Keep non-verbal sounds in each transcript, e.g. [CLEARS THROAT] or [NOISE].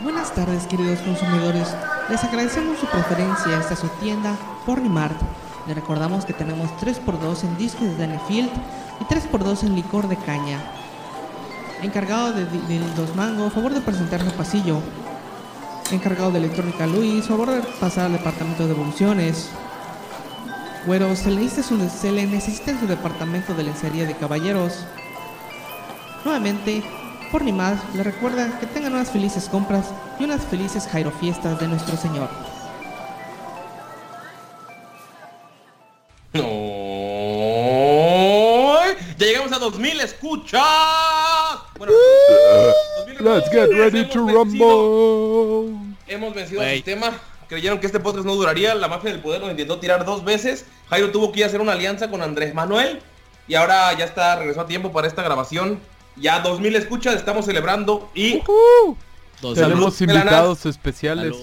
Buenas tardes queridos consumidores, les agradecemos su preferencia a su tienda Pornimart. Les recordamos que tenemos 3x2 en discos de Danefield y 3x2 en licor de caña. Encargado de, Dos Mango, favor de presentarse al pasillo. Encargado de electrónica Luis, favor de pasar al departamento de evoluciones. Güero, se le, su, se le necesita su departamento de lencería de caballeros. Nuevamente, por ni más, le recuerda que tengan unas felices compras y unas felices Jairo fiestas de nuestro Señor. No. Ya llegamos a 2000 escuchas. Bueno, Let's get ready to rumble. Hemos vencido al sistema. Creyeron que este podcast no duraría. La mafia del poder nos intentó tirar dos veces. Jairo tuvo que ir a hacer una alianza con Andrés Manuel. Y ahora ya está, regresó a tiempo para esta grabación. Ya 2000 escuchas, estamos celebrando y... Tenemos invitados especiales.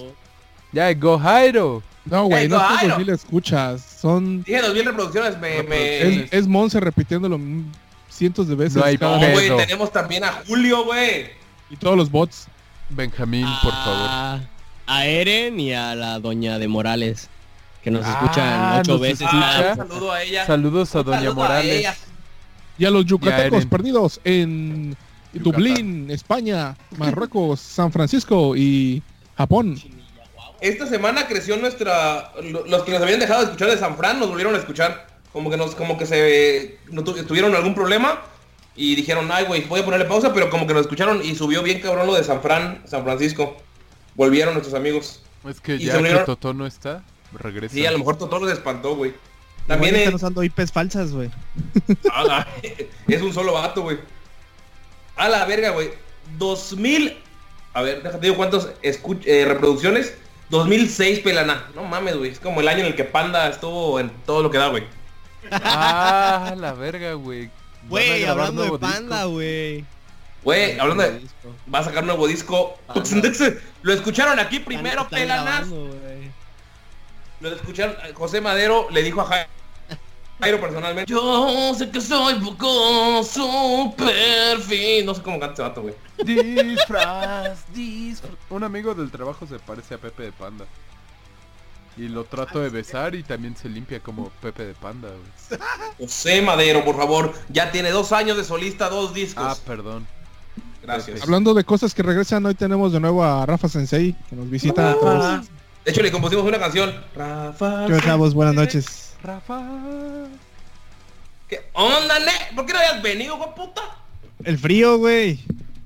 Ya, go Jairo. No, güey, no son 2000 escuchas. Son... Dije 2000 reproducciones, me... me... Es, Monse repitiéndolo cientos de veces. No, tenemos también a Julio, güey. Y todos los bots. Benjamín, por favor. A Eren y a la doña de Morales. Que nos escuchan ocho veces. Ah, un saludo a ella. Saludos a doña Morales. Y a los yucatecos perdidos en Dublín, España, [LAUGHS] Marruecos, San Francisco y Japón. Esta semana creció nuestra... Los que nos habían dejado de escuchar de San Fran nos volvieron a escuchar. Como que nos, como que se no tuvieron algún problema y dijeron, ay güey, voy a ponerle pausa, pero como que nos escucharon y subió bien cabrón lo de San Fran, San Francisco. Volvieron nuestros amigos. Es que ya que Totó no está, regresa. Sí, a lo mejor Totó los espantó, güey. También están usando IPs falsas, güey. [LAUGHS] es un solo vato, güey. A la verga, güey. 2000... A ver, déjate digo cuántos eh, reproducciones. 2006, pelana. No mames, güey. Es como el año en el que Panda estuvo en todo lo que da, güey. Ah, la verga, güey. Güey, hablando de Panda, güey. Güey, hablando de... Va a sacar un nuevo disco. Lo escucharon aquí primero, pelanas. Lo escucharon. José Madero le dijo a Jairo personalmente. Yo sé que soy poco super fin. No sé cómo canta ese vato, güey. Disfraz, disfraz. Un amigo del trabajo se parece a Pepe de Panda. Y lo trato de besar y también se limpia como Pepe de Panda, güey. José Madero, por favor. Ya tiene dos años de solista, dos discos. Ah, perdón. Gracias. Hablando de cosas que regresan, hoy tenemos de nuevo a Rafa Sensei, que nos visita a todos. De hecho, le compusimos una canción. Rafa. ¿Qué? Buenas noches. Rafa. ¿Qué onda, ne? ¿Por qué no habías venido, con puta? El frío, güey.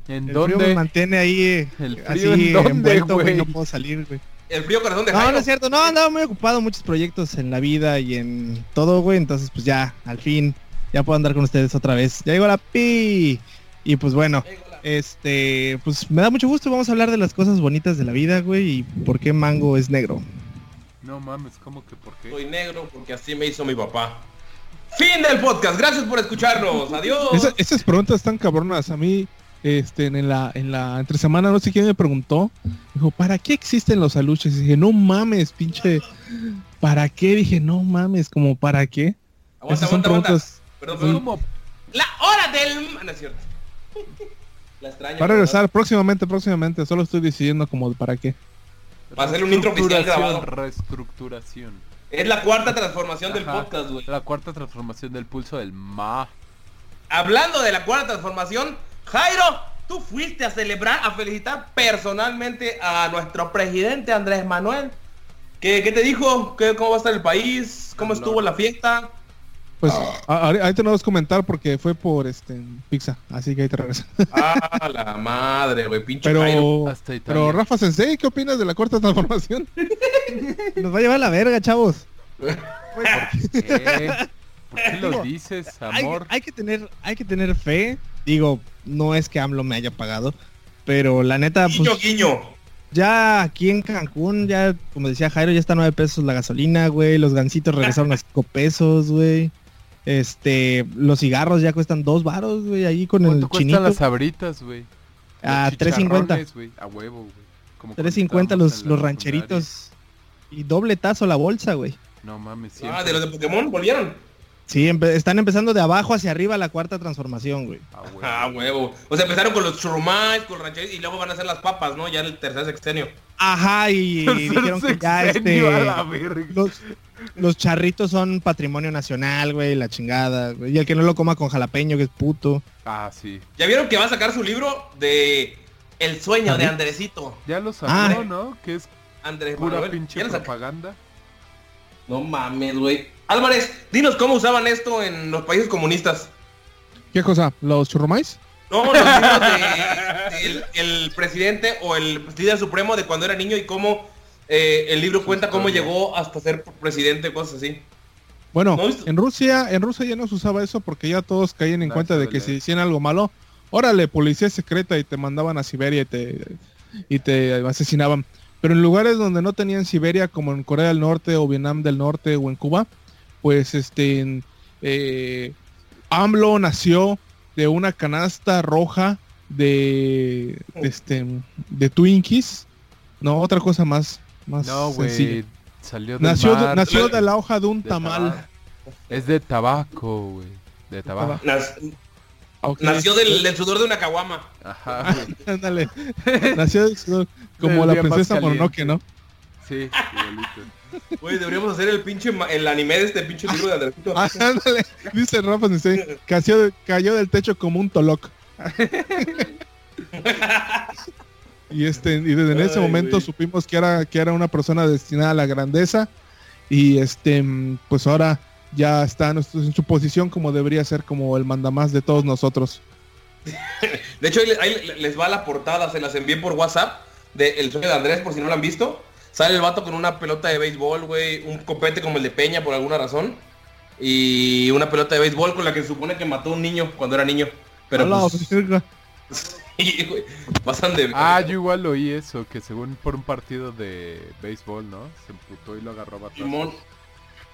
¿En el dónde? frío me mantiene ahí eh, ¿El frío así en dónde, envuelto, güey? No puedo salir, güey. El frío corazón de No, Jairo. no es cierto. No, andaba muy ocupado, muchos proyectos en la vida y en todo, güey. Entonces, pues ya, al fin, ya puedo andar con ustedes otra vez. Ya llegó la pi. Y pues bueno, este, pues me da mucho gusto. Vamos a hablar de las cosas bonitas de la vida, güey. Y por qué Mango es negro. No mames, ¿cómo que por qué? Soy negro porque así me hizo mi papá. Fin del podcast. Gracias por escucharnos. [LAUGHS] Adiós. Esa- esas preguntas están cabronas. A mí, este, en la, en la entre semana, no sé quién me preguntó. Dijo, ¿para qué existen los aluches? Y dije, no mames, pinche. ¿Para qué? Dije, no mames, como para qué. Aguanta, Esas son aguanta, aguanta. preguntas. Perdón, Sí. perdón. ¿Cómo? La hora del... No es cierto. [LAUGHS] La extraño. Va a regresar próximamente, próximamente. Solo estoy decidiendo como para qué. Va a ser un intro oficial grabado. Reestructuración. Es la cuarta transformación del podcast, güey. La cuarta transformación del pulso del ma. Hablando de la cuarta transformación, Jairo, tú fuiste a celebrar, a felicitar personalmente a nuestro presidente Andrés Manuel. ¿Qué, qué te dijo? ¿Qué, ¿Cómo va a estar el país? ¿Cómo estuvo la fiesta? Pues a- ahí ahí te no vas a comentar porque fue por este pizza. Así que ahí te regresa. Ah, la madre, güey, pinche. Pero, Hasta pero Rafa Sensei, ¿qué opinas de la cuarta transformación? [LAUGHS] Nos va a llevar la verga, chavos. ¿Qué? ¿Por qué lo dices, amor? hay que tener, hay que tener fe. Digo, no es que AMLO me haya pagado. Pero la neta, pues, Guiño, guiño. ya aquí en Cancún, ya, como decía Jairo, ya está a 9 pesos la gasolina, güey. Los gancitos regresaron a 5 pesos, güey. Este, los cigarros ya cuestan 2 varos, güey, ahí con el ¿Cuánto cuestan chinito. las sabritas, güey? A Los 3.50. chicharrones, güey, A huevo, güey. Como 3.50 cuando los, los rancheritos. Y doble tazo la bolsa, güey. No mames, Ah, de los de Pokémon volvieron. Sí, empe- están empezando de abajo hacia arriba la cuarta transformación, güey. Ah, huevo. Ah, huevo. O sea, empezaron con los churrumais, con los rancheritos y luego van a hacer las papas, ¿no? Ya en el tercer sexenio. Ajá, y, [LAUGHS] dijeron que ya este, Sexenio a la verga. los, los charritos son patrimonio nacional, güey, la chingada, güey. Y el que no lo coma con jalapeño, que es puto. Ah, sí. ¿Ya vieron que va a sacar su libro de El sueño de ¿Ah, Andresito? Ya lo sacó, Ah. ¿no? Que es Andrés pura Manuel. pinche propaganda. No mames, güey. Álvarez, dinos cómo usaban esto en los países comunistas. ¿Qué cosa? ¿Los churrumais? No, los libros de, [LAUGHS] del- el presidente o el líder supremo de cuando era niño y cómo eh, el libro cuenta cómo llegó hasta ser presidente, cosas así. Bueno, en Rusia, en Rusia ya no se usaba eso porque ya todos caían en No, cuenta de que si hacían algo malo, órale, policía secreta y te mandaban a Siberia y te y te asesinaban. Pero en lugares donde no tenían Siberia, como en Corea del Norte o Vietnam del Norte o en Cuba, pues este eh, AMLO nació de una canasta roja de este de Twinkies, no otra cosa más más No, güey. Salió del Nació, mar, nació de la hoja de un de tamal. tabaco. Es de tabaco, güey. De tabaco. Nació del, del sudor de una caguama. Ajá. [LAUGHS] Ándale. Nació de sudor, como Del la princesa. Mononoke, ¿no? Sí, igualito. Güey, deberíamos hacer el pinche ma- el anime de este pinche libro de Andresito. Ah, ándale. Dice Rafa dice, cayó, de- cayó del techo como un toloc. [LAUGHS] y este y desde en ese Ay, momento supimos que era que era una persona destinada a la grandeza y este mm, pues ahora ya está en su- posición como debería ser como el mandamás de todos nosotros. De hecho, ahí, le- ahí le- les va la portada, se las envié por WhatsApp de El sueño de Andrés, por si no lo han visto. Sale el vato con una pelota de béisbol, güey, un copete como el de Peña por alguna razón. Y una pelota de béisbol con la que se supone que mató a un niño cuando era niño. Pero Hola, pues. [LAUGHS] sí, güey, pasan de... Ah, yo igual oí eso, que según por un partido de béisbol, ¿no? Se emputó y lo agarró a batazos. Simón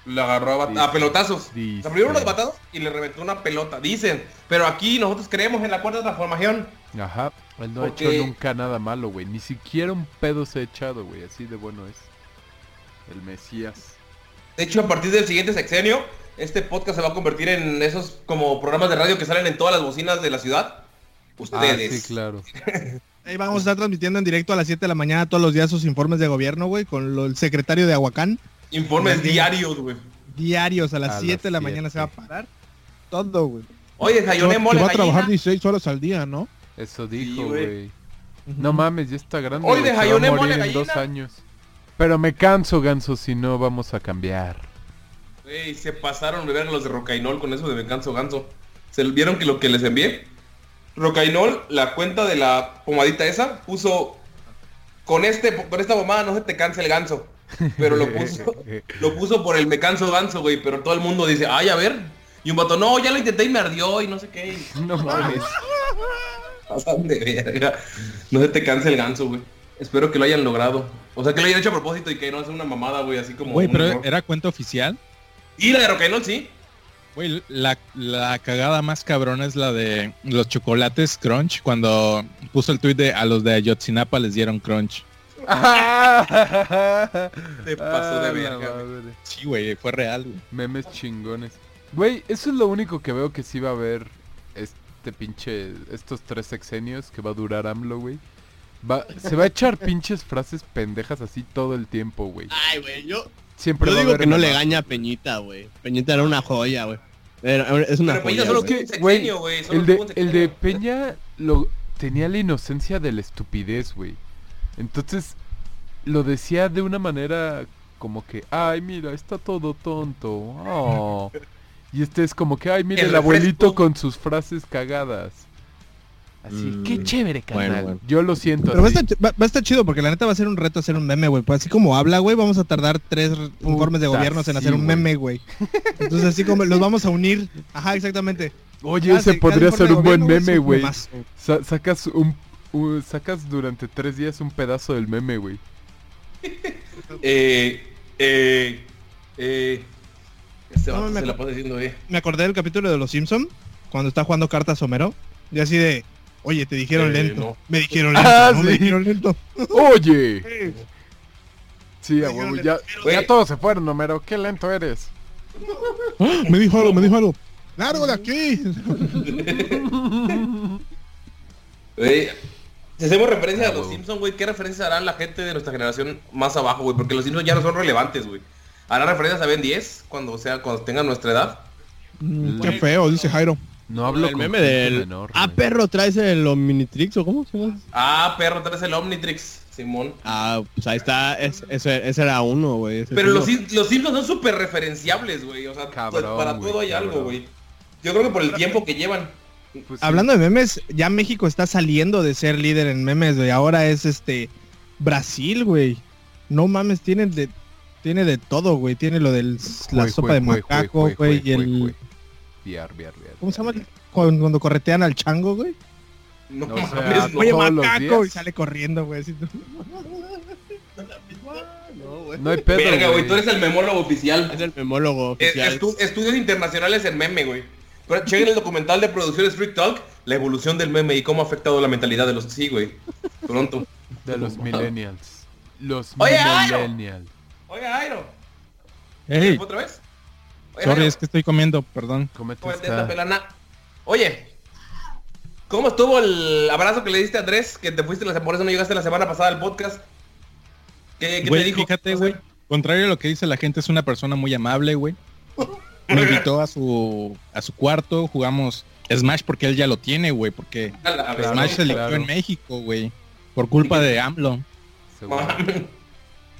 lo agarró a, bat- a pelotazos. Se abrieron los batados y le reventó una pelota, dicen. Pero aquí nosotros creemos en la cuarta transformación. Ajá. Él no ha hecho nunca nada malo, güey. Ni siquiera un pedo se ha echado, güey. Así de bueno es. El Mesías. De hecho, a partir del siguiente sexenio, este podcast se va a convertir en esos como programas de radio que salen en todas las bocinas de la ciudad. Ah, Ustedes. sí, claro. Ahí vamos a estar transmitiendo en directo a las 7 de la mañana todos los días sus informes de gobierno, güey, con lo- el secretario de Aguacán. Informes diarios, güey. Diarios a las A 7 las de la 7. mañana se va a parar. Todo, güey. Oye, desayuné mole va a trabajar gallina. 16 horas al día, ¿no? Eso dijo, güey. güey. No mames, ya está grande. Hoy desayuné morir mole en gallina. dos años. Pero me canso, ganso, si no vamos a cambiar. Güey, se pasaron ver los de Rocainol con eso de Me Canso Ganso. ¿Se vieron que lo que les envié? Rocainol, la cuenta de la pomadita esa, puso con este, con esta pomada no se te cansa el ganso. Pero lo puso, [LAUGHS] lo puso por el me canso ganso, güey. Pero todo el mundo dice, ay, a ver. Y un vato, no, ya lo intenté y me ardió y no sé qué. No mames. [LAUGHS] De verga. No se te cansa el ganso, güey. Espero que lo hayan logrado. O sea, que lo hayan hecho a propósito y que no sea una mamada, güey, así como... Güey, pero error. era cuenta oficial. Y la de Rocainol, sí. Güey, la, la cagada más cabrona es la de los chocolates Crunch cuando puso el tuit de a los de Ayotzinapa les dieron Crunch. [LAUGHS] Te pasó de Ah, verga, güey. Sí, güey, fue real, güey. Memes chingones. Güey, eso es lo único que veo que sí va a haber este pinche... Estos tres sexenios que va a durar AMLO, güey. Va, se va a echar pinches frases pendejas así todo el tiempo, güey. Ay, güey, yo, Siempre yo digo que no le gaña a Peñita, güey. Peñita era una joya, güey. Es una Pero Peña joya, solo sexenio, güey. solo El de, el. Peña lo tenía la inocencia de la estupidez, güey. Entonces lo decía de una manera como que, ay, mira, está todo tonto. oh". Y este es como que, ay, mira El el, abuelito con sus frases cagadas. Así, Mm, qué chévere, bueno, carnal. bueno. Yo lo siento Pero va a, estar, va- va a estar chido porque la neta va a ser un reto hacer un meme, güey. Pues así como habla, güey, vamos a tardar tres r- informes de Puta, gobiernos en sí, hacer un meme, güey. Entonces así como los vamos a unir. Ajá, exactamente. Oye, Cada ese podría ser un buen meme, güey. Sa- sacas un, sacas durante tres días un pedazo del meme, güey. [LAUGHS] Eh, eh, eh. Este No, vato me se la diciendo, eh. Me acordé del capítulo de Los Simpson cuando está jugando cartas Homero. Y así de, oye, te dijeron Eh, lento. no. Me dijeron [LAUGHS] lento. Ah, no, me dijeron lento. [LAUGHS] Oye. Sí, a huevo, ya, ya todos se fueron, Homero. Qué lento eres. ¡Ah! [GASPS] Me dijo algo, me dijo algo. ¡Largo de aquí! [LAUGHS] Si hacemos referencia a los. Simpsons, güey, ¿qué referencias hará la gente de nuestra generación más abajo, güey? Porque los Simpsons ya no son relevantes, güey. ¿Hará referencias a Ben 10 cuando sea, cuando tengan nuestra edad? Mm, Qué feo, dice Jairo. No hablo el meme del... menor, ah, güey. perro, traes el Omnitrix o cómo se llama? Ah, perro, traes el Omnitrix, Simón. Ah, pues ahí está, es- ese, ese era uno, güey. ese Pero los, los Simpsons son súper referenciables, güey. O sea, Cabrón, pues, para güey, todo hay cabrón. algo, güey. Yo creo que por el tiempo que llevan. Pues sí. Hablando de memes, ya México está saliendo de ser líder en memes, güey. Ahora es este Brasil, güey. No mames, tiene de tiene de todo, güey. Tiene lo del la sopa de macaco, güey, y el. Viar, viar, viar. ¿Cómo se llama? Cuando, cuando corretean al chango, güey. No, No, sea, no. Oye, macaco, y sale corriendo, güey. así. [LAUGHS] No hay pedo, Verga, güey, tú eres el memólogo oficial. Es el memólogo Eh, oficial. estu- estudios internacionales en meme, güey. Pero chequen el documental de producción Street Talk, la evolución del meme y cómo ha afectado la mentalidad de los... Sí, güey. Pronto. De los millennials. Los Oye, Airo. millennials. Oiga, Jairo. Ey, ¿Otra vez? Sorry, es que estoy comiendo, perdón. Esta. Oye, ¿cómo estuvo el abrazo que le diste a Andrés? Que te fuiste la por eso no llegaste la semana pasada al podcast. ¿Qué, te dijo? fíjate, güey. Contrario a lo que dice la gente, es una persona muy amable, güey. Me invitó a su a su cuarto, jugamos Smash porque él ya lo tiene, güey, porque. Smash se eligió claro. en México, güey, por culpa de AMLO. Seguro.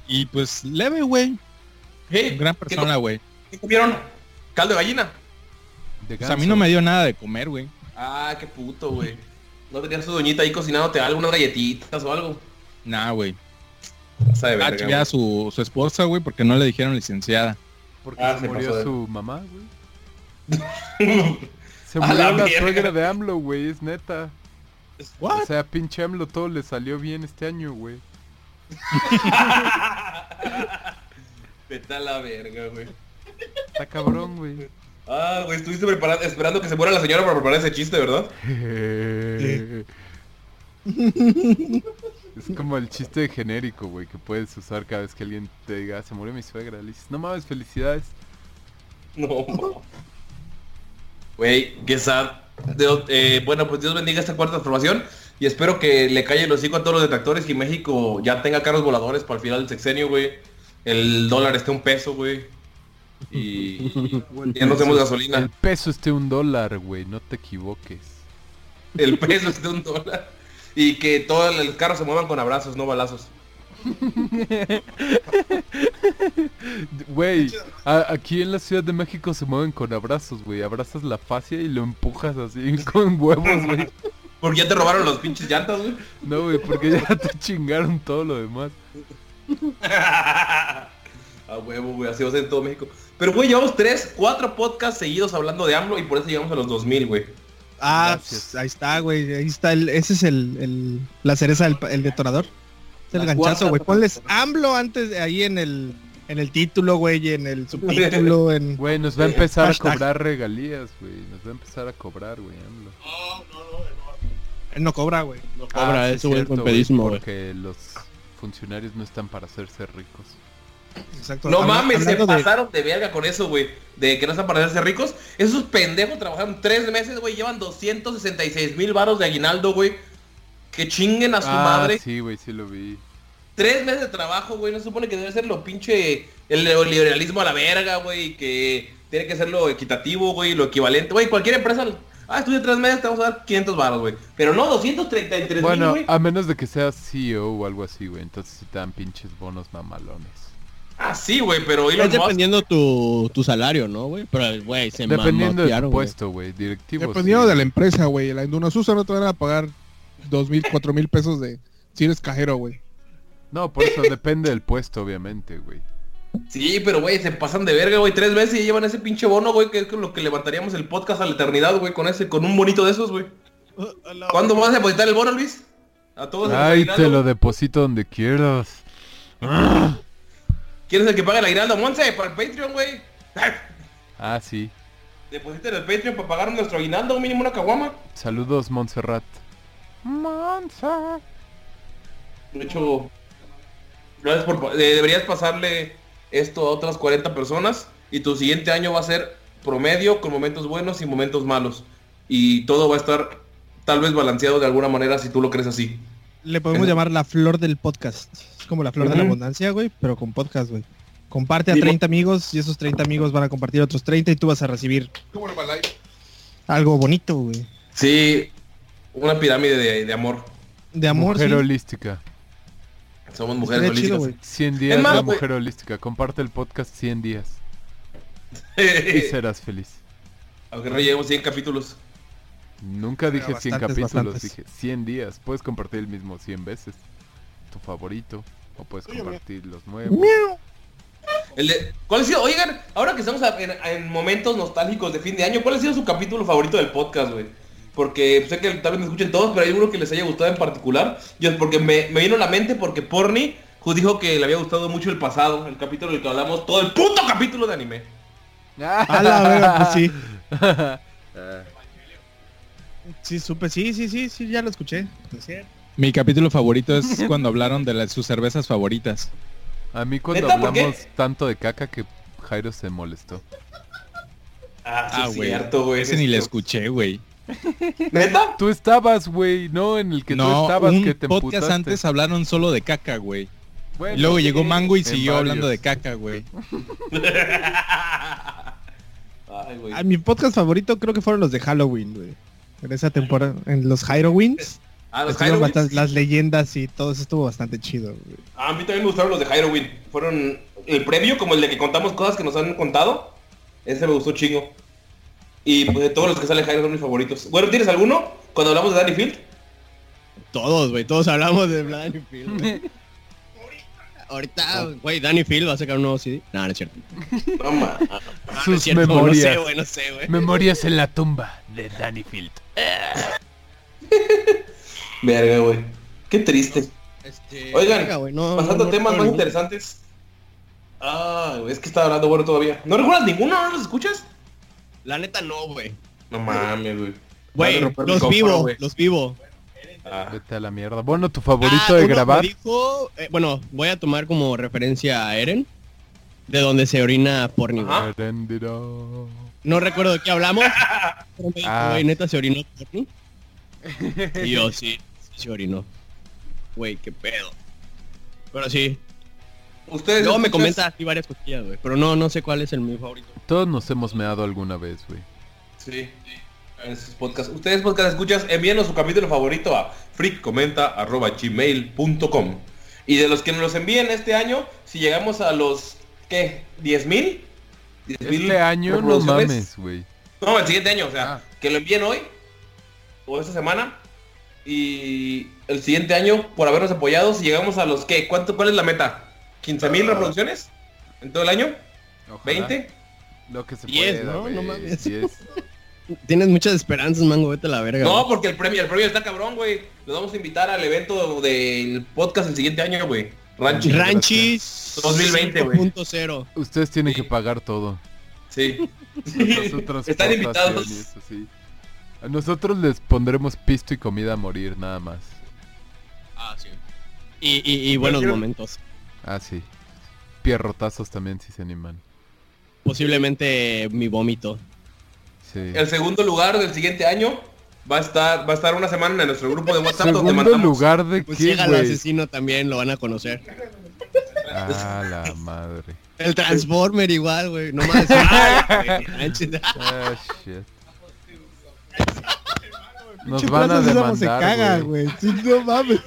Y pues leve, güey, Hey, gran ¿qué persona, güey. ¿Qué comieron? ¿Caldo de gallina? De Pues a mí no me dio nada de comer, güey. Ah, qué puto, güey. ¿No tenías su doñita ahí cocinándote algo, unas galletitas o algo? Nah, güey. Pasa de Ah, su, su esposa, güey, porque no le dijeron licenciada. Porque Ah, se murió de- su mamá, güey. [LAUGHS] Se A murió la suegra de AMLO, güey, es neta. What? O sea, pinche AMLO todo le salió bien este año, güey. [LAUGHS] Vete a la verga, güey. Está cabrón, güey. Ah, güey, estuviste preparando, esperando que se muera la señora para preparar ese chiste, ¿verdad? es como el chiste genérico, güey, que puedes usar cada vez que alguien te diga, se murió mi suegra. Le dices, no mames, felicidades. No. Güey, qué sad. Eh, bueno, pues Dios bendiga esta cuarta transformación y espero que le calle el hocico a todos los detractores y México ya tenga carros voladores para el final del sexenio, güey. El dólar esté un peso, güey. Y [LAUGHS] ya no tenemos El gasolina. peso esté un dólar, güey, no te equivoques. El peso esté un dólar. Y que todos los carros se muevan con abrazos, no balazos. Güey, aquí en la Ciudad de México se mueven con abrazos, güey. Abrazas la fascia y lo empujas así [LAUGHS] con huevos, güey. Porque ya te robaron los pinches llantas, güey. No, güey, porque ya te chingaron todo lo demás. [LAUGHS] A huevo, güey, así va a ser en todo México. Pero, güey, llevamos tres, cuatro podcasts seguidos hablando de AMLO y por eso llegamos a los 2000, güey. Ah, pues, ahí está, güey. Ahí está el, ese es el, el- la cereza del el detonador. Es el La ganchazo, güey. Ponles AMLO antes de ahí en el en el título, güey, en el [LAUGHS] subtítulo, en Güey, nos va a empezar a cobrar regalías, güey. Nos va a empezar a cobrar, güey. AMLO. él no cobra, güey. No cobra Ah, sí, eso, güey, cierto, con pedismo, güey. Porque los funcionarios no están para hacerse ricos. Exacto. No Habla- mames, se de- pasaron de verga con eso, güey. De que no están para hacerse ricos. Esos pendejos trabajaron tres meses, güey. Llevan 266 mil varos de aguinaldo, güey. Que chinguen a su ah, madre. sí, güey, sí lo vi. Tres meses de trabajo, güey. No se supone que debe ser lo pinche... El neoliberalismo a la verga, güey. Que tiene que ser lo equitativo, güey. Lo equivalente. Güey, cualquier empresa... Ah, estudia tres meses, te vamos a dar 500 varos, güey. Pero no, 233 mil, Bueno, güey. a menos de que seas CEO o algo así, güey. Entonces sí te dan pinches bonos mamalones. Ah, sí, güey, pero Elon Es Musk... dependiendo tu, tu salario, ¿no, güey? Pero, güey, se Dependiendo de tu mamatearon, güey. puesto, güey. Directivo. Dependiendo sí. de la empresa, güey. La Indunasusa no te van a pagar dos mil, cuatro mil pesos de si eres cajero, güey. No, por eso [LAUGHS] depende del puesto, obviamente, güey. Sí, pero güey, se pasan de verga, güey. Tres veces y llevan ese pinche bono, güey, que es con lo que levantaríamos el podcast a la eternidad, güey, con ese, con un bonito de esos, güey. ¿Cuándo vas a depositar el bono, Luis? A todos. Ay, te lo deposito donde quieras. ¿Quién es el que paga el aguinaldo? Monse, para el Patreon, güey. Ah, sí. Depositen el Patreon para pagar nuestro aguinaldo, mínimo una caguama. Saludos, Montserrat. Montserrat. De hecho, gracias por eh, deberías pasarle esto a otras 40 personas y tu siguiente año va a ser promedio con momentos buenos y momentos malos. Y todo va a estar tal vez balanceado de alguna manera si tú lo crees así. Le podemos Eso. llamar la flor del podcast. Como la flor de la abundancia, güey, pero con podcast, güey. Comparte a Sí, 30 amigos y esos 30 amigos van a compartir otros 30 y tú vas a recibir algo bonito, güey. Sí, una pirámide de, de amor. De amor, mujer sí. holística. Somos mujeres Estaría chido, holísticas. 100 días más, de güey. mujer holística. Comparte el podcast 100 días [LAUGHS] y serás feliz. Aunque no lleguemos 100 capítulos. Nunca dije 100 bastantes, capítulos, bastantes. dije 100 días. Puedes compartir el mismo 100 veces. Tu favorito. O puedes compartir los nuevos. El de, ¿Cuál ha sido? Oigan, ahora que estamos a- en, en momentos nostálgicos de fin de año, ¿cuál ha sido su capítulo favorito del podcast, güey? Porque sé que tal vez me escuchen todos, pero hay uno que les haya gustado en particular. Yo, porque me, me vino a la mente porque Porni dijo que le había gustado mucho el pasado, el capítulo del que hablamos, todo el puto capítulo de anime. A la verga, pues sí. [LAUGHS] Sí, supe, sí, sí, sí, sí, ya lo escuché. Es cierto. Mi capítulo favorito es [LAUGHS] cuando hablaron de las, sus cervezas favoritas. A mí cuando ¿Neta? ¿Por qué? hablamos tanto de caca que Jairo se molestó. Ah, sí, Ah, es güey. cierto, güey. Ese ni le escuché, güey. ¿Neta? Tú estabas, güey, no en el que tú estabas un que te podcast emputaste. antes hablaron solo de caca, güey. Bueno, Y luego llegó Mango y siguió hablando de caca, güey. [LAUGHS] Ay, güey. Ah, mi podcast favorito creo que fueron los de Halloween, güey. En esa temporada, en los Halloween's. Ah, los bastante- las leyendas y todo eso estuvo bastante chido, güey. A mí también me gustaron los de Halloween. Fueron el previo, como el de que contamos cosas que nos han contado. Ese me gustó chingo. Y pues de todos los que salen Jairo son mis favoritos. Bueno, ¿tienes alguno? Cuando hablamos de Danny Field. Todos, güey, todos hablamos de Danny Field, güey. [LAUGHS] Ahorita, güey, Danny Field va a sacar un nuevo CD. No, no es cierto. No, ma. [LAUGHS] No, es cierto, memorias. No sé, güey, no sé, güey. Memorias en la tumba de Danny Field. [LAUGHS] Verga, güey. Qué triste. Este, Oigan, verga, güey, no, Pasando no, a temas no, más no. interesantes. Ah, güey, es que estaba hablando bueno todavía. ¿No recuerdas ninguno? ¿No los escuchas? La neta no, güey. No mames, güey. Güey, los vivo, los vivo. Ah. Vete a la mierda. Bueno, tu favorito Ah, de grabar. dijo, eh, bueno, voy a tomar como referencia a Eren, de donde se orina porni. Arendiro. No recuerdo de qué hablamos, pero me dijo, Ah. neta se orinó porni. Y yo, sí se orinó. Güey, qué pedo. Pero sí, Ustedes luego me escuchas- comenta así varias cosillas, güey, pero no, no sé cuál es el mi favorito. Todos nos hemos meado alguna vez, güey. Sí. En podcasts. Ustedes podcast escuchas, envíenos su capítulo favorito a freakcomenta.gmail.com Y de los que nos los envíen este año, si llegamos a los, ¿qué? ¿10 mil? Este año no mames, güey. No, el siguiente año, o sea, Ah. que lo envíen hoy o esta semana y el siguiente año por habernos apoyado, si llegamos a los ¿qué? ¿Cuánto cuál es la meta? ¿15 mil reproducciones en todo el año? Ojalá. ¿20? Lo que se Diez, pueda, ¿no? No mames. [LAUGHS] Tienes muchas esperanzas, mango, vete a la verga. No, porque el premio, el premio está cabrón, güey. Los vamos a invitar al evento del podcast el siguiente año, güey. Ranchi. Ranchis 2020, güey. 5.0. Ustedes tienen Sí. que pagar todo. Sí. Nosotros [LAUGHS] Están invitados. y eso sí. Nosotros les pondremos pisto y comida a morir, nada más. Ah, sí. Y, y, y buenos quiero- momentos. Ah, sí. Pierrotazos también si se animan. Posiblemente mi vómito. Sí. El segundo lugar del siguiente año va a estar va a estar una semana en nuestro grupo de WhatsApp donde Segundo mandamos lugar de Pues qué, güey. asesino también, lo van a conocer. Ah, la madre. El Transformer igual, güey. No más. [LAUGHS] Ah, shit. Nos Pinche van a se demandar, caga, güey. Sí, no mames.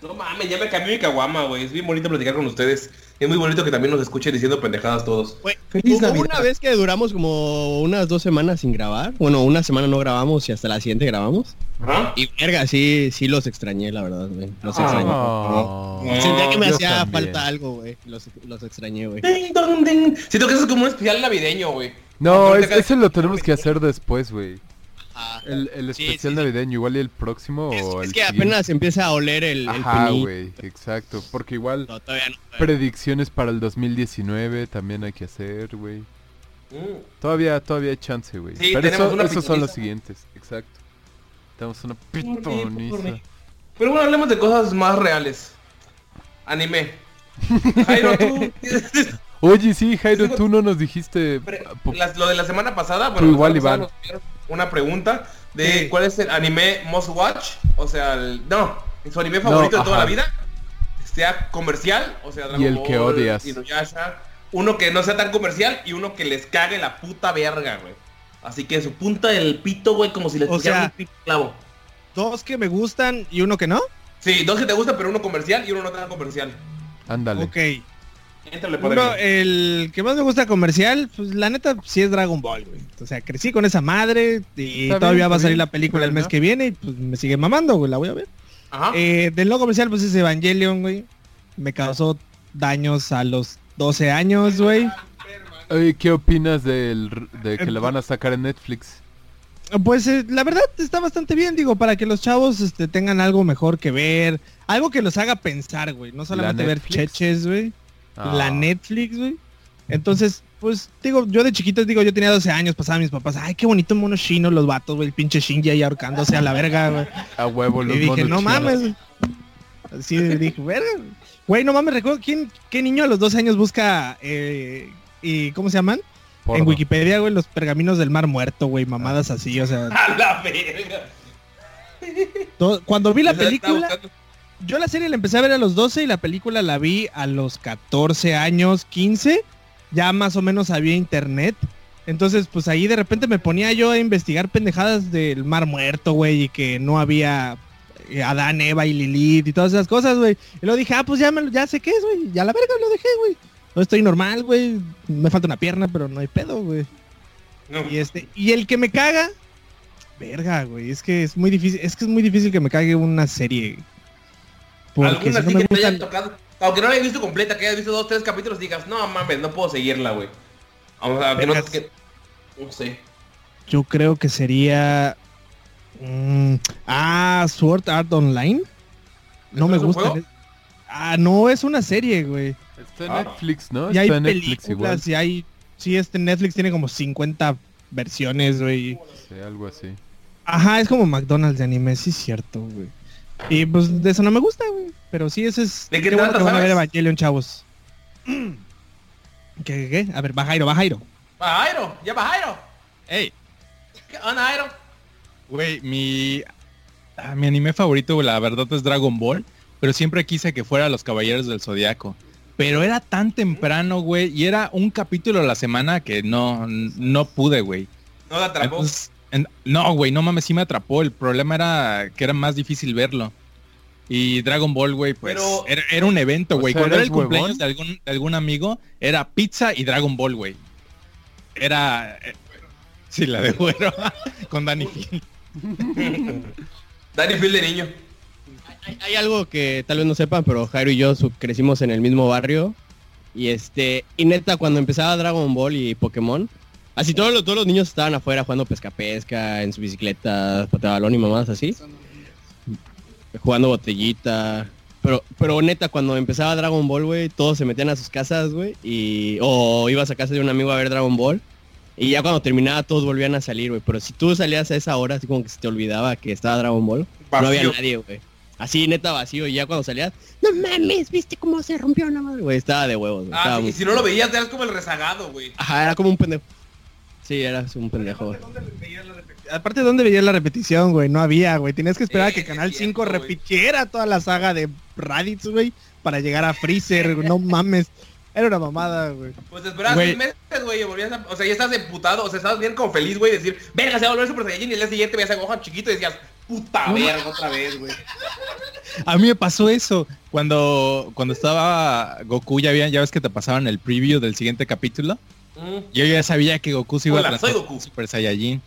No mames, ya me cambió mi caguama, güey. Es bien bonito platicar con ustedes. Es muy bonito que también nos escuchen diciendo pendejadas todos. Feliz Navidad. una vez que duramos como unas dos semanas sin grabar. Bueno, una semana no grabamos y hasta la siguiente grabamos. Ajá. Y verga, sí, sí los extrañé, la verdad, güey. Los Ah. extrañé. Oh. Sentía que me hacía también. falta algo, güey. Los, los extrañé, güey. Siento que eso es como un especial navideño, güey. No, es- ese lo tenemos que hacer después, güey. Ajá. El, el Sí, especial sí, sí. navideño, igual y el próximo Es, o es el que siguiente. apenas empieza a oler el, Ajá, güey, exacto. Porque igual No, todavía no. todavía predicciones para el 2019 también hay que hacer, güey. Mm. Todavía, todavía hay chance, güey. Sí, Pero eso- esos son los siguientes, exacto. Tenemos una Por mí, por pitoniza. mí. Pero bueno, hablemos de cosas más reales. Anime. Jairo, tú... [LAUGHS] Oye, sí, Jairo, tú no nos dijiste... Las- lo de la semana pasada, Tú bueno, la igual, pasada Iván. Una pregunta de Sí. cuál es el anime most watch, o sea, el, no, su anime favorito de toda la vida, sea comercial, o sea, Dragon Y el que Ball, odias. Inuyasha, uno que no sea tan comercial y uno que les cague la puta verga, güey. Así que su punta del pito, güey, como si les sea- un pito clavo. Dos que me gustan y uno que no. Sí, dos que te gustan, pero uno comercial y uno no tan comercial. Ándale. Ok. Uno, padre. el que más me gusta comercial, pues la neta sí es Dragon Ball, güey. O sea, crecí con esa madre y Está todavía bien, va a salir bien. la película el mes que viene y pues me sigue mamando, güey. La voy a ver. Ajá. Eh, del no comercial, pues es Evangelion, güey. Me causó daños a los 12 años, güey. Oye, ¿qué opinas del, de que le van a sacar en Netflix? Pues eh, la verdad está bastante bien, digo, para que los chavos este, tengan algo mejor que ver. Algo que los haga pensar, güey. No solamente ver cheches, güey. La Ah. Netflix, güey. Entonces, pues, digo, yo de chiquito, digo, yo tenía 12 años, pasaba mis papás, ay, qué bonito mono chino los vatos, güey, el pinche Shinji ahí ahorcándose a la verga, güey. A huevo, los Y dije, no chinos. mames. Así dije, verga. Güey, no mames, recuerdo, ¿quién, ¿qué niño a los 12 años busca, eh, y cómo se llaman? Porno. En Wikipedia, güey, los pergaminos del mar muerto, güey, mamadas así, o sea, [LAUGHS] A la verga. todo- cuando vi la Estaba película, yo la serie la empecé a ver a los 12 y la película la vi a los 14 años, 15. Ya más o menos había internet. Entonces, pues ahí de repente me ponía yo a investigar pendejadas del mar muerto, güey, y que no había eh, Adán, Eva y Lilith y todas esas cosas, güey. Y luego dije, ah, pues ya, me, ya sé qué es, güey. Ya la verga lo dejé, güey. No estoy normal, güey. Me falta una pierna, pero no hay pedo, güey. No. Y este, y el que me caga, verga, güey, es que es muy difícil, es que es muy difícil que me cague una serie. Porque Alguna si no sí me que te hayan gustan, tocado. Aunque no la hayas visto completa, que hayas visto dos, tres capítulos digas, no mames, no puedo seguirla, güey. Vamos a que no, que- no sé. yo creo que sería mm, ah, Sword Art Online. No ¿Eso me gusta. juego? Ah, no, es una serie, güey. Está en Ah. Netflix, ¿no? Y hay Está en Netflix igual. películas y hay sí, este Netflix tiene como 50 versiones, güey. Sí, algo así. Ajá, es como McDonald's de anime, sí es cierto, güey. Y pues de eso no me gusta, güey. Pero sí, ese es... ¿De qué bueno trata, que van a ver? Evangelion, chavos. ¿Qué, [CLEARS THROAT] qué, qué? A ver, va Jairo, va Jairo. Va Jairo, ya va Jairo. Ey, ¿Qué onda, Jairo? güey, mi, ah, mi anime favorito, la verdad, es Dragon Ball. Pero siempre quise que fuera Los Caballeros del Zodiaco. Pero era tan temprano, güey, y era un capítulo a la semana que no, no pude, güey. No la atrapó. Entonces, en- no, güey, no mames, sí me atrapó. El problema era que era más difícil verlo. Y Dragon Ball, güey, pues Pero- era, era un evento, güey. Cuando era el cumpleaños de algún, de algún amigo, era pizza y Dragon Ball, güey. Era... eh, sí, la de güero. [LAUGHS] Con Danny Field. [LAUGHS] Danny Field de niño. Hay, hay algo que tal vez no sepan, pero Jairo y yo crecimos en el mismo barrio. Y este, y neta, cuando empezaba Dragon Ball y Pokémon, así todos los, todos los niños estaban afuera jugando pesca-pesca, en su bicicleta, patebalón y mamás así. Jugando botellita. Pero, pero neta, cuando empezaba Dragon Ball, güey, todos se metían a sus casas, güey. Y, o ibas a casa de un amigo a ver Dragon Ball. Y ya cuando terminaba todos volvían a salir, güey. Pero si tú salías a esa hora, así como que se te olvidaba que estaba Dragon Ball, no había nadie, güey. Así neta vacío. Y ya cuando salías, no mames, viste cómo se rompió la madre, güey. Estaba de huevos, güey. Ah, muy- y si no lo veías, eras como el rezagado, güey. Ajá, era como un pendejo. Sí, eras un pendejo. Aparte, ¿dónde veías la repetición, güey? No había, güey. Tenías que esperar a que Canal es 5 cierto, güey. repitiera toda la saga de Raditz, güey, para llegar a Freezer. no mames. Era una mamada, güey. Pues te esperabas seis meses, güey, y volvías a... O sea, ya estás emputado, o sea, estabas bien como feliz, güey, decir, verga, se va a volver Super Saiyajin, y el día siguiente veías a Gohan chiquito y decías, puta verga, otra vez, güey. A mí me pasó eso. Cuando, cuando estaba Goku, ya, había, ya ves que te pasaban el preview del siguiente capítulo. Mm. Yo ya sabía que Goku se iba Hola, a soy transformar en Super Saiyajin.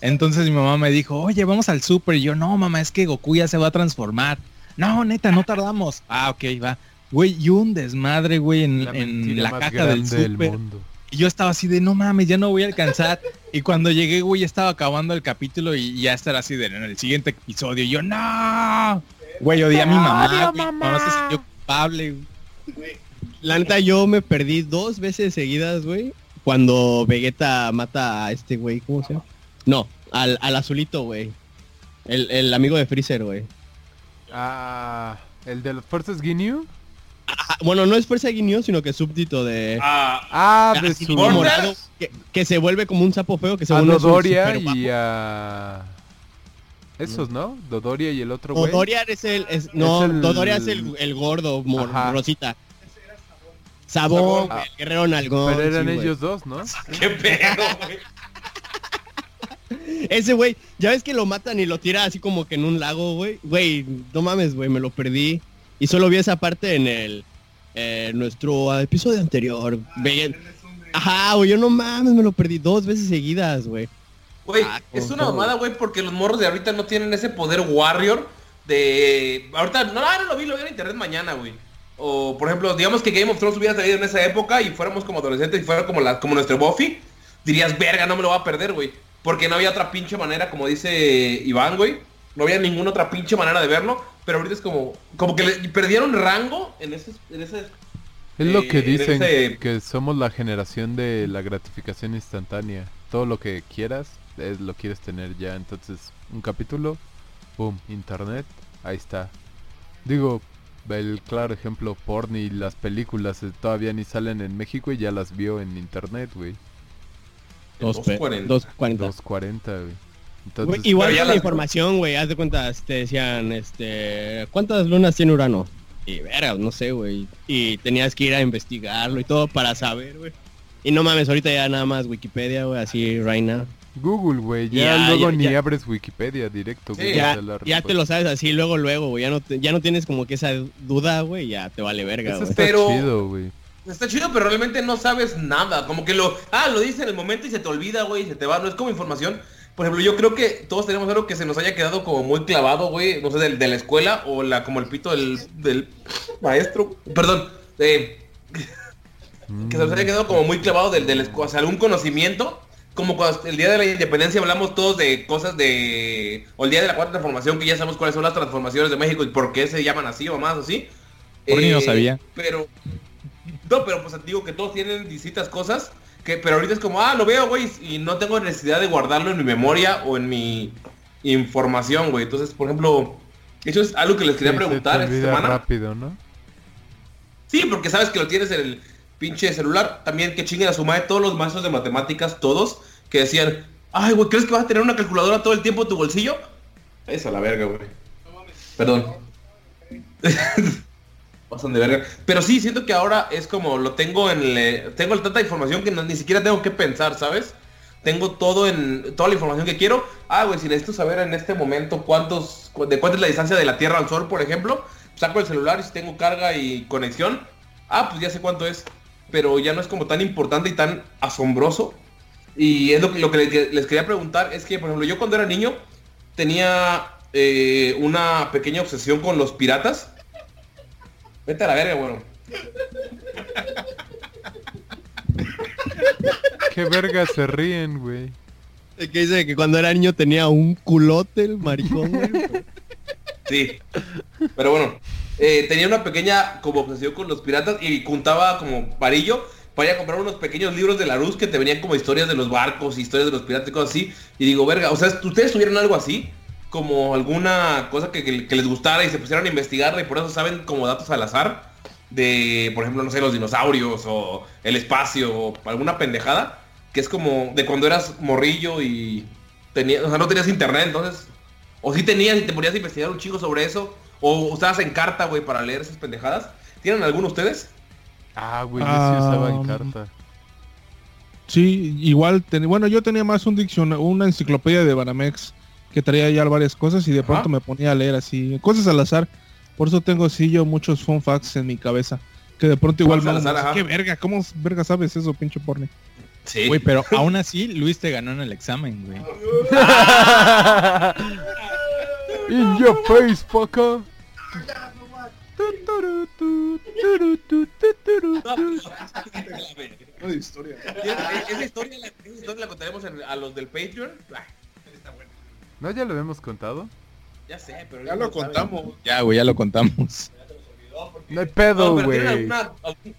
Entonces mi mamá me dijo, oye, vamos al Super. Y yo, no, mamá, es que Goku ya se va a transformar. No, neta, no tardamos. [LAUGHS] Ah, ok, va. Güey, y un desmadre, güey, en La en la caja del Super. mundo. Y yo estaba así de, no mames, ya no voy a alcanzar. y cuando llegué, güey, estaba acabando el capítulo y ya estará así de, en el siguiente episodio. Y yo, no. Güey, odié a mi mamá, güey. Mi mamá se sintió culpable, güey. La neta, yo me perdí dos veces seguidas, güey. Cuando Vegeta mata a este güey, ¿cómo se llama? No, al, al azulito, güey. El, el amigo de Freezer, güey. Ah, ¿el de las fuerzas Ginyu? Bueno, no es fuerza de guiño, sino que es súbdito de... Ah, Ah, de así su... morado, que, que se vuelve como un sapo feo que se A vuelve su- Dodoria y a... Esos, ¿no? Dodoria y el otro güey. Dodoria es el... es- no, Es el- Dodoria es el, el gordo, mor- rosita. Sabón, güey, el guerrero nalgón. Pero eran sí, ellos dos, ¿no? [LAUGHS] qué pedo, güey. Ese güey, ya ves que lo matan y lo tira así como que en un lago, güey. Güey, no mames, güey, me lo perdí. Y solo vi esa parte en el... eh, nuestro episodio anterior. Ve- Ajá, güey, yo no mames, me lo perdí dos veces seguidas, güey. Güey, Ah, es una mamada, güey, porque los morros de ahorita no tienen ese poder warrior de... Ahorita, no, no lo vi, lo vi en internet mañana, güey. O, por ejemplo, digamos que Game of Thrones hubiera salido en esa época y fuéramos como adolescentes y fuera como, la, como nuestro Buffy, dirías, verga, no me lo va a perder, güey. Porque no había otra pinche manera, como dice Iván, güey. No había ninguna otra pinche manera de verlo. Pero ahorita es como, como que le perdieron rango en ese, en ese Es lo Eh, que dicen, ese- que somos la generación de la gratificación instantánea. Todo lo que quieras, es, lo quieres tener ya. Entonces, un capítulo, boom, internet, ahí está. Digo, el claro ejemplo, porn y las películas eh, todavía ni salen en México y ya las vio en internet, güey. Dos pe- 2.40. 2.40. 240, güey. Entonces, igual la las- información, güey, haz de cuenta, te decían, este, ¿cuántas lunas tiene Urano? Y verga, no sé, güey. Y tenías que ir a investigarlo y todo para saber, güey. Y no mames, ahorita ya nada más Wikipedia, güey, así right now. Google, güey, ya, Ya, luego ya, ni ya. abres Wikipedia directo, Sí. güey. Ya, te ya lo sabes así luego, luego, güey. Ya no, te- ya no tienes como que esa duda, güey, ya te vale verga, güey. está Pero- chido, güey. Está chido, pero realmente no sabes nada. Como que lo... Ah, lo dices en el momento y se te olvida, güey, y se te va. No es como información. Por ejemplo, yo creo que todos tenemos algo que se nos haya quedado como muy clavado, güey. No sé, del- de, la escuela o la como el pito del, del maestro. Perdón. eh, [LAUGHS] que se nos haya quedado como muy clavado del, del escu- o sea, algún conocimiento. Como cuando el día de la independencia hablamos todos de cosas de... O el día de la cuarta transformación, que ya sabemos cuáles son las transformaciones de México y por qué se llaman así o más así. Por ni no sabía. Pero... No, pero pues digo que todos tienen distintas cosas. Que, pero ahorita es como, ah, lo veo, güey, y no tengo necesidad de guardarlo en mi memoria o en mi información, güey. Entonces, por ejemplo, eso es algo que les quería Sí, se te preguntar esta semana. rápido, ¿no? Sí, porque sabes que lo tienes en el pinche celular. También que chinguen a su madre todos los maestros de matemáticas, todos, que decían, ay, güey, ¿crees que vas a tener una calculadora todo el tiempo en tu bolsillo? Eso a la verga, güey. Perdón. [LAUGHS] Pasan de verga. Pero sí, siento que ahora es como lo tengo en el... Tengo tanta información que ni siquiera tengo que pensar, ¿sabes? Tengo todo en... Toda la información que quiero. Ah, güey, si necesito saber en este momento cuántos... cu- De cuánta es la distancia de la Tierra al Sol, por ejemplo. Saco el celular y si tengo carga y conexión. Ah, pues ya sé cuánto es. Pero ya no es como tan importante y tan asombroso. Y es lo que, lo que le- les quería preguntar. Es que, por ejemplo, yo cuando era niño tenía eh, una pequeña obsesión con los piratas. Vete a la verga, bueno. Qué verga se ríen, güey. El que dice que cuando era niño tenía un culote el maricón, güey. Sí. Pero bueno, eh, tenía una pequeña como obsesión con los piratas y juntaba como varillo para ir a comprar unos pequeños libros de la luz que te venían como historias de los barcos, historias de los piratas y cosas así. Y digo, verga, o sea, ¿ustedes tuvieron algo así? Como alguna cosa que, les gustara y se pusieran a investigarla y por eso saben como datos al azar de, por ejemplo, no sé, los dinosaurios o el espacio o alguna pendejada que es como de cuando eras morrillo y tenías, o sea, no tenías internet, entonces o si tenías y te ponías a investigar un chingo sobre eso. O usabas en carta, güey, para leer esas pendejadas. ¿Tienen alguno ustedes? Ah, güey, yo sí usaba en Um, carta. Sí, igual, ten- bueno, yo tenía más un diccionario, una enciclopedia de Banamex que traía ya varias cosas y de pronto me ponía a leer así, cosas al azar. Por eso tengo sí yo muchos fun facts en mi cabeza. Que de pronto igual me ajá. qué verga, ¿cómo verga sabes eso, pinche porni? Sí. Güey, pero aún así Luis te ganó en el examen, güey. [LAUGHS] In your face, fucker. [LAUGHS] Esa historia la, esa historia la contaremos en- a los del Patreon. Ah, ¿No ya lo habíamos contado? ya sé, pero Ya no lo saben. contamos. Ya, güey, ya lo contamos. No hay No, pedo, pero güey. ¿tienen alguna- algún,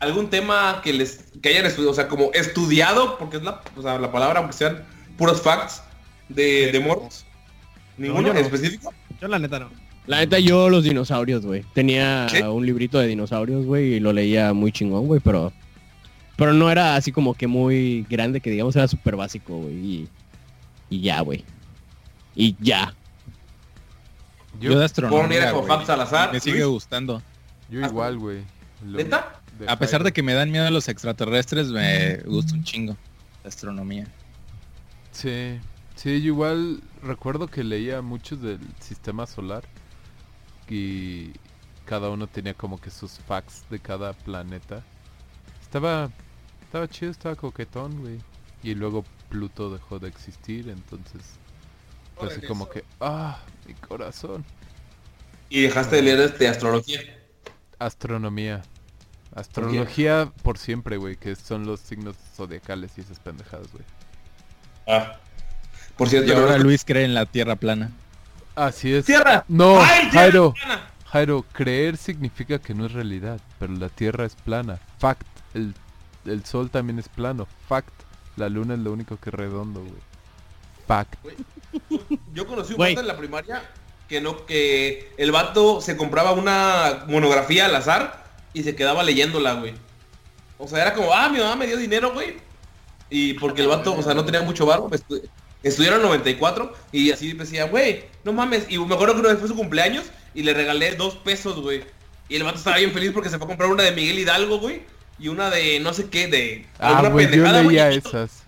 algún tema que les que hayan estudiado, o sea, como estudiado, porque es la, o sea, la palabra, aunque sean puros facts de, de morros? ¿Ninguno yo no. específico? Yo la neta no. La neta, yo los dinosaurios, güey. Tenía un librito de dinosaurios, güey, y lo leía muy chingón, güey, pero... Pero no era así como que muy grande, que digamos era súper básico, güey. Y, y ya, güey. Y ya. Yo de Por astronomía, con. Fab Salazar. Me sigue Luis, gustando. Yo igual, güey. ¿Neta? de A pesar de que me dan miedo los extraterrestres, me gusta un chingo la astronomía. Sí, sí, yo igual recuerdo que leía muchos del sistema solar y cada uno tenía como que sus facts de cada planeta. Estaba, estaba chido, estaba coquetón, güey. Y luego Pluto dejó de existir, entonces fue así como que, ah, mi corazón. Y dejaste de leer este astrología. Astronomía. Astrología por siempre, güey, que son los signos zodiacales y esas pendejadas, güey. Ah. Por cierto, Y ahora no- Luis cree en la Tierra plana. Así es. ¡Tierra! No, ¡Ay, tierra Jairo. plana! Jairo, creer significa que no es realidad, pero la Tierra es plana. Fact, el, el Sol también es plano. Fact, la Luna es lo único que es redondo, güey. Fact. Yo conocí un Güey. vato en la primaria que no, que el vato se compraba una monografía al azar y se quedaba leyéndola, güey. O sea, era como, ah, mi mamá me dio dinero, güey. Y porque el vato, o sea, no tenía mucho barro, estu estudiaron 94 y así decía, güey, no mames. Y me acuerdo que una vez fue su cumpleaños y le regalé dos pesos, güey. Y el vato estaba bien feliz porque se fue a comprar una de Miguel Hidalgo, güey. Y una de no sé qué, de Ah, güey, yo pendejada, güey, leía y esas.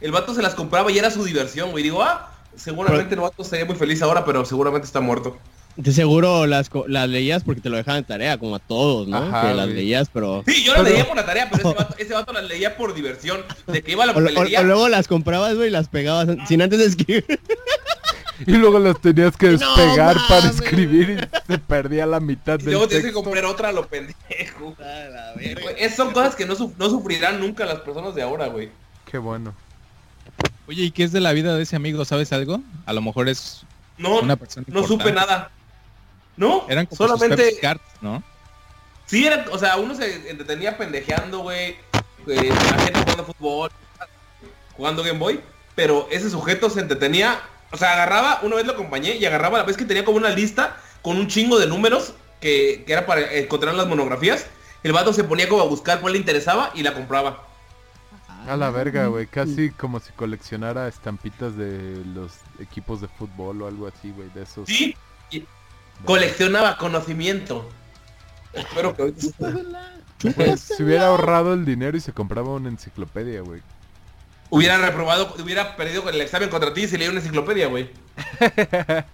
El vato se las compraba y era su diversión, güey. Digo, ah, seguramente el vato estaría muy feliz ahora, pero seguramente está muerto. De seguro las, co- las leías porque te lo dejaban de tarea, como a todos, ¿no? Ajá, que las leías, pero... Sí, yo las Pero- leía por la tarea, pero ese [LAUGHS] vato, ese vato las leía por diversión. De que iba a la O, o- luego las comprabas, güey, y las pegabas sin antes de escribir. [LAUGHS] Y luego las tenías que No despegar para escribir y se perdía la mitad y del luego tienes que comprar otra a lo pendejo. [LAUGHS] Es- son cosas que no, su- no sufrirán nunca las personas de ahora, güey. Qué bueno. Oye, ¿y qué es de la vida de ese amigo? ¿Sabes algo? A lo mejor es No, una persona no supe nada. No, Eran como solamente... Cards, ¿no? Sí, era, o sea, uno se entretenía pendejeando, güey. eh, la gente jugando fútbol, jugando Game Boy. Pero ese sujeto se entretenía, o sea, agarraba, una vez lo acompañé y agarraba la vez que tenía como una lista con un chingo de números que, que era para encontrar las monografías. El vato se ponía como a buscar cuál le interesaba y la compraba. A la verga, güey. Casi como si coleccionara estampitas de los equipos de fútbol o algo así, güey. De esos. Sí, y coleccionaba conocimiento. Espero que hoy... Pues, se hubiera ahorrado el dinero y se compraba una enciclopedia, güey. hubiera reprobado, hubiera perdido el examen contra ti si leía una enciclopedia, güey. [LAUGHS]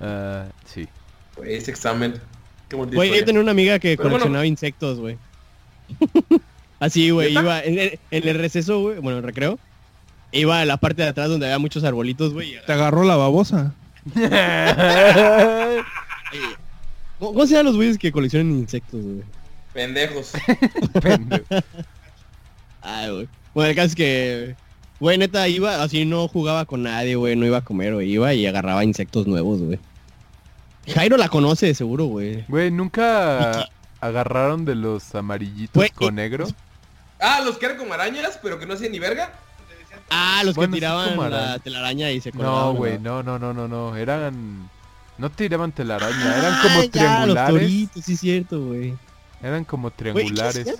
Ah, sí. Güey, ese examen. Qué bonito. Güey, yo tenía una amiga que Pero bueno. coleccionaba insectos, güey. [LAUGHS] Así, güey, iba en el, en el receso, güey, bueno, el recreo. Iba a la parte de atrás donde había muchos arbolitos, güey. Te agarró la babosa. [LAUGHS] ¿Cómo, cómo se llaman los güeyes que coleccionan insectos, güey? Pendejos. [LAUGHS] Pendejo. Ay, güey. Bueno, el caso es que, güey, neta, iba, así no jugaba con nadie, güey, no iba a comer, güey, iba y agarraba insectos nuevos, güey. Jairo la conoce, de seguro, güey. Güey, ¿nunca agarraron de los amarillitos Güey, con negro? Ah, los que eran como arañas, pero que no hacían ni verga. Ah, los Bueno, que tiraban la araña. telaraña y se colgaban. No, güey, no, no, no, no, no. Eran... No tiraban telaraña, eran como Ah, ya, los triangulares. toritos, sí es cierto, güey. Eran como ¿qué triangulares.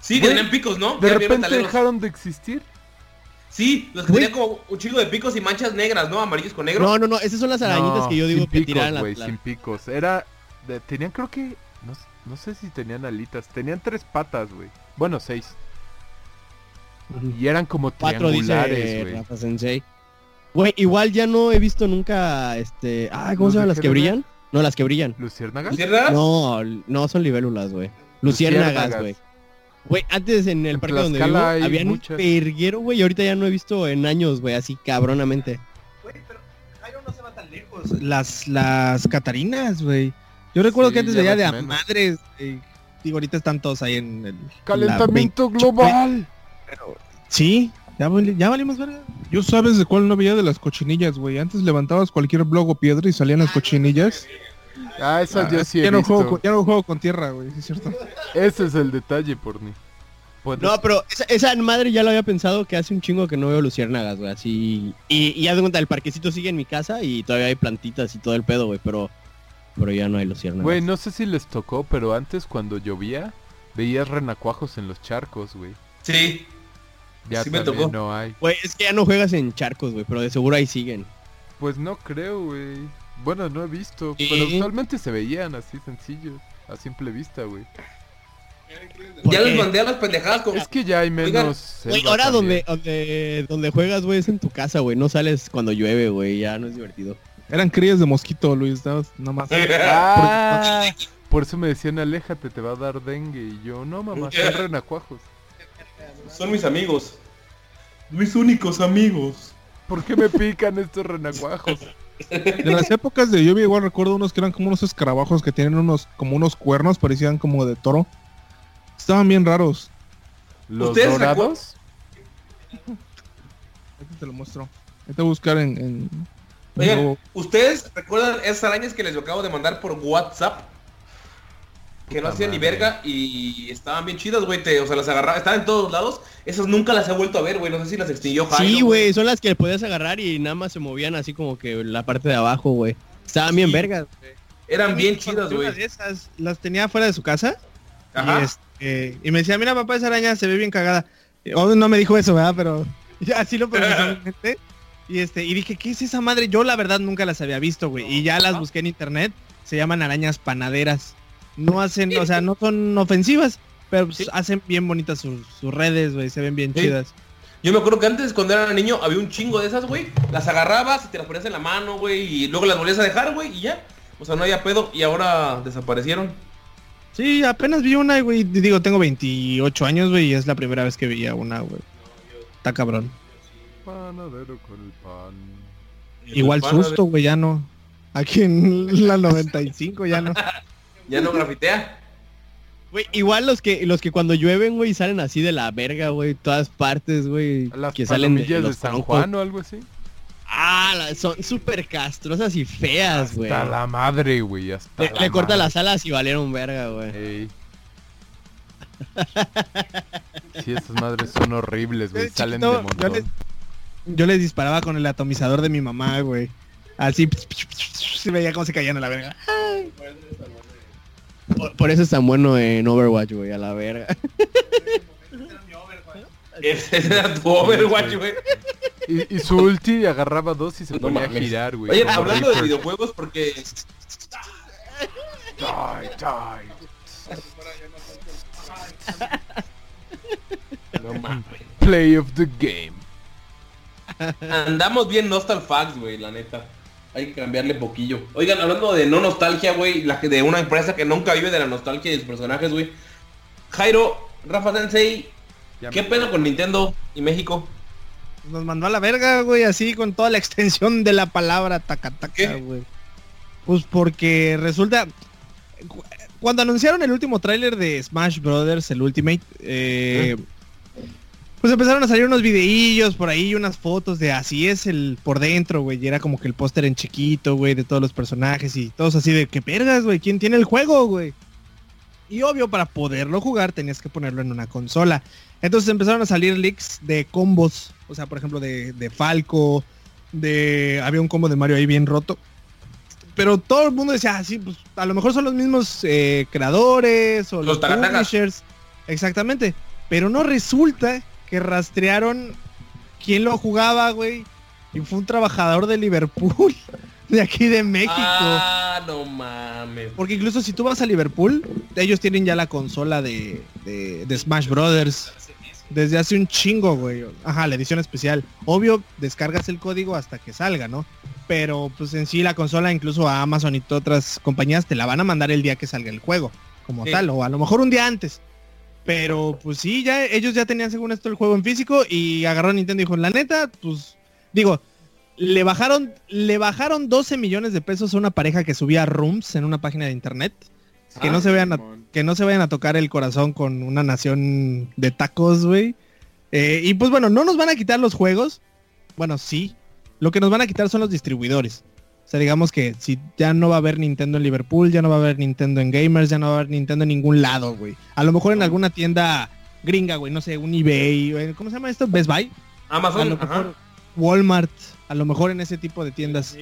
Sí, tenían picos, ¿no? De repente dejaron de existir. Sí, los que tenían como un chingo de picos y manchas negras, ¿no? Amarillos con negro. No, no, no, esas son las arañitas No, que yo digo sin que picos, tiraban la, sin picos. Era... de- tenían creo que... No, no sé si tenían alitas. Tenían tres patas, güey. Bueno, seis. Y eran como Cuatro triangulares, güey. Güey, igual ya no he visto nunca, este... Ah, ¿cómo ¿Los se llaman las que brillan? No, las que brillan. ¿Luciérnagas? ¿Luciérnagas? No, no son libélulas, güey. Luciérnagas, güey. Güey, antes en el En parque donde vivo, muchas. un perguero, güey, y ahorita ya no he visto en años, güey, así cabronamente. Güey, pero Jairo no se va tan lejos. Las, las Catarinas, güey. Yo recuerdo Sí, que antes veía de a madres. eh, digo, ahorita están todos ahí en el... Calentamiento la global. Sí, ya, ya valimos verga. Yo sabes de cuál no veía de las cochinillas, güey. Antes levantabas cualquier blog o piedra y salían las cochinillas. Ah, esas yo sí he ya, no visto. juego con, ya no juego con tierra, güey, sí es cierto. Ese es el detalle, por mí. Puedes- No, pero esa, esa madre ya lo había pensado que hace un chingo que no veo luciérnagas, güey. Así. Y, y haz de cuenta, el parquecito sigue en mi casa y todavía hay plantitas y todo el pedo, güey. Pero, pero ya no hay luciérnagas. Güey, no sé si les tocó, pero antes cuando llovía, veías renacuajos en los charcos, güey. Sí. Ya Sí me tocó. no hay. Güey, es que ya no juegas en charcos, güey, pero de seguro ahí siguen. Pues no creo, güey. Bueno, no he visto, ¿Y? pero usualmente se veían así sencillos, a simple vista, güey. Ya ¿Por les mandé a las pendejadas con... Es que ya hay menos... Güey, ahora donde, donde, donde juegas, güey, es en tu casa, güey. No sales cuando llueve, güey. Ya no es divertido. Eran crías de mosquito, Luis, nada más- nada más. [LAUGHS] Ah, por eso me decían, aléjate, te va a dar dengue. Y yo, no, mamá, [LAUGHS] son renacuajos. Son mis amigos. Mis únicos amigos. ¿Por qué me pican estos renacuajos? [LAUGHS] De las épocas de lluvia igual recuerdo unos que eran como unos escarabajos que tienen unos como unos cuernos, parecían como de toro. Estaban bien raros. ¿Los ¿Ustedes dorados? Ahorita te lo muestro. Hay que buscar en... en- Oigan, no, ¿ustedes recuerdan esas arañas que les acabo de mandar por WhatsApp? Que no hacían ni verga y estaban bien chidas, güey. te- O sea, las agarraba, estaban en todos lados. Esas nunca las he vuelto a ver, güey. No sé si las extinguió Jairo. Sí, güey, son las que podías agarrar y nada más se movían así como que la parte de abajo, güey. Estaban bien vergas. Eran bien chidas, Una güey. de esas las tenía fuera de su casa Ajá. y, este, y me decía, mira papá, esa araña se ve bien cagada. O no me dijo eso, ¿verdad? Pero [LAUGHS] ya así lo procesé [LAUGHS] en mi mente. Y este, y dije, ¿qué es esa madre? Yo la verdad nunca las había visto, güey. Y ya las busqué en internet. Se llaman arañas panaderas. No hacen, o sea, no son ofensivas, pero pues, Sí. hacen bien bonitas sus, sus redes, güey. Se ven bien Sí. chidas. Yo me acuerdo que antes, cuando era niño, había un chingo de esas, güey. Las agarrabas y te las ponías en la mano, güey. Y luego las volvías a dejar, güey. Y ya. O sea, no había pedo. Y ahora desaparecieron. Sí, apenas vi una, güey. Digo, tengo 28 años, güey, y es la primera vez que veía una, güey. Está cabrón. Panadero con el pan. Igual susto, güey, ya no. Aquí en la 95 ya no. [LAUGHS] Ya no grafitea. Güey, igual los que los que cuando llueven, güey, salen así de la verga, güey, todas partes, güey, Las que salen de, de, los San troncos. Juan o algo así. Ah, la- son súper castrosas y feas, güey. Hasta la madre, güey. Hasta Le, la le corta madre. las alas y valieron verga, güey. Ey. Sí, esas madres son horribles, güey. Salen de chiquito, yo montón. les- Yo les disparaba con el atomizador de mi mamá, güey. Así [LAUGHS] se veía cómo se caían a la verga. Por, por eso es tan bueno en Overwatch, güey, a la verga. Ese era tu Overwatch, güey. Y, y su ulti agarraba dos y se No ponía a girar, güey. Oye, hablando de videojuegos, porque Die, die. no mames. Play of the game. Andamos bien nostalfax, güey, la neta. Hay que cambiarle poquillo. Oigan, hablando de no nostalgia, güey, la que- de una empresa que nunca vive de la nostalgia de sus personajes, güey. Jairo, Rafa Sensei, Ya ¿qué me- pedo con Nintendo y México? Nos mandó a la verga, güey, así con toda la [LAUGHS] extensión de la palabra taca taca, ¿Qué? güey. Pues porque resulta cu- cuando anunciaron el último tráiler de Smash Brothers, el Ultimate, eh, pues empezaron a salir unos videillos por ahí, unas fotos de así es el por dentro, güey, y era como que el póster en chiquito, güey, de todos los personajes y todos así de que vergas, güey, ¿quién tiene el juego, güey? Y obvio, para poderlo jugar tenías que ponerlo en una consola. Entonces empezaron a salir leaks de combos. O sea, por ejemplo, de, de Falco. De. Había un combo de Mario ahí bien roto. Pero todo el mundo decía, ah, sí, pues a lo mejor son los mismos eh, creadores o Los publishers. Exactamente. Pero no resulta que rastrearon quién lo jugaba, güey. Y fue un trabajador de Liverpool. [LAUGHS] De aquí de México. Ah, no mames. Porque incluso si tú vas a Liverpool, ellos tienen ya la consola de, de, de Smash Brothers. Desde hace un chingo, güey. Ajá, la edición especial. Obvio, descargas el código hasta que salga, ¿no? Pero pues en sí la consola, incluso a Amazon y todas otras compañías, te la van a mandar el día que salga el juego. Como Sí. tal, o a lo mejor un día antes. Pero pues sí, ya ellos ya tenían según esto el juego en físico y agarró a Nintendo y dijo, la neta, pues digo, le bajaron, le bajaron 12 millones de pesos a una pareja que subía rooms en una página de internet. Que no se vean a, que no se vayan a tocar el corazón con una nación de tacos, güey. Eh, y pues bueno, no nos van a quitar los juegos. Bueno, sí. Lo que nos van a quitar son los distribuidores. O sea, digamos que si ya no va a haber Nintendo en Liverpool, ya no va a haber Nintendo en Gamers, ya no va a haber Nintendo en ningún lado, güey. A lo mejor en alguna tienda gringa, güey, no sé, un eBay, güey, ¿cómo se llama esto? Best Buy. A Amazon, lo ajá. mejor Walmart, a lo mejor en ese tipo de tiendas.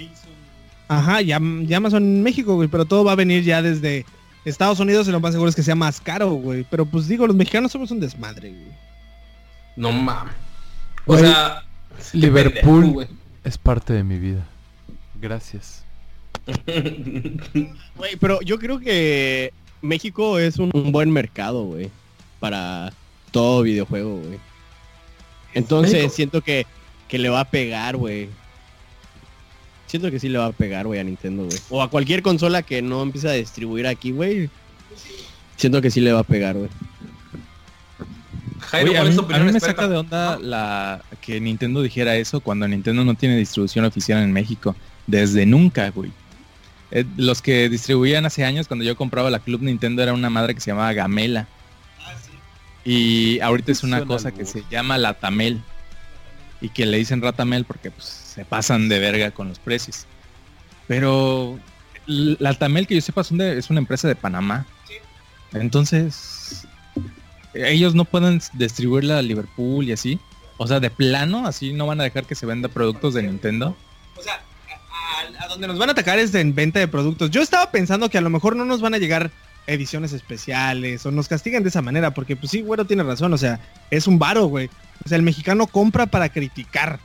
Ajá, ya, ya Amazon en México, güey, pero todo va a venir ya desde Estados Unidos y lo más seguro es que sea más caro, güey. Pero pues digo, los mexicanos somos un desmadre, güey. No mames. O sea, Liverpool es parte de mi vida. Gracias. [LAUGHS] Güey, pero yo creo que México es un, un buen mercado, güey, para todo videojuego, güey. Entonces México. siento que, que le va a pegar, güey. Siento que sí le va a pegar, güey, a Nintendo, güey. O a cualquier consola que no empiece a distribuir aquí, güey. Siento que sí le va a pegar, güey. Jairo, Oye, a ¿cuál mí, es tu a opinión mí me experta? saca de onda la que Nintendo dijera eso cuando Nintendo no tiene distribución oficial en México. Desde nunca, güey. Eh, los que distribuían hace años, cuando yo compraba la Club Nintendo, era una madre que se llamaba Gamela. Y ahorita es una cosa que se llama Latamel. Y que le dicen Ratamel porque pues, se pasan de verga con los precios. Pero l- Latamel, que yo sepa, es una, es una empresa de Panamá. Entonces, ellos no pueden distribuirla a Liverpool y así. O sea, de plano, así no van a dejar que se venda productos de Nintendo. O sea, a, donde nos van a atacar es en venta de productos. Yo estaba pensando que a lo mejor no nos van a llegar ediciones especiales o nos castigan de esa manera, porque pues sí, güero tiene razón, o sea, es un varo, güey. O sea, el mexicano compra para criticar.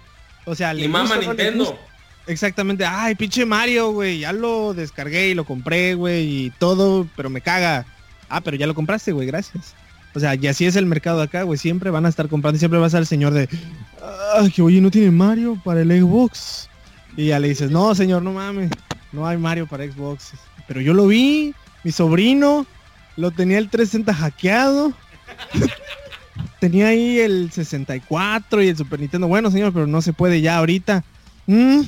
O sea, Y le mama gusta no le Nintendo. gusta. Exactamente, ay, pinche Mario, güey, ya lo descargué y lo compré, güey, y todo, pero me caga. Ah, pero ya lo compraste, güey, gracias. O sea, y así es el mercado acá, güey, siempre van a estar comprando y siempre va a ser el señor de, ay, que oye, no tiene Mario para el Xbox. Y ya le dices, no, señor, no mames, no hay Mario para Xbox. Pero yo lo vi, mi sobrino, lo tenía el 360 hackeado. [LAUGHS] tenía ahí el 64 y el Super Nintendo. Bueno, señor, pero no se puede ya ahorita. Mm,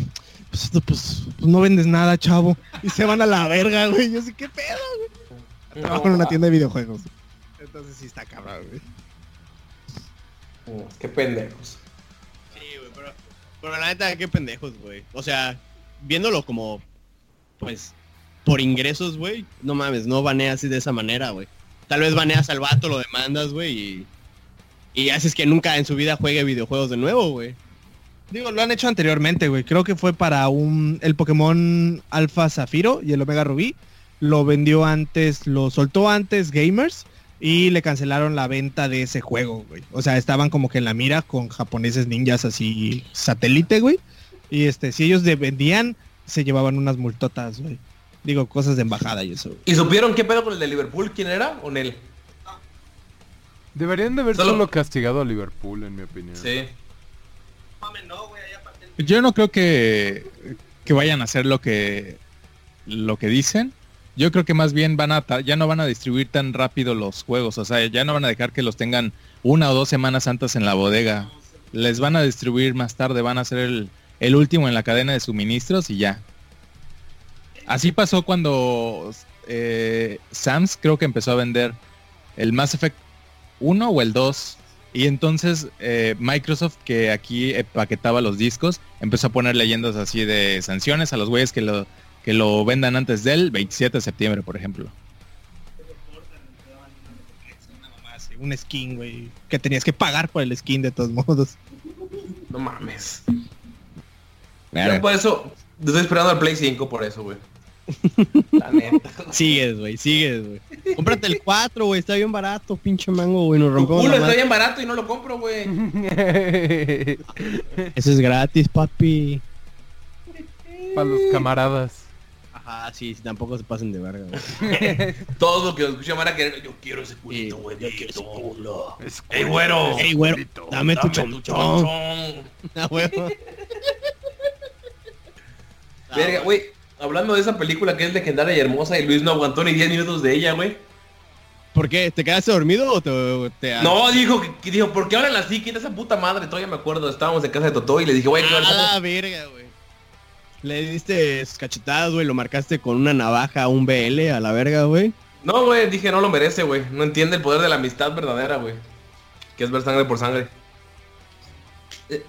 pues, pues, pues no vendes nada, chavo. Y se van a la verga, güey. Yo sé qué pedo, güey. Trabajo en una tienda de videojuegos. Entonces sí está cabrón, güey. Mm, Qué pendejos. Sí, güey, pero, pero la neta, qué pendejos, güey. O sea, viéndolo como, pues, por ingresos, güey, no mames, no baneas así de esa manera, güey. Tal vez baneas al vato, lo demandas, güey, y, y haces que nunca en su vida juegue videojuegos de nuevo, güey. Digo, lo han hecho anteriormente, güey. Creo que fue para un el Pokémon Alpha Zafiro y el Omega Rubí. Lo vendió antes, lo soltó antes Gamers y le cancelaron la venta de ese juego, güey. O sea, estaban como que en la mira con japoneses ninjas así satélite, güey. Y este, si ellos de- vendían, se llevaban unas multotas, güey. Digo, cosas de embajada y eso. güey. ¿Y supieron qué pedo con el de Liverpool? ¿Quién era? ¿O Nel? Deberían de haber Solo- solo castigado a Liverpool, en mi opinión. Sí. Yo no creo que, que vayan a hacer lo que lo que dicen. Yo creo que más bien van a ya no van a distribuir tan rápido los juegos, o sea, ya no van a dejar que los tengan una o dos semanas antes en la bodega. Les van a distribuir más tarde, van a ser el, el último en la cadena de suministros y ya. Así pasó cuando eh, Sams creo que empezó a vender el Mass Effect 1 o el 2 y entonces eh, Microsoft, que aquí paquetaba los discos, empezó a poner leyendas así de sanciones a los güeyes que lo, que lo vendan antes del 27 de septiembre, por ejemplo. Un skin, güey. Que tenías que pagar por el skin de todos modos. No mames. Yo por eso estoy esperando al Play 5 por eso, güey. [LAUGHS] La neta. Sigues, güey, sigues, güey. Cómprate el 4, güey, está bien barato, pinche mango, güey, nos rompemos culo la está bien barato y no lo compro, güey. Eso es gratis, papi. Para los camaradas. Ajá, sí, sí, tampoco se pasen de verga, güey. [LAUGHS] Todo lo que escucha van a querer. Yo quiero ese culito, güey. Yo quiero ese culo. ¡Ey, güero! Ey, güero, dame tu chomchón. [LAUGHS] Ah. [LAUGHS] Verga, güey. Hablando de esa película que es legendaria y hermosa y Luis no aguantó ni 10 minutos de ella, güey. ¿Por qué? ¿Te quedaste dormido o te, te No, dijo, dijo, ¿por qué hablan así? ¿Quién es esa puta madre? Todavía me acuerdo, estábamos en casa de Totó y le dije, güey, ¿qué A cómo- la verga, güey. Le diste sus cachetadas, güey, lo marcaste con una navaja, un BL a la verga, güey. No, güey, dije, no lo merece, güey. No entiende el poder de la amistad verdadera, güey. Que es ver sangre por sangre.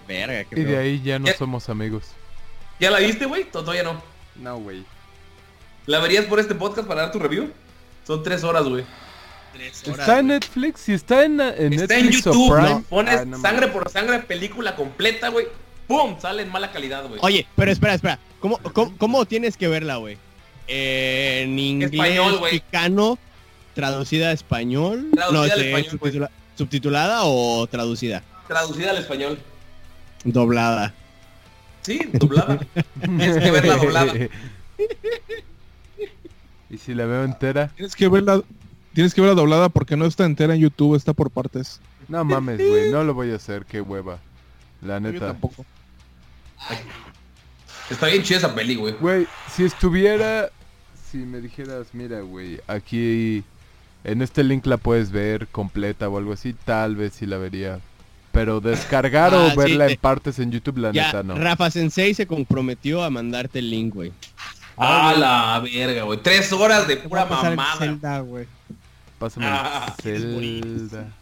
Verga, qué Y de ahí ya no Ya- somos amigos. ¿Ya la viste, güey? To- Todavía no. No, güey. ¿La verías por este podcast para dar tu review? Son tres horas, güey. Tres horas, ¿Está en. Netflix? Si está en, en Está en Netflix o YouTube, Prime. ¿no? pones Ah, no sangre por sangre, película completa, güey. ¡Pum! Sale en mala calidad, güey. Oye, pero espera, espera. ¿Cómo, cómo, cómo tienes que verla, güey? Eh, en inglés Español, mexicano, traducida a español. Traducida al este, español, ¿Subtitulada o traducida? Traducida al español. Doblada. Sí, doblada. Tienes que verla doblada. ¿Y si la veo entera? Tienes que verla, tienes que verla doblada porque no está entera en YouTube, está por partes. No mames, güey, no lo voy a hacer, qué hueva. La Yo neta. tampoco. Está bien chida esa peli, güey. Güey, si estuviera... Si me dijeras, mira, güey, aquí... En este link la puedes ver completa o algo así, tal vez sí la vería. Pero descargar Ah, o sí, verla en partes en YouTube, la Ya, neta no. Rafa Sensei se comprometió a mandarte el link, güey. A la verga, güey. Tres horas de pura mamada. Zelda, güey. Pásame Ah. Zelda.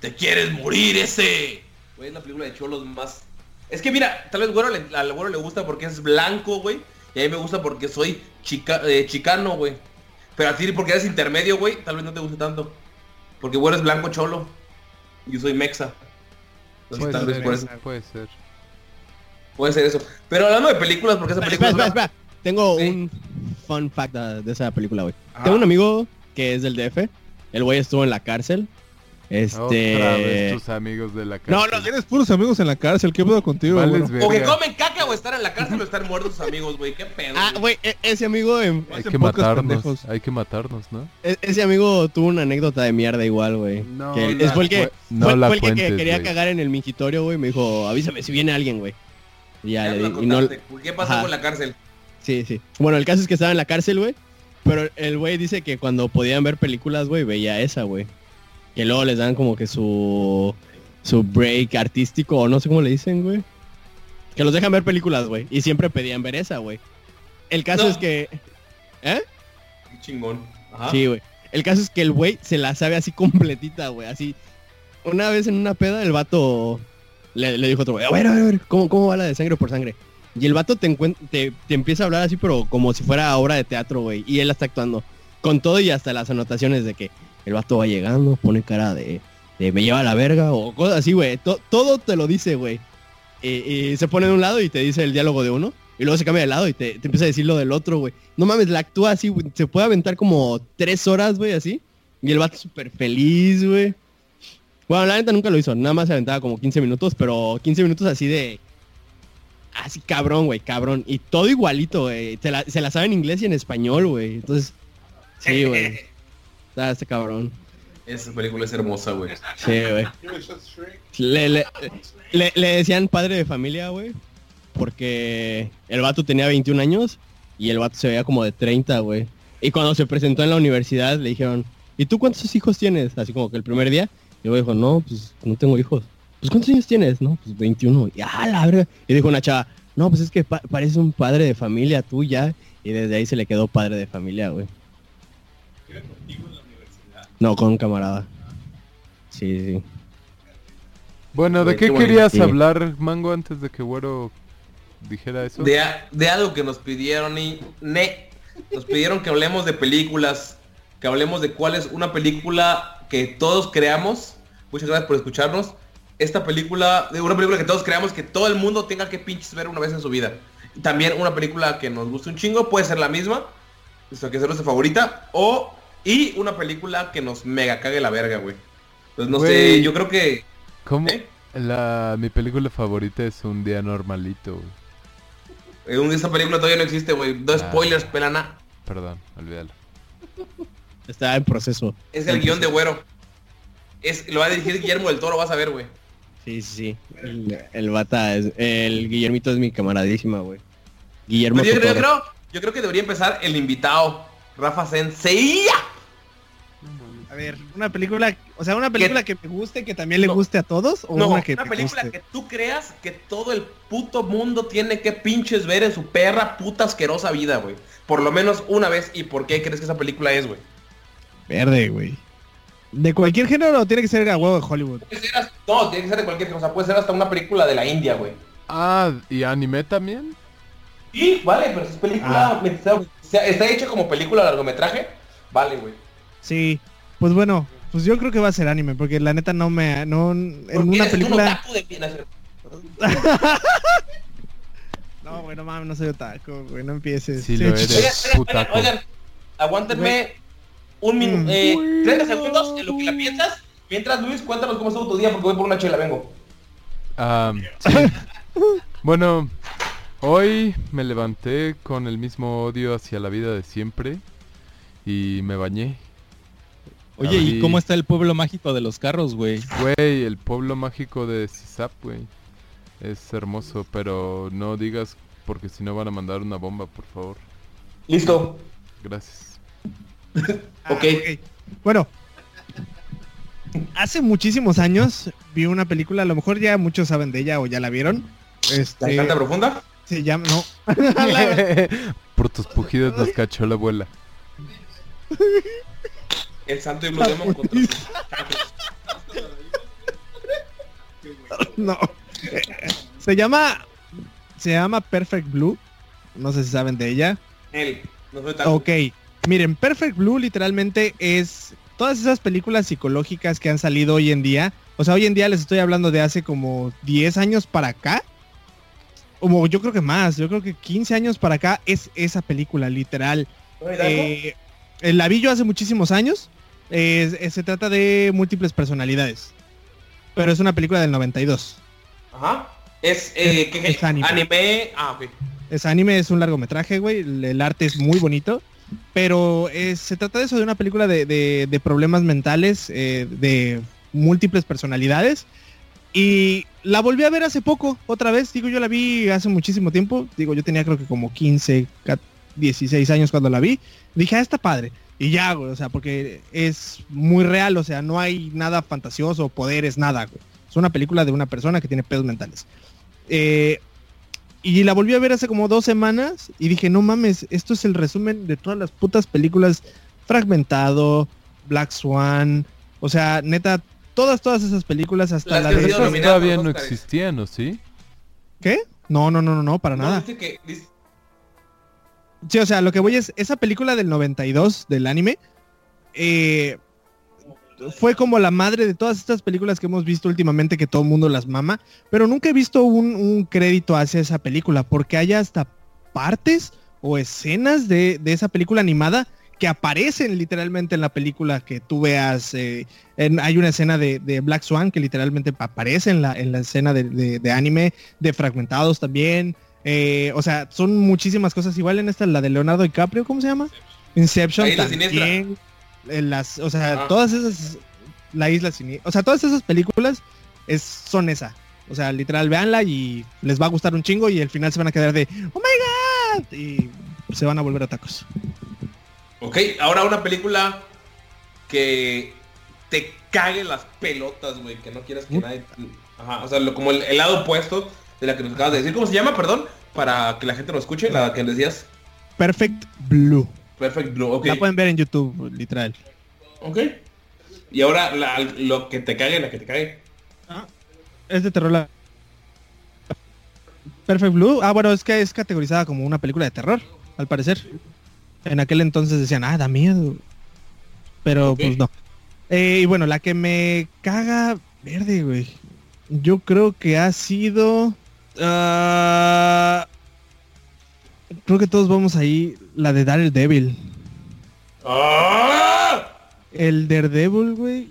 Te quieres morir ese. Güey, es la película de cholos más. Es que mira, tal vez güero le, al güero le gusta porque es blanco, güey. Y a mí me gusta porque soy chica, eh, chicano, güey. Pero a ti porque eres intermedio, güey, tal vez no te guste tanto. Porque güero es blanco cholo. Y yo soy mexa. Entonces Puede tal vez ser, por eso. puede ser. Puede ser eso. Pero hablando de películas, porque esa película... espera, es espera. Tengo Sí. un fun fact de, esa película, güey. Tengo un amigo que es del DF. El güey estuvo en la cárcel. Otra vez Este... tus amigos de la No, cárcel. no, Tienes puros amigos en la cárcel, ¿qué pedo contigo, güey? O que comen caca o estar en la cárcel o estar muertos sus amigos, güey. Qué pedo. Ah, güey. e- ese amigo en- Hay que matarnos, pendejos. hay que matarnos, ¿no? e- ese amigo tuvo una anécdota de mierda igual, güey. No Que la es fue el que, no fue, la fue el que- quería cagar en el mingitorio, güey. Me dijo, avísame si viene alguien, güey. Y ya, Ya le di- y no. ¿Qué pasó Ajá. con la cárcel? Sí, sí. Bueno, el caso es que estaba en la cárcel, güey. Pero el güey dice que cuando podían ver películas, güey, veía esa, güey. Que luego les dan como que su su break artístico o no sé cómo le dicen, güey. Que los dejan ver películas, güey. Y siempre pedían ver esa, güey. El caso No. es que... ¿Eh? Chingón. Ajá. Sí, güey. El caso es que el güey se la sabe así [LAUGHS] completita, güey. Así. Una vez en una peda, el vato le, le dijo a otro güey, a ver, a ver, a ver, ¿cómo, ¿cómo va la de sangre por sangre? Y el vato te, te, te empieza a hablar así, pero como si fuera obra de teatro, güey. Y él está actuando. Con todo y hasta las anotaciones de que el vato va llegando, pone cara de, me lleva a la verga o cosas así, güey. To- todo te lo dice, güey. Y, y se pone de un lado y te dice el diálogo de uno. Y luego se cambia de lado y te, empieza a decir lo del otro, güey. No mames, la actúa así, güey. Se puede aventar como tres horas, güey, así. Y el vato súper feliz, güey. Bueno, la neta nunca lo hizo. Nada más se aventaba como 15 minutos, pero 15 minutos así de... Así cabrón, güey, cabrón. Y todo igualito, güey. Se la sabe en inglés y en español, güey. Entonces, sí, güey. [LAUGHS] Está este cabrón. Esa película es hermosa, güey. Sí, güey. Le, le, le- le decían padre de familia, güey. Porque el vato tenía 21 años y el vato se veía como de 30, güey. Y cuando se presentó en la universidad le dijeron, ¿y tú cuántos hijos tienes? Así como que el primer día. Y güey dijo, no, pues no tengo hijos. Pues ¿cuántos años tienes? No, pues 21. Y ah, la verga. Y dijo una chava, no, pues es que pa- pareces un padre de familia tuya. Y desde ahí se le quedó padre de familia, güey. No, con un camarada. Sí, sí. Bueno, ¿de qué querías Sí. hablar, Mango, antes de que Güero dijera eso? De, a- de algo que nos pidieron y ne, nos pidieron que hablemos de películas, que hablemos de cuál es una película que todos creamos. Muchas gracias por escucharnos. Esta película, de una película que todos creamos que todo el mundo tenga que pinches ver una vez en su vida. También una película que nos guste un chingo, puede ser la misma, esto que sea nuestra favorita, o y una película que nos mega cague la verga, güey. Pues no sé, yo creo que ¿Cómo? ¿Eh? La, mi película favorita es Un Día Normalito, güey. eh, esta película todavía no existe, güey. Dos Ah. spoilers, pelana. Perdón, olvídalo. Está en proceso. Es el guion de Güero. Es, lo va a dirigir Guillermo del Toro, vas a ver, güey. Sí, sí, sí. El, el bata es, el Guillermito es mi camaradísima, güey. Guillermo Pues yo, creo, yo creo, yo creo que debería empezar el invitado, Rafa Sensei. A ver, una película, o sea, una película que me guste, que también le No. guste a todos, o No, una una, que me película guste. que tú creas que todo el puto mundo tiene que pinches ver en su perra puta asquerosa vida, güey. Por lo menos una vez. ¿Y por qué crees que esa película es, güey? Verde, güey. De cualquier género tiene que ser a huevo de Hollywood. Puede ser hasta- No, tiene que ser de cualquier cosa. Puede ser hasta una película de la India, güey. Ah, ¿y anime también? Sí, vale, pero si es película... Ah. está, está hecha como película de largometraje. Vale, güey. Sí. Pues bueno, pues yo creo que va a ser anime, porque la neta no me... No, en una película... [LAUGHS] No, güey, no mames, no soy otaku, güey, no empieces. Sí lo eres. Oigan, oigan, oigan, aguántenme un minuto, Mm. eh, 30 segundos en lo que la piensas. Mientras, Luis, cuéntanos cómo estuvo tu día porque voy por una chela, vengo. Sí. [LAUGHS] Bueno, hoy me levanté con el mismo odio hacia la vida de siempre y me bañé. Oye, ¿y cómo está el pueblo mágico de los carros, güey? Güey, el pueblo mágico de Sisap, güey. Es hermoso, pero no digas porque si no van a mandar una bomba, por favor. Listo. Gracias. [LAUGHS] Ah, Ok. Bueno, hace muchísimos años vi una película, a lo mejor ya muchos saben de ella o ya la vieron. ¿La Este, canta profunda? se llama, no, [LAUGHS] por tus pujidos nos cachó la abuela. [LAUGHS] El santo y Blue Demon contra [LAUGHS] no. Se llama, se llama Perfect Blue. No sé si saben de ella. él. No soy tan... Ok, miren, Perfect Blue literalmente es todas esas películas psicológicas que han salido hoy en día. O sea, hoy en día les estoy hablando de hace como 10 años para acá. Como yo creo que más, yo creo que 15 años para acá es esa película, literal. Eh, la vi yo hace muchísimos años. Eh, se trata de múltiples personalidades. Pero es una película del 92. Ajá. Es, eh, es- anime. anime. Ah, ok. Es anime, es un largometraje, güey. El, el arte es muy bonito. Pero eh, se trata de eso, de una película de, de- de problemas mentales, eh, de múltiples personalidades. Y la volví a ver hace poco, otra vez. Digo, yo la vi hace muchísimo tiempo. Digo, yo tenía creo que como 15, ca- 16 años cuando la vi. Dije, ah, está padre. Y ya, güey, o sea, porque es muy real, o sea, no hay nada fantasioso, poderes, nada, güey. Es una película de una persona que tiene pedos mentales. Eh, y la volví a ver hace como dos semanas y dije, no mames, esto es el resumen de todas las putas películas Fragmentado, Black Swan, o sea, neta, todas, todas esas películas hasta Las la de... Esas todavía no existían, ¿no? ¿Sí? ¿Qué? No, no, no, no, no, para No, nada. dice que... dice- Sí, o sea, lo que voy es, esa película del 92 del anime, eh, fue como la madre de todas estas películas que hemos visto últimamente que todo el mundo las mama, pero nunca he visto un, crédito hacia esa película, porque hay hasta partes o escenas de, de esa película animada que aparecen literalmente en la película que tú veas. eh, hay una escena de, Black Swan que literalmente aparece en la, en la escena de- de anime, de Fragmentados también. Eh, o sea, son muchísimas cosas. Igual en esta, la de Leonardo DiCaprio, ¿cómo se llama? Inception La también. en las, o sea, Ah. todas esas, la isla siniestra, o sea, todas esas películas es, son esa. O sea, literal, véanla y les va a gustar un chingo y al final se van a quedar de, oh my god, y se van a volver a tacos. Ok, ahora una película que te cague las pelotas, güey, que no quieras que Uh. nadie... Ajá, o sea, lo- como el, el lado opuesto de la que nos acabas de decir. ¿Cómo se llama, perdón? Para que la gente lo escuche, la que decías. Perfect Blue. Perfect Blue, ok. La pueden ver en YouTube, literal. Ok. Y ahora la- lo que te cague, la que te cague. Es de terror. la- Perfect Blue. Ah, bueno, es que es categorizada como una película de terror, al parecer. En aquel entonces decían, ah, da miedo. Pero pues no. Eh, y bueno, la que me caga verde, güey. Yo creo que ha sido... ah, creo que todos vamos ahí. La de Daredevil. ¡Ah! El Daredevil, güey.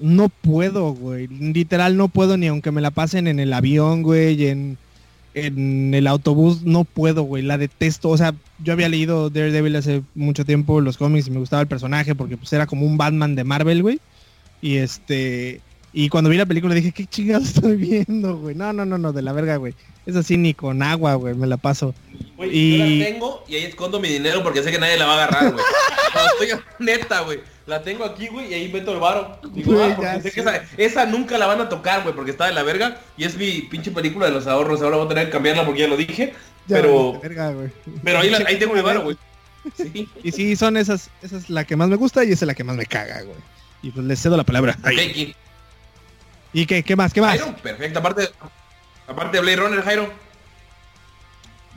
No puedo, güey. Literal no puedo ni aunque me la pasen en el avión, güey, en, en el autobús. No puedo, güey. La detesto. O sea, yo había leído Daredevil hace mucho tiempo los cómics y me gustaba el personaje porque pues era como un Batman de Marvel, güey. Y este... Y cuando vi la película dije, ¿qué chingados estoy viendo, güey? No, no, no, no, de la verga, güey. Es así ni con agua, güey, me la paso. Güey, Y- yo la tengo y ahí escondo mi dinero porque sé que nadie la va a agarrar, güey. [LAUGHS] No, estoy neta, güey. La tengo aquí, güey, y ahí meto el varo. Digo, Güey, ah, porque sé que esa, esa nunca la van a tocar, güey, porque está de la verga. Y es mi pinche película de los ahorros. Ahora voy a tener que cambiarla porque ya lo dije. Ya, pero de verga, güey. pero ahí, la- ahí tengo mi varo, güey. [LAUGHS] Sí. Y sí, son esas, esa es la que más me gusta y esa es la que más me caga, güey. Y pues les cedo la palabra. Ok, ¿y- ¿Y qué, qué más? ¿Qué más? Jairo, perfecto. Aparte, aparte de Blade Runner, Jairo.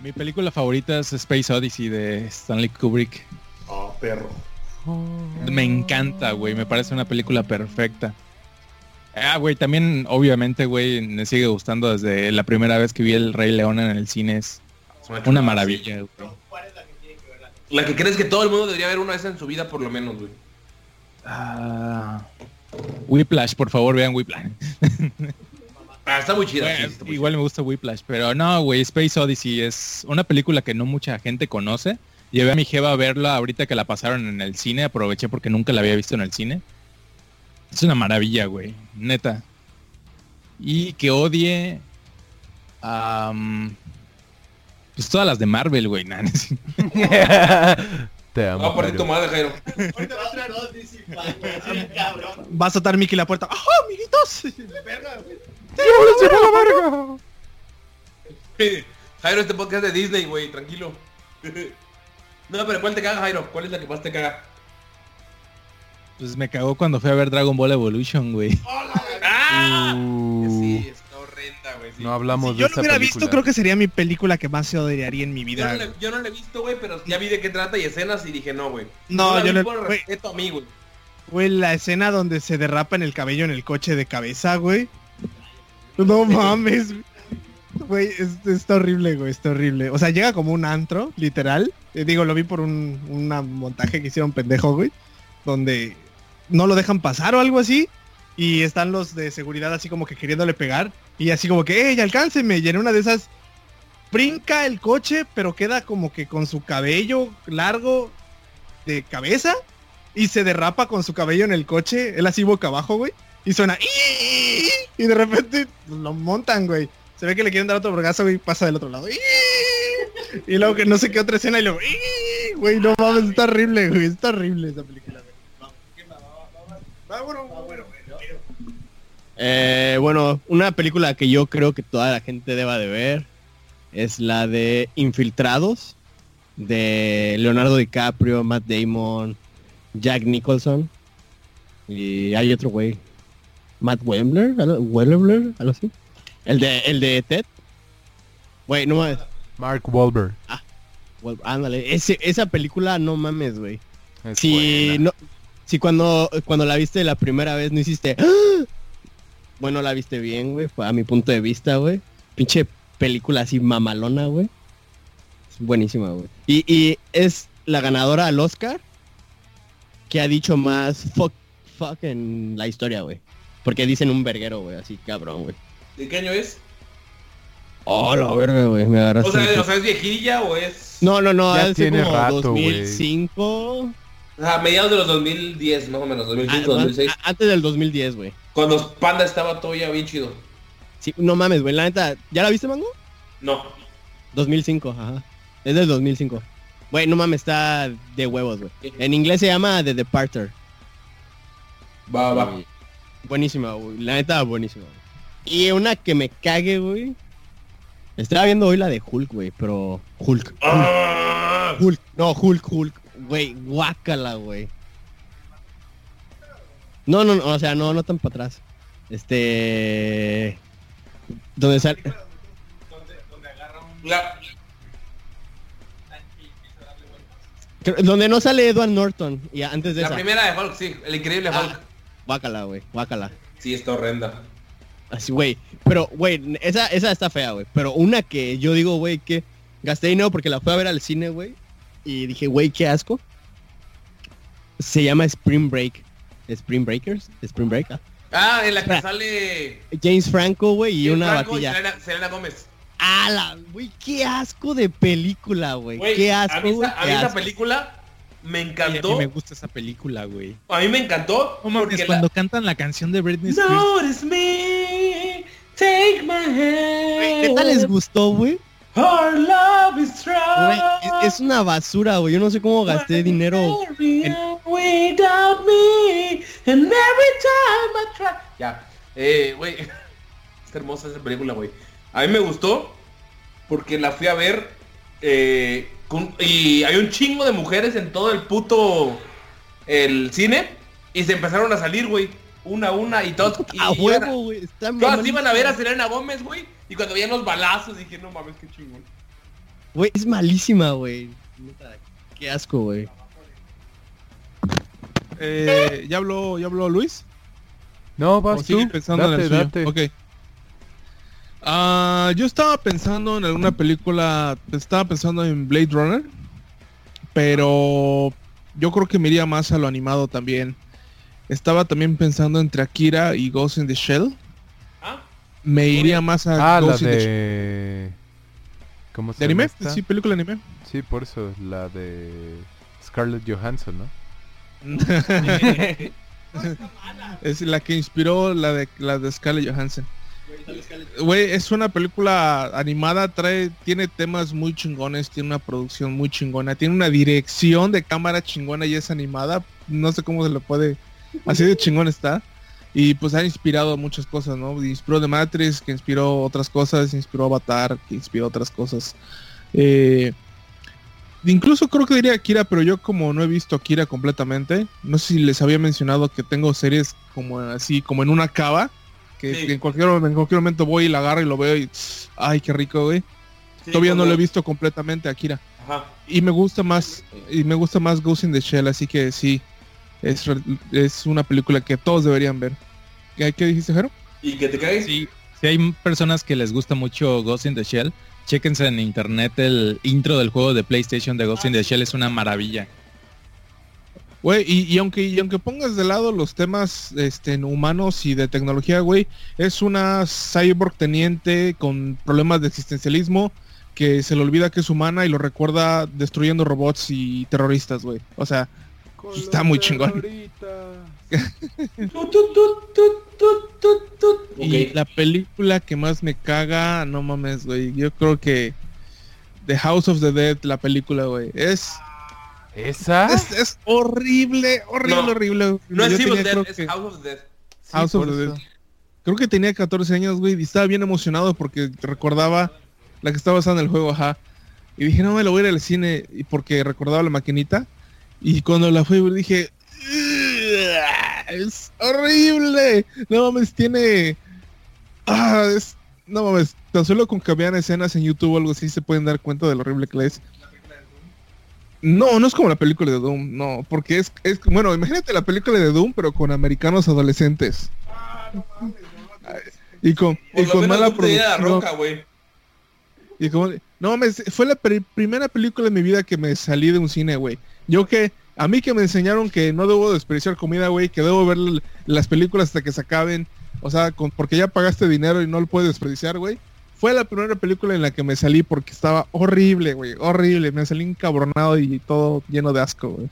Mi película favorita es Space Odyssey de Stanley Kubrick. Oh, perro. Me encanta, güey. Me parece una película perfecta. Ah, güey, también, obviamente, güey, me sigue gustando desde la primera vez que vi el Rey León en el cine. Es una maravilla, güey. La que crees que todo el mundo debería ver una vez en su vida, por lo menos, güey. Ah, Whiplash, por favor, vean Whiplash. Ah, está muy chida. sí, Bueno, está muy igual me gusta Whiplash, pero no, güey, Space Odyssey es una película que no mucha gente conoce. Llevé a mi jeva a verla ahorita que la pasaron en el cine, aproveché porque nunca la había visto en el cine. Es una maravilla, güey, neta. Y que odie am, pues todas las de Marvel, güey. [LAUGHS] [LAUGHS] Te amo. Va a poner Jairo. tu madre, Jairo. Va a saltar Mickey la puerta. ¡Ah, amiguitos! Jairo, este podcast es de Disney, güey, tranquilo. [LAUGHS] No, pero ¿cuál te caga, Jairo? ¿Cuál es la que más te caga? Pues me cagó cuando fui a ver Dragon Ball Evolution, güey. ¡Ah! Uh, Sí, güey. sí. no hablamos Si de yo lo esa hubiera película. visto, creo que sería mi película que más se odiaría en mi Yo vida. no, le- yo no la he visto, güey, pero ya vi de qué trata y escenas y dije no, güey. No, la yo vi no- por respeto a mí, güey. Güey, la escena donde se derrapa en el cabello en el coche de cabeza, güey. No [LAUGHS] mames. Güey, es- está horrible, güey, está horrible. O sea, llega como un antro, literal. Eh, digo, lo vi por un una montaje que hicieron pendejo, güey. Donde no lo dejan pasar o algo así. Y están los de seguridad así como que queriéndole pegar. Y así como que, ¡ey, alcánceme! Y en una de esas brinca el coche, pero queda como que con su cabello largo de cabeza y se derrapa con su cabello en el coche, él así boca abajo, güey, y suena y de repente lo montan, güey. Se ve que le quieren dar otro vergazo, güey, pasa del otro lado. Y luego que no sé qué otra escena y luego güey, no mames, está horrible, güey, está horrible esa película. güey. Güey. Eh, bueno, una película que yo creo que toda la gente deba de ver es la de Infiltrados de Leonardo DiCaprio, Matt Damon, Jack Nicholson y hay otro güey, Matt Wembler, Wembler, algo así. El de el de Ted. Güey, no mames. Mark Wahlberg. Wel- Ándale, ese, esa película no mames, güey. Si buena. no, si cuando cuando la viste la primera vez no hiciste, ¡Ah! Bueno la viste bien, güey, fue a mi punto de vista, güey. Pinche película así mamalona, güey. Es buenísima, güey. Y, y es la ganadora al Oscar que ha dicho más fuck, fuck en la historia, güey. Porque dicen un verguero, güey, así cabrón, güey. ¿De qué año es? Oh, la verga, güey, me agarraste. O sea, o sea, ¿es viejilla o es...? no, no, no, Ya tiene como rato, güey. 2005. A mediados de los 2010, más o menos, 2015, Ah, 2006. a- antes del 2010, güey. Cuando Panda estaba todavía bien chido. Sí, no mames, güey, la neta, ¿ya la viste, Mango? No. 2005, ajá. Es del 2005. Güey, no mames, está de huevos, güey. En inglés se llama The Departer. Va, va. Buenísima, güey. La neta, buenísima. Y una que me cague, güey. Estaba viendo hoy la de Hulk, güey, pero... Hulk. Ah. Hulk. No, Hulk, Hulk. Güey, guácala, güey. No, no, no, o sea, no, no tan para atrás. Este... Donde sale... La- creo- Donde no sale Edward Norton. Y antes de La esa. primera de Hulk, sí, el increíble Ah. Hulk. Guácala, güey, guácala. Sí, está horrenda. Así, güey. Pero, güey, esa, esa está fea, güey. Pero una que yo digo, güey, que gasté dinero porque la fui a ver al cine, güey. Y dije, güey, qué asco. Se llama Spring Break. Spring Breakers. Spring Break. ah. En la que Espera. sale... James Franco, güey, y James una Franco y batilla. Selena, Selena Gómez. ¡Hala! Güey, qué asco de película, güey. Qué a asco, mí, güey. esa, a qué mí esa película me Ay, a mí encantó. me gusta esa película, güey. A mí me encantó mames, porque cuando la... cantan la canción de Britney Spears. Notice me, take my hand. ¿Neta les gustó, güey? Our love is. Güey, es, es una basura, güey. Yo no sé cómo gasté dinero. en- Without me, and every time I try. Ya, eh, güey, [LAUGHS] está hermosa esa película, güey. A mí me gustó porque la fui a ver eh, con- y hay un chingo de mujeres en todo el puto el cine y se empezaron a salir, güey, una a una y todos [LAUGHS] y A huevo, güey. Está Todas mamalísima. iban a ver a Selena Gómez, güey, y cuando veían los balazos dije, no mames, qué chingón. Güey, es malísima, güey. Qué asco, güey. eh, ¿ya habló, ya habló Luis? No, ¿O vas tú. pensando en el date. Ok. Ah, yo estaba pensando en alguna película, estaba pensando en Blade Runner, pero yo creo que me iría más a lo animado también. Estaba también pensando entre Akira y Ghost in the Shell. ¿Ah? Me iría más a Ah, la Ghost in the Shell. de... ¿Cómo se ¿De anime? esta? Sí, película de anime. Sí, por eso, la de Scarlett Johansson, ¿no? [LAUGHS] es la que inspiró la de la de Scarlett Johansson. Güey, es una película animada, trae, tiene temas muy chingones, tiene una producción muy chingona, tiene una dirección de cámara chingona y es animada. No sé cómo se le puede. Así de chingón está. Y pues ha inspirado muchas cosas, ¿no? Inspiró The Matrix, que inspiró otras cosas, inspiró Avatar, que inspiró otras cosas. Eh, incluso creo que diría Akira, pero yo como no he visto Akira completamente, no sé si les había mencionado que tengo series como así, como en una cava, que, Sí. que en, cualquier, en cualquier momento voy y la agarro y lo veo y ay, qué rico, güey. Sí, Todavía no lo he visto completamente Akira. Ajá. Y me gusta más, y me gusta más Ghost in the Shell, así que sí, es, es una película que todos deberían ver. ¿Qué, qué dijiste, Jero? ¿Y que te caes? Sí, si hay personas que les gusta mucho Ghost in the Shell, chéquense en internet el intro del juego de PlayStation de Ghost in the Shell, es una maravilla. Güey, y, y aunque y aunque pongas de lado los temas este, humanos y de tecnología, güey, es una cyborg teniente con problemas de existencialismo que se le olvida que es humana y lo recuerda destruyendo robots y terroristas, güey. O sea, Está muy chingón. [LAUGHS] Y la película que más me caga, no mames, güey. Yo creo que The House of the Dead, la película, güey. Es, ¿Esa? es, es horrible, horrible, No. horrible. No es Yo tenía, Dead, creo es que- House of Dead. Sí, House of the. Dead. Creo que tenía 14 años, güey, y estaba bien emocionado porque recordaba la que estaba basada en el juego, ajá. Y dije, no, me lo voy a ir al cine, y porque recordaba la maquinita. Y cuando la fui dije, "Ugh, es horrible. No mames, tiene... Ah, es... No mames, tan solo con que vean escenas en YouTube o algo así se pueden dar cuenta de lo horrible que es. No, no es como la película de Doom, no, porque es, es bueno, imagínate la película de Doom, pero con americanos adolescentes. Y con, y Por lo con menos mala tú tenías la producción. roca. Y como, no mames, fue la pri- primera película de mi vida que me salí de un cine, güey. Yo que, a mí que me enseñaron que no debo desperdiciar comida, güey, que debo ver las películas hasta que se acaben. O sea, con- porque ya pagaste dinero y no lo puedes desperdiciar, güey. Fue la primera película en la que me salí porque estaba horrible, güey, horrible. Me salí encabronado y todo lleno de asco, güey.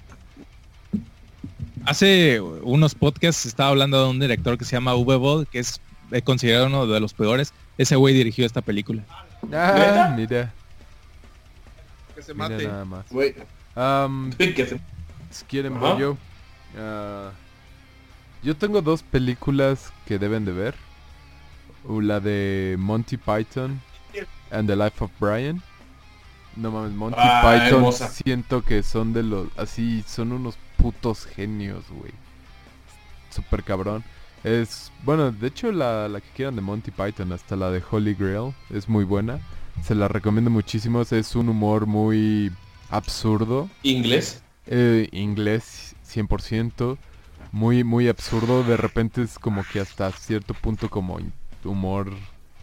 Hace unos podcasts estaba hablando de un director que se llama Uwe que es considerado uno de los peores. Ese güey dirigió esta película. Ah, mira, Se mira mate. nada más. Güey. Am, [LAUGHS] que se- si quieren Ajá. voy yo. Ah, yo tengo dos películas que deben de ver. Uh, La de Monty Python and the Life of Brian. No mames, Monty Ah, Python hermosa. siento que son de los... Así, son unos putos genios, güey. Super cabrón. Es... Bueno, de hecho la, la que quieran de Monty Python, hasta la de Holy Grail, es muy buena. Se la recomiendo muchísimo. Es un humor muy absurdo. Inglés. Eh, inglés 100%. Muy, muy absurdo. De repente es como que hasta cierto punto como humor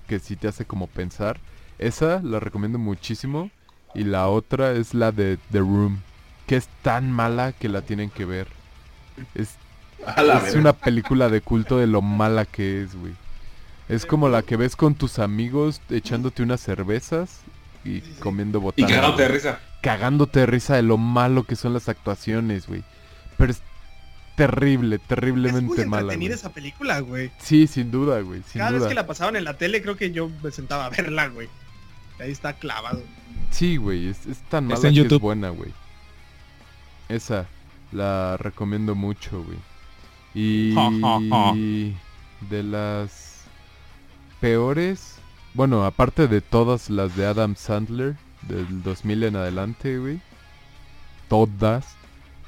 que sí te hace como pensar. Esa la recomiendo muchísimo. Y la otra es la de The Room. Que es tan mala que la tienen que ver. Es, es una película de culto de lo mala que es, güey. Es como la que ves con tus amigos echándote unas cervezas y comiendo Y botanas. cagándote de risa. cagándote de risa de lo malo que son las actuaciones, güey. Pero es terrible, Es muy terriblemente mala. esa película, güey. Sí, sin duda, güey, Cada duda. vez que la pasaban en la tele, creo que yo me sentaba a verla, güey. Ahí está clavado. Sí, güey, es, es tan mala Está en que es YouTube. buena, güey. Esa la recomiendo mucho, güey. Y [LAUGHS] de las peores, bueno, aparte de todas las de Adam Sandler del 2000 en adelante, güey. Todas.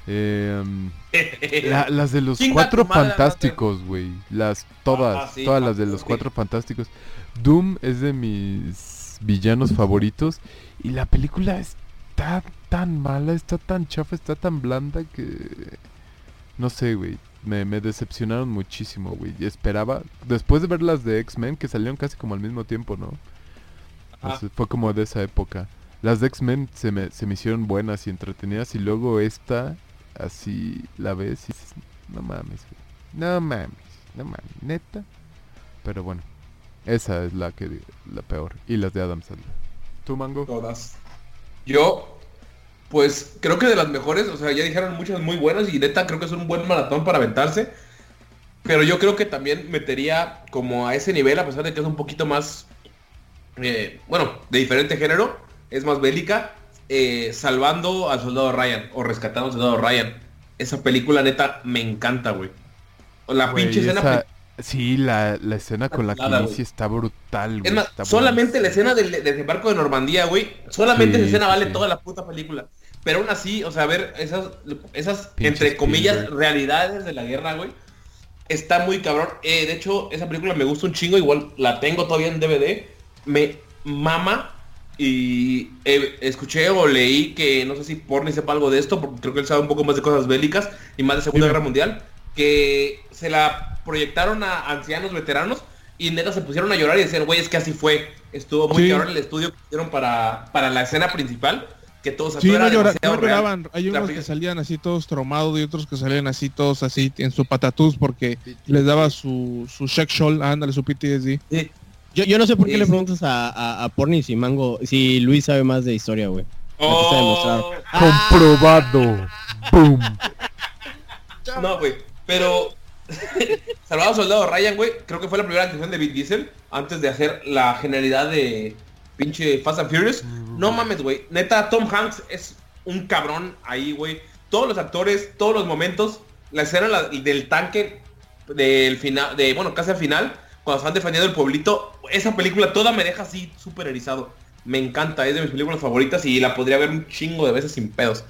em, [LAUGHS] La- las de los cuatro fantásticos, güey. Las todas, Ah, sí, todas las de los cuatro fantásticos. Doom es de mis villanos favoritos y la película está tan mala, está tan chafa, está tan blanda que no sé, güey. Me, me decepcionaron muchísimo, güey. Y esperaba, después de ver las de X-Men, que salieron casi como al mismo tiempo, ¿no? Entonces, fue como de esa época. Las de X-Men se me, se me hicieron buenas y entretenidas. Y luego esta, así la ves y dices, no mames, güey. No mames, no mames, neta. Pero bueno, esa es la que la peor. Y las de Adam Sandler. ¿Tú, Mango? Todas. Yo, pues creo que de las mejores, o sea, ya dijeron muchas muy buenas y neta creo que es un buen maratón para aventarse. Pero yo creo que también metería como a ese nivel, a pesar de que es un poquito más, eh, bueno, de diferente género, es más bélica, eh, salvando al soldado Ryan o rescatando al soldado Ryan. Esa película neta me encanta, güey. La Güey, pinche escena esa- Sí, la, la escena con la que inicia está brutal, güey. Es más, está solamente la escena del, desembarco de Normandía, güey. Solamente Sí, esa escena vale sí. toda la puta película. Pero aún así, o sea, ver esas, esas entre comillas, Spielberg. realidades de la guerra, güey. Está muy cabrón. Eh, de hecho, esa película me gusta un chingo. Igual la tengo todavía en DVD. Me mama. Y eh, escuché o leí que, no sé si Porni sepa algo de esto, porque creo que él sabe un poco más de cosas bélicas y más de Segunda. Guerra Mundial, que se la proyectaron a ancianos veteranos y neta se pusieron a llorar y decían, güey, es que así fue. Estuvo muy Sí. cabrón el estudio que hicieron para, para la escena principal, que todos Sí, no, llora- no real. lloraban. Hay unos que salían así todos traumados y otros que salían así todos así en su patatús porque les daba su, su shock shoal, ándale, su PTSD. Sí. Yo, yo no sé por qué Sí, le preguntas a, a, a Porni si Mango, si Luis sabe más de historia, güey. Oh, Comprobado. Boom. No, güey. Pero [LAUGHS] Salvado Soldado Ryan, güey, creo que fue la primera actuación de Vin Diesel antes de hacer la generalidad de pinche Fast and Furious. No mames, güey. Neta, Tom Hanks es un cabrón ahí, güey. Todos los actores, todos los momentos, la escena la- del tanque del final, de bueno, casi al final, cuando están defendiendo el pueblito, esa película toda me deja así súper erizado. Me encanta, es de mis películas favoritas y la podría ver un chingo de veces sin pedos.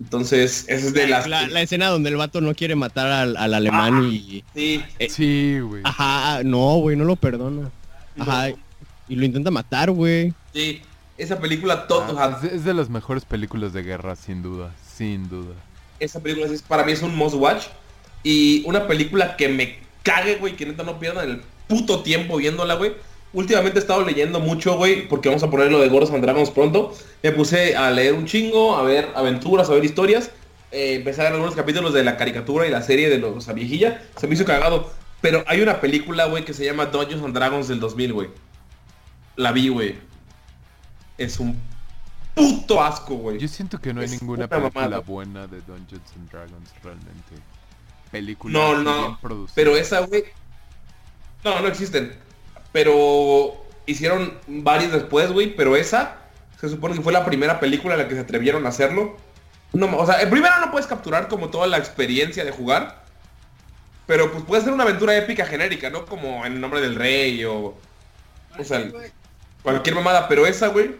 Entonces, esa es de las... La, la escena donde el vato no quiere matar al, al alemán Ah. y... Sí, Sí, güey. Ajá, no, güey, no lo perdona. Ajá, y lo intenta matar, güey. Sí, esa película, todo, o Ah, sea, es, es de las mejores películas de guerra, sin duda. Sin duda. esa película es, para mí es un must watch. Y una película que me cague, güey, que neta no pierdan el puto tiempo viéndola, güey. Últimamente he estado leyendo mucho, güey, porque vamos a poner lo de Goros and Dragons pronto. Me puse a leer un chingo, a ver aventuras, a ver historias. Eh, empecé a ver algunos capítulos de la caricatura y la serie de los a viejilla. Se me hizo cagado. Pero hay una película, güey, que se llama Dungeons and Dragons del 2000, güey. La vi, güey. Es un puto asco, güey. Yo siento que no hay Es ninguna una película mamada. buena de Dungeons and Dragons realmente. Película No, no, bien producida. Pero esa, güey. No, no existen. Pero hicieron varios después, güey. Pero esa se supone que fue la primera película en la que se atrevieron a hacerlo. No, o sea, en primero no puedes capturar como toda la experiencia de jugar. Pero pues puede ser una aventura épica genérica, ¿no? Como en nombre del rey o. O sea, cualquier mamada. Pero esa, güey.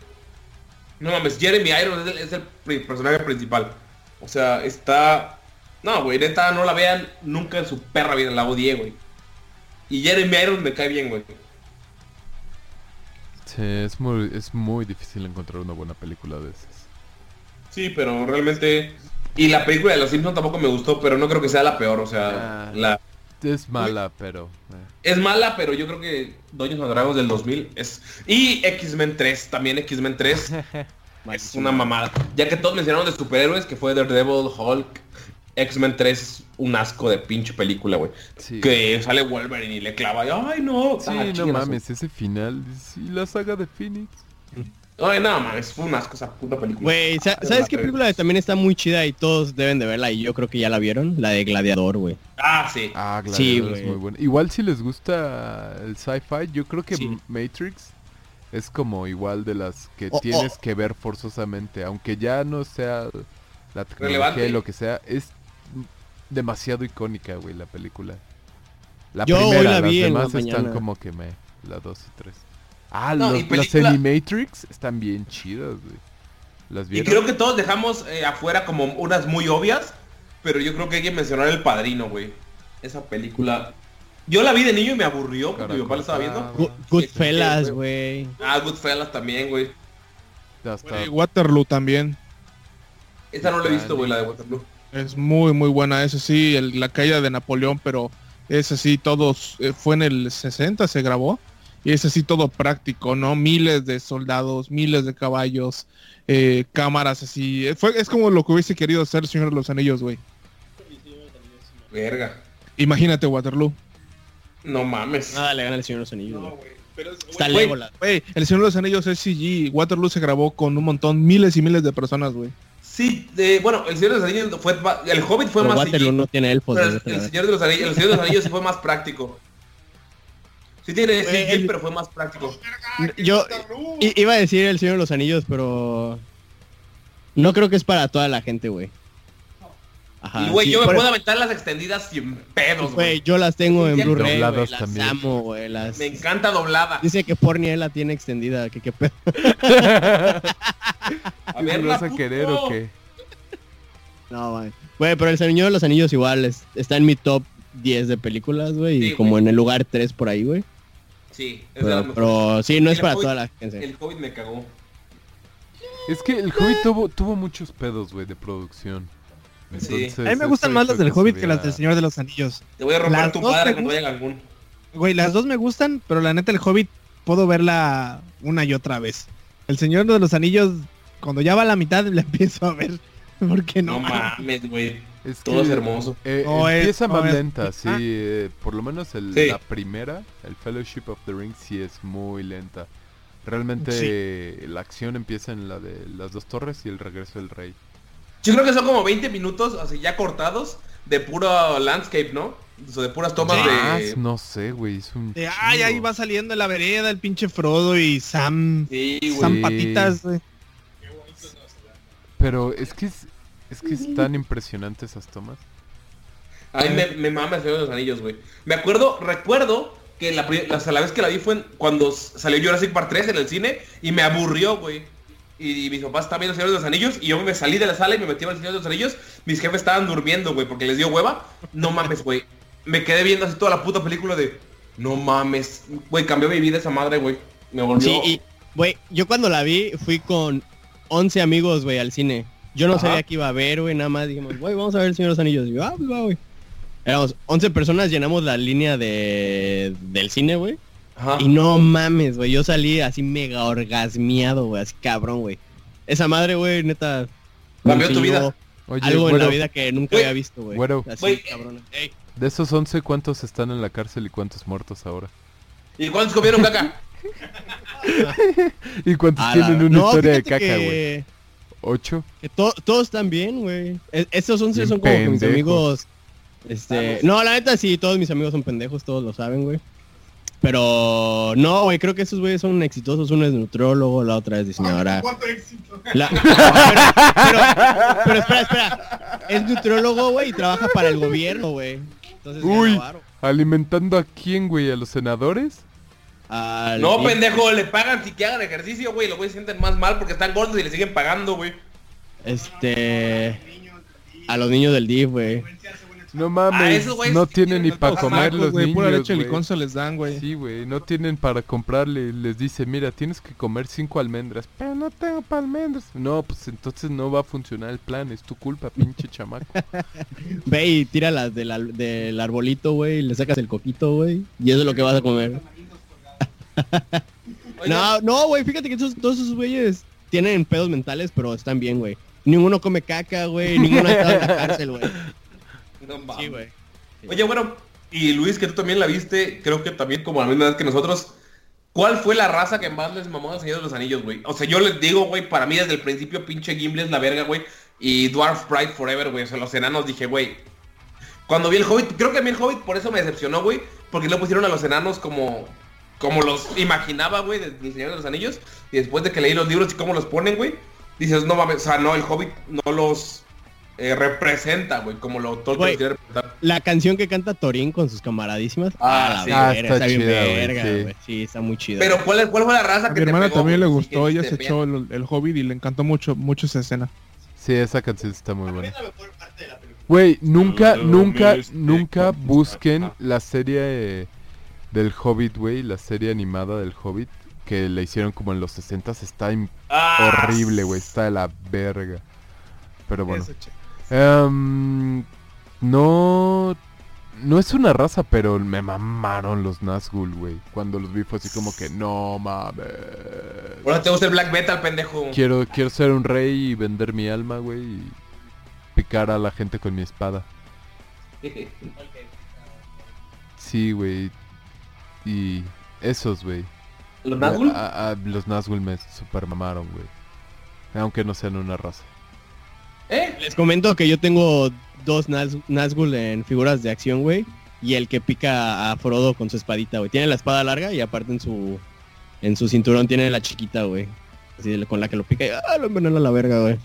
No mames, Jeremy Irons es el, es el pri- personaje principal. O sea, está. No, güey, neta, no la vean nunca en su perra vida, la odié, güey. Y Jeremy Irons me cae bien, güey. Sí, es muy, es muy difícil encontrar una buena película de esas. Sí, pero realmente... Y la película de Los Simpsons tampoco me gustó, pero no creo que sea la peor, o sea, Ah. la... Es mala, pero... eh. Es mala, pero yo creo que Dungeons and Dragons del 2000 es... Y X-Men 3, también X-Men 3 [LAUGHS] es una mamada. Ya que todos mencionaron de superhéroes, que fue Daredevil, Hulk, X-Men 3 es un asco de pinche película, güey. Sí, Que sale Wolverine y le clava y, ay no, Sí, ah, no mames, ese final. Y la saga de Phoenix. Ay, no mames, fue un asco esa puta película. Güey, sa- ¿sabes qué película también está muy chida y todos deben de verla y yo creo que ya la vieron? La de Gladiador, güey. Ah, sí. Ah, Sí, es muy bueno. Igual si les gusta el sci-fi, yo creo que Sí. Matrix es como igual de las que Oh, tienes oh. que ver forzosamente, aunque ya no sea la tecnología Relevante. y lo que sea, es demasiado icónica, güey, la película. La Yo hoy primera, la las vi en la demás están mañana. como que me, la 2 y 3. Ah, No, los- y las película- Animatrix están bien chidas, güey. ¿Las Y creo que todos dejamos eh, afuera como unas muy obvias, pero yo creo que hay que mencionar El Padrino, güey. Esa película. Yo la vi de niño y me aburrió porque mi papá la estaba viendo. Good- Goodfellas, güey. Ah, Goodfellas también, güey. Güey, Waterloo también. Esa no la he visto, güey, la de Waterloo. Es muy, muy buena. Eso sí, el- la caída de Napoleón, pero ese sí, todos, eh, fue en el 60 se grabó. Y ese sí, todo práctico, ¿no? Miles de soldados, miles de caballos, eh, cámaras así. Eh, Fue, es como lo que hubiese querido hacer el Señor de los Anillos, güey. Verga. Imagínate Waterloo. No mames. Nada le gana el Señor de los Anillos, güey. Está Güey, Legolas. Güey, el Señor de los Anillos es CG. Waterloo se grabó con un montón, miles y miles de personas, güey. Sí, de- bueno, el Señor de los Anillos fue el Hobbit fue Pero más Waterloo CG, no tiene elfos, pero güey, el, el Señor de los Anillos, el Señor de los Anillos sí fue más práctico. Sí tiene CG, el- pero fue más práctico. Yo i- iba a decir el Señor de los Anillos, pero no creo que es para toda la gente, güey. Ajá. y güey, sí, yo me puedo aventar las extendidas sin pedos, Güey, güey. yo las tengo en Blu-ray, Las también. amo, güey. Las... Me encanta doblada. Dice que Porni la tiene extendida, que qué pedo. [LAUGHS] A ¿Qué ver, lo vas a querer o qué? No, güey. Güey, pero el Señor de los Anillos igual es- está en mi top 10 de películas, güey. Sí, y como en el lugar 3 por ahí, güey. Sí, es Pero, pero sí, no es El para toda la gente. El Hobbit me cagó. Es que el Hobbit tuvo, tuvo muchos pedos, güey, de producción. Sí. A mí me gustan más las del Hobbit que las del Señor de los Anillos. Te voy a romper Las tu dos padre me cuando vaya a Cancún. Güey, las dos me gustan, pero la neta el Hobbit puedo verla una y otra vez. El Señor de los Anillos, cuando ya va a la mitad, [LAUGHS] la empiezo a ver. Porque no, No mames. mames, güey. Es Todo que, es hermoso. eh, No es- empieza no más es- lenta, sí. Ah. eh, por lo menos el- Sí. la primera, el Fellowship of the Ring, sí es muy lenta. Realmente eh, la acción empieza en la de las dos torres y el regreso del rey. Yo creo que son como 20 minutos, así ya cortados, de puro landscape, ¿no? O sea, de puras tomas Más, de... no sé, güey, es un De, ay, ahí va saliendo en la vereda el pinche Frodo y Sam. Sí, güey. Sam Sí. Patitas, güey. Pero es que es, es que es tan impresionante esas tomas. A mí me, me mama el Señor de los Anillos, güey. Me acuerdo, recuerdo que la, la, la vez que la vi fue en- cuando salió Jurassic Park 3 en el cine y me aburrió, güey. Y, mis papás estaban viendo el Señor de los Anillos y yo me salí de la sala y me metí al Señor de los Anillos. Mis jefes estaban durmiendo, güey, porque les dio hueva. No mames, güey. Me quedé viendo así toda la puta película de... No mames. Güey, cambió mi vida esa madre, güey. Me volvió... Sí, y, güey, yo cuando la vi fui con 11 amigos, güey, al cine. Yo no Ajá. sabía que iba a ver, güey, nada más dijimos, güey, vamos a ver el Señor de los Anillos. Y yo, ah, pues va, güey. Éramos 11 personas, llenamos la línea de del cine, güey. Ajá. Y no mames, güey, yo salí así mega orgasmeado, güey, así cabrón, güey. Esa madre, güey, neta. Cambió tu vida. Oye, Algo en la vida que nunca había visto, güey. Güero. Así, Güey. cabrón. Ey, de esos 11, ¿cuántos están en la cárcel y cuántos muertos ahora? ¿Y cuántos comieron caca? [LAUGHS] ¿Y cuántos a la- tienen una No, historia de caca, güey? que- ¿Ocho? Que to- todos están bien, güey. E- Estos 11 Bien son como que mis pendejos. amigos. Este, no, la neta sí, todos mis amigos son pendejos, todos lo saben, güey. Pero no, güey, creo que esos güeyes son exitosos. Uno es nutriólogo, la otra es diseñadora. La- [LAUGHS] pero, pero- pero espera, espera. Es nutriólogo, güey, y trabaja para el gobierno, güey. Uy. ¿alimentando a quién, güey? ¿A los senadores? Al- No, pendejo, le pagan si que hagan ejercicio, güey. Los güeyes se sienten más mal porque están gordos y le siguen pagando, güey. Este. A los niños del DIF, güey. No mames, no tienen ni para los comer los pura niños, leche güey. liconza les dan, güey. Sí, güey, no tienen para comprarle. Les dice, mira, tienes que comer cinco almendras. Pero no tengo para almendras. No, pues entonces no va a funcionar el plan. Es tu culpa, pinche chamaco. [LAUGHS] Ve y tira las del, al- del arbolito, güey, y le sacas el coquito, güey. Y eso es lo que vas a comer. [LAUGHS] No, no, güey, fíjate que esos- todos esos güeyes tienen pedos mentales, pero están bien, güey. Ninguno come caca, güey. Ninguno ha estado en la cárcel, güey. No. Sí, güey. Oye, bueno, y Luis, que tú también la viste, creo que también como a la misma edad que nosotros. ¿Cuál fue la raza que más les mamó a Señor de los Anillos, güey? O sea, yo les digo, güey, para mí desde el principio pinche Gimli es la verga, güey. Y Dwarf Pride Forever, güey. O sea, los enanos dije, güey. Cuando vi el Hobbit, creo que a mí el Hobbit por eso me decepcionó, güey. Porque no pusieron a los enanos como como los imaginaba, güey, del del Señor de los Anillos. Y después de que leí los libros y cómo los ponen, güey, dices, no mames, o sea, no, el Hobbit no los eh, representa, güey, como lo Tolkien quiere representar. La canción que canta Torín con sus camaradísimas. Ah, sí. Ah, está bien chida, verga, sí. güey. Sí, está muy chida. Pero ¿cuál, es- cuál fue la raza A que mi te hermana pegó, también le gustó, ella se echó el, el Hobbit y le encantó mucho, mucho esa escena. Sí, esa canción está muy buena. Güey, nunca, nunca, nunca busquen la serie eh, del Hobbit, güey. La serie animada del Hobbit. Que la hicieron como en los 60 Está Ah, horrible, güey. Está de la verga. Pero bueno. Em, no... No es una raza, pero me mamaron los Nazgul, güey. Cuando los vi fue así como que, no mames. Ahora te gusta el black metal, pendejo. Quiero, quiero ser un rey y vender mi alma, güey. Y picar a la gente con mi espada. [LAUGHS] Sí, güey. Y esos, güey. ¿Los Nazgûl? A- a- los Nazgûl me super mamaron, güey. Aunque no sean una raza. ¿Eh? Les comento que yo tengo dos Naz- Nazgûl en figuras de acción, güey. Y el que pica a Frodo con su espadita, güey. Tiene la espada larga y aparte en su en su cinturón tiene la chiquita, güey. Así de- con la que lo pica y ah, lo envenena a la verga, güey.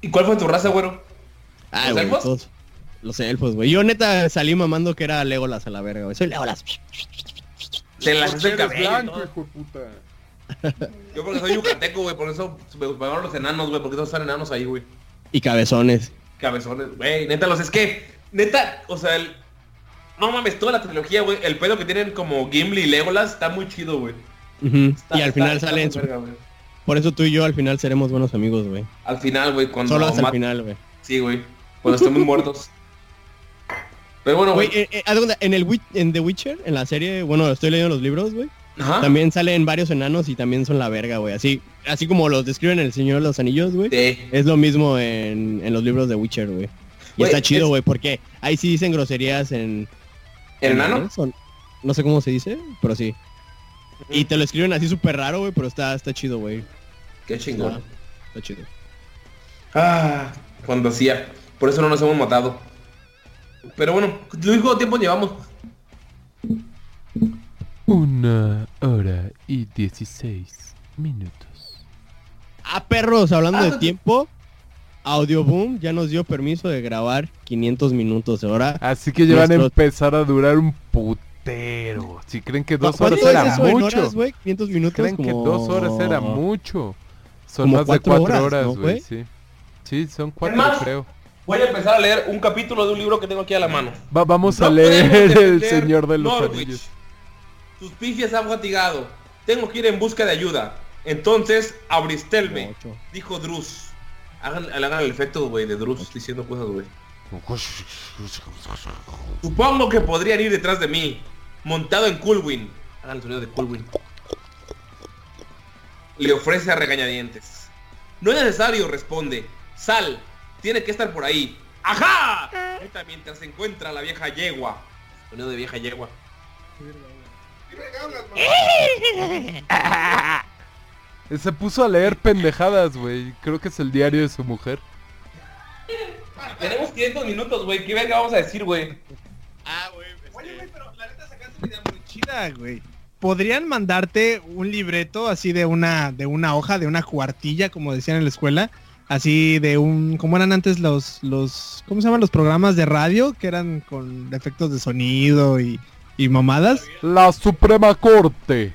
¿Y cuál fue tu raza, güero? Ah, ¿Los güey, elfos? todos- Los elfos, güey. Yo neta salí mamando que era Legolas a la verga, güey. Soy Legolas. Te las hace el cabello. blanco, hijo de puta. Yo porque soy yucateco, güey, por eso me gustaban los enanos, güey, porque todos están enanos ahí, güey. Y cabezones. Cabezones, güey, neta, los es que, neta, o sea, el... No mames, toda la trilogía, güey, el pedo que tienen como Gimli y Legolas está muy chido, güey. Ujú. Está- y al está- final está salen... verga. Por eso tú y yo al final seremos buenos amigos, güey. Al final, güey, cuando... Solo hasta el final, güey. Sí, güey, cuando estemos muertos. Pero bueno, Güey, eh, eh, en el en The Witcher, en la serie, bueno, estoy leyendo los libros, güey. Ajá. También salen varios enanos y también son la verga, güey. Así, así como los describen en El Señor de los Anillos, güey. Sí. Es lo mismo en, en los libros de Witcher, güey. Y está chido, es- güey, porque ahí sí dicen groserías en... ¿El en- enano? son- no sé cómo se dice, pero sí. Y te lo escriben así súper raro, güey, pero está, está chido, güey. Qué chingón. Está, está chido. Ah, cuando hacía. Por eso no nos hemos matado. Pero bueno, Luis, ¿cuánto tiempo llevamos? Una hora y 16 minutos. Ah, perros, hablando Ah, de tiempo, Audioboom ya nos dio permiso de grabar 500 minutos de hora. Así que ya van a empezar a durar un putero. Si creen que dos ¿Cuánto horas era eso mucho. horas, güey? 500 minutos Creen que dos horas era mucho. Son como más de cuatro horas, horas, ¿no, güey. sí. sí, son cuatro, creo. Voy a empezar a leer un capítulo de un libro que tengo aquí a la mano. Va- vamos a leer El Señor de los Norwich. Anillos. Tus pifias han fatigado. Tengo que ir en busca de ayuda. Entonces, abristelme, Ocho. dijo Drus. Hagan, hagan el efecto, güey, de Drus diciendo cosas, güey. [LAUGHS] Supongo que podrían ir detrás de mí, montado en Coolwyn. Hagan el sonido de Coolwyn. Le ofrece a regañadientes. No es necesario, responde. Sal, tiene que estar por ahí. ¡Ajá! Grita mientras se encuentra la vieja yegua. Sonido de vieja yegua. Se puso a leer pendejadas, güey. Creo que es el diario de su mujer. Tenemos 500 minutos, güey. ¿Qué verga vamos a decir, güey? Ah, güey. Oye, güey, pero la neta sacaste una idea muy chida, güey. Podrían mandarte un libreto así de una, de una hoja, de una cuartilla, como decían en la escuela. Así de un, como eran antes los, los, ¿cómo se llaman? Los programas de radio, que eran con efectos de sonido y, y mamadas. La Suprema Corte.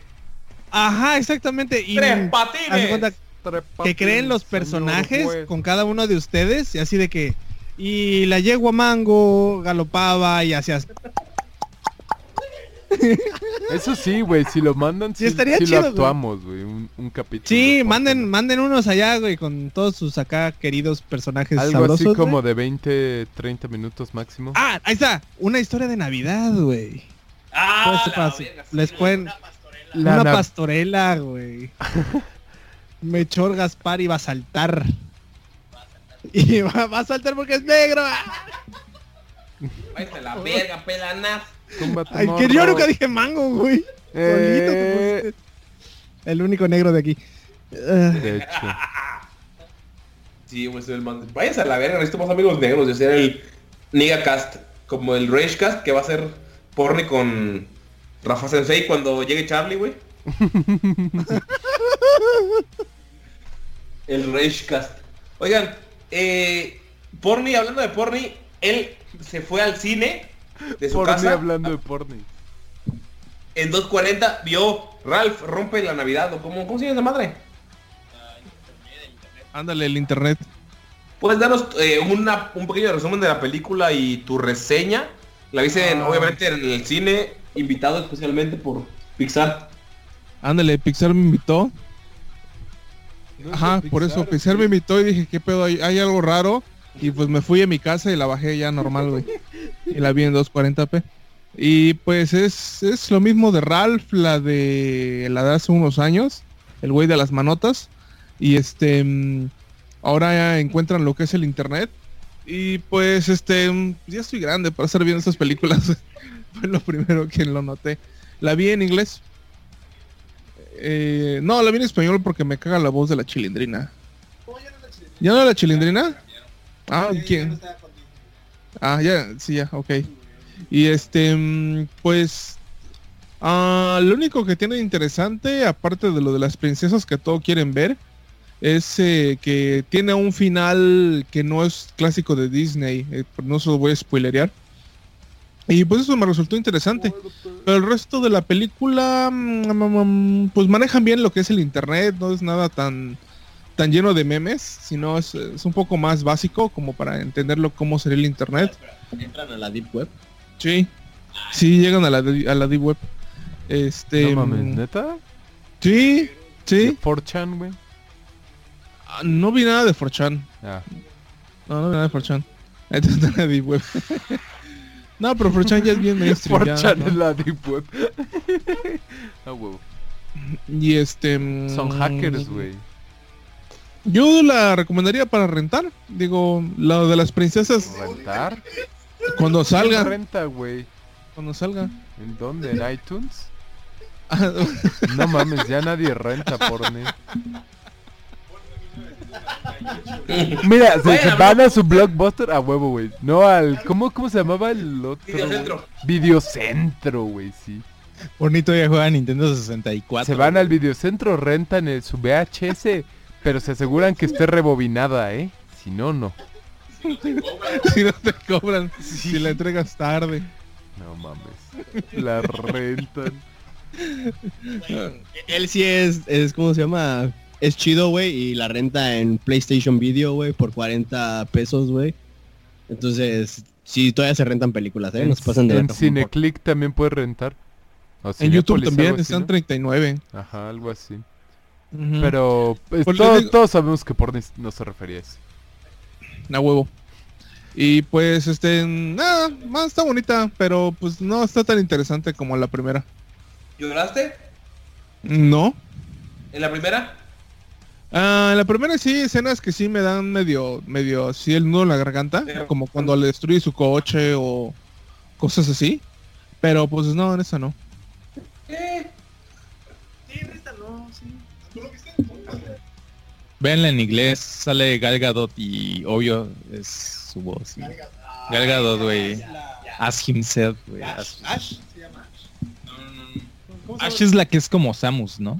Ajá, exactamente. Y ¡Tres de patines! que creen los personajes con cada uno de ustedes y así de que y la yegua mango galopaba y hacías Eso sí, güey. Si lo mandan, sí, estaría sí chido, lo actuamos, güey. Un, un capítulo. Sí, ¿por qué manden, manden unos allá, güey, con todos sus acá queridos personajes Algo sabrosos. así como de 20, 30 minutos máximo. Ah, ahí está, una historia de Navidad, güey. ¡Ah, Pues, la les sí, pueden La una pastorela, güey. [LAUGHS] Mechor Gaspar iba a saltar. Y va, va a saltar porque es negro. A la verga, pelanas. Tumba tu Ay, que yo nunca dije mango, güey. Eh. El único negro de aquí. De hecho. [LAUGHS] Sí, güey, soy el man. Váyanse a la verga, necesito más amigos negros. Yo ser el Niga Cast, como el Rage Cast, que va a ser porni con Rafa Sensei cuando llegue Charlie, güey. [LAUGHS] el Rage Cast. Oigan, eh, porni, hablando de porni, él se fue al cine de su Porni casa hablando de porni. en 2.40, vio Ralph rompe la Navidad, o cómo, ¿cómo se llama esa madre? ándale, el internet. ¿Puedes darnos eh, una- un pequeño resumen de la película y tu reseña? La viste en- Ah. obviamente en el cine, invitado especialmente por Pixar. Ándale, Pixar me invitó. Ajá, por eso Pixar me invitó y dije, ¿qué pedo? ¿Hay, hay algo raro? Y pues me fui a mi casa y la bajé ya normal, güey. Y la vi en 240p. Y pues es, es lo mismo de Ralph, la de la de hace unos años, el güey de las manotas. Y este mm, ahora ya encuentran lo que es el internet. Y pues este mm, ya estoy grande para estar viendo esas películas. [LAUGHS] Fue lo primero que lo noté. La vi en inglés. Eh, no, la vi en español porque me caga la voz de la chilindrina. ¿Ya no era la chilindrina? Ah, ¿quién? Ah, ya, sí, ya, ok. Y este, mm, pues, ah, lo único que tiene interesante, aparte de lo de las princesas que todo quieren ver, es eh, que tiene un final que no es clásico de Disney. eh, no se lo voy a spoilerear. Y pues eso me resultó interesante. Pero el resto de la película, mm, mm, pues manejan bien lo que es el internet, no es nada tan tan lleno de memes, sino es, es un poco más básico como para entenderlo cómo sería el internet. Entran a la Deep Web. Sí, sí llegan a la, de- a la deep web. Este, no mames, ¿neta? sí, sí. 4chan, güey. Ah, No vi nada de 4chan. Ah, No, no vi nada de 4chan. Entonces [LAUGHS] está en la deep web. [LAUGHS] no, pero 4chan ya es bien mainstream. ya, 4chan ¿no? es la deep web. [LAUGHS] ah, huevo. Y este... mm, Son hackers, güey. Yo la recomendaría para rentar. Digo, lo de las princesas ¿Rentar? cuando ¿Quién salga. renta, güey? Cuando salga. ¿En dónde? ¿En iTunes? Ah, No mames, ya nadie renta porno. Mira, se, se van a su blockbuster a huevo, güey. No al. ¿cómo, ¿Cómo se llamaba el otro? Videocentro. Videocentro, güey, sí. Bonito ya juega Nintendo 64. Se van al videocentro, rentan el, su VHS, pero se aseguran que esté rebobinada, ¿eh? Si no, no. si no te cobran, si la entregas tarde. No mames. La rentan. Él sí es, es ¿cómo se llama? Es chido, güey, y la renta en PlayStation Video, güey, por 40 pesos, güey. Entonces, sí, todavía se rentan películas, ¿eh? Nos pasan de en Cineclick también puedes rentar. O En YouTube también están ¿no? 39. Ajá, algo así. Pero pues, Pues todos, digo- todos sabemos que por no se refería a eso. A huevo. Y pues este, nada, más está bonita, pero pues no está tan interesante como la primera. ¿Lloraste? No. ¿En la primera? Ah, en la primera sí, escenas que sí me dan medio, medio, sí el nudo en la garganta, Pero- como cuando le destruye su coche o cosas así. Pero pues no, en esa no. Eh, Véanla en inglés, sale Gal Gadot y obvio es su voz. y- Gal Gadot, güey. As himself, güey. as- Ash es la que es como Samus, ¿no?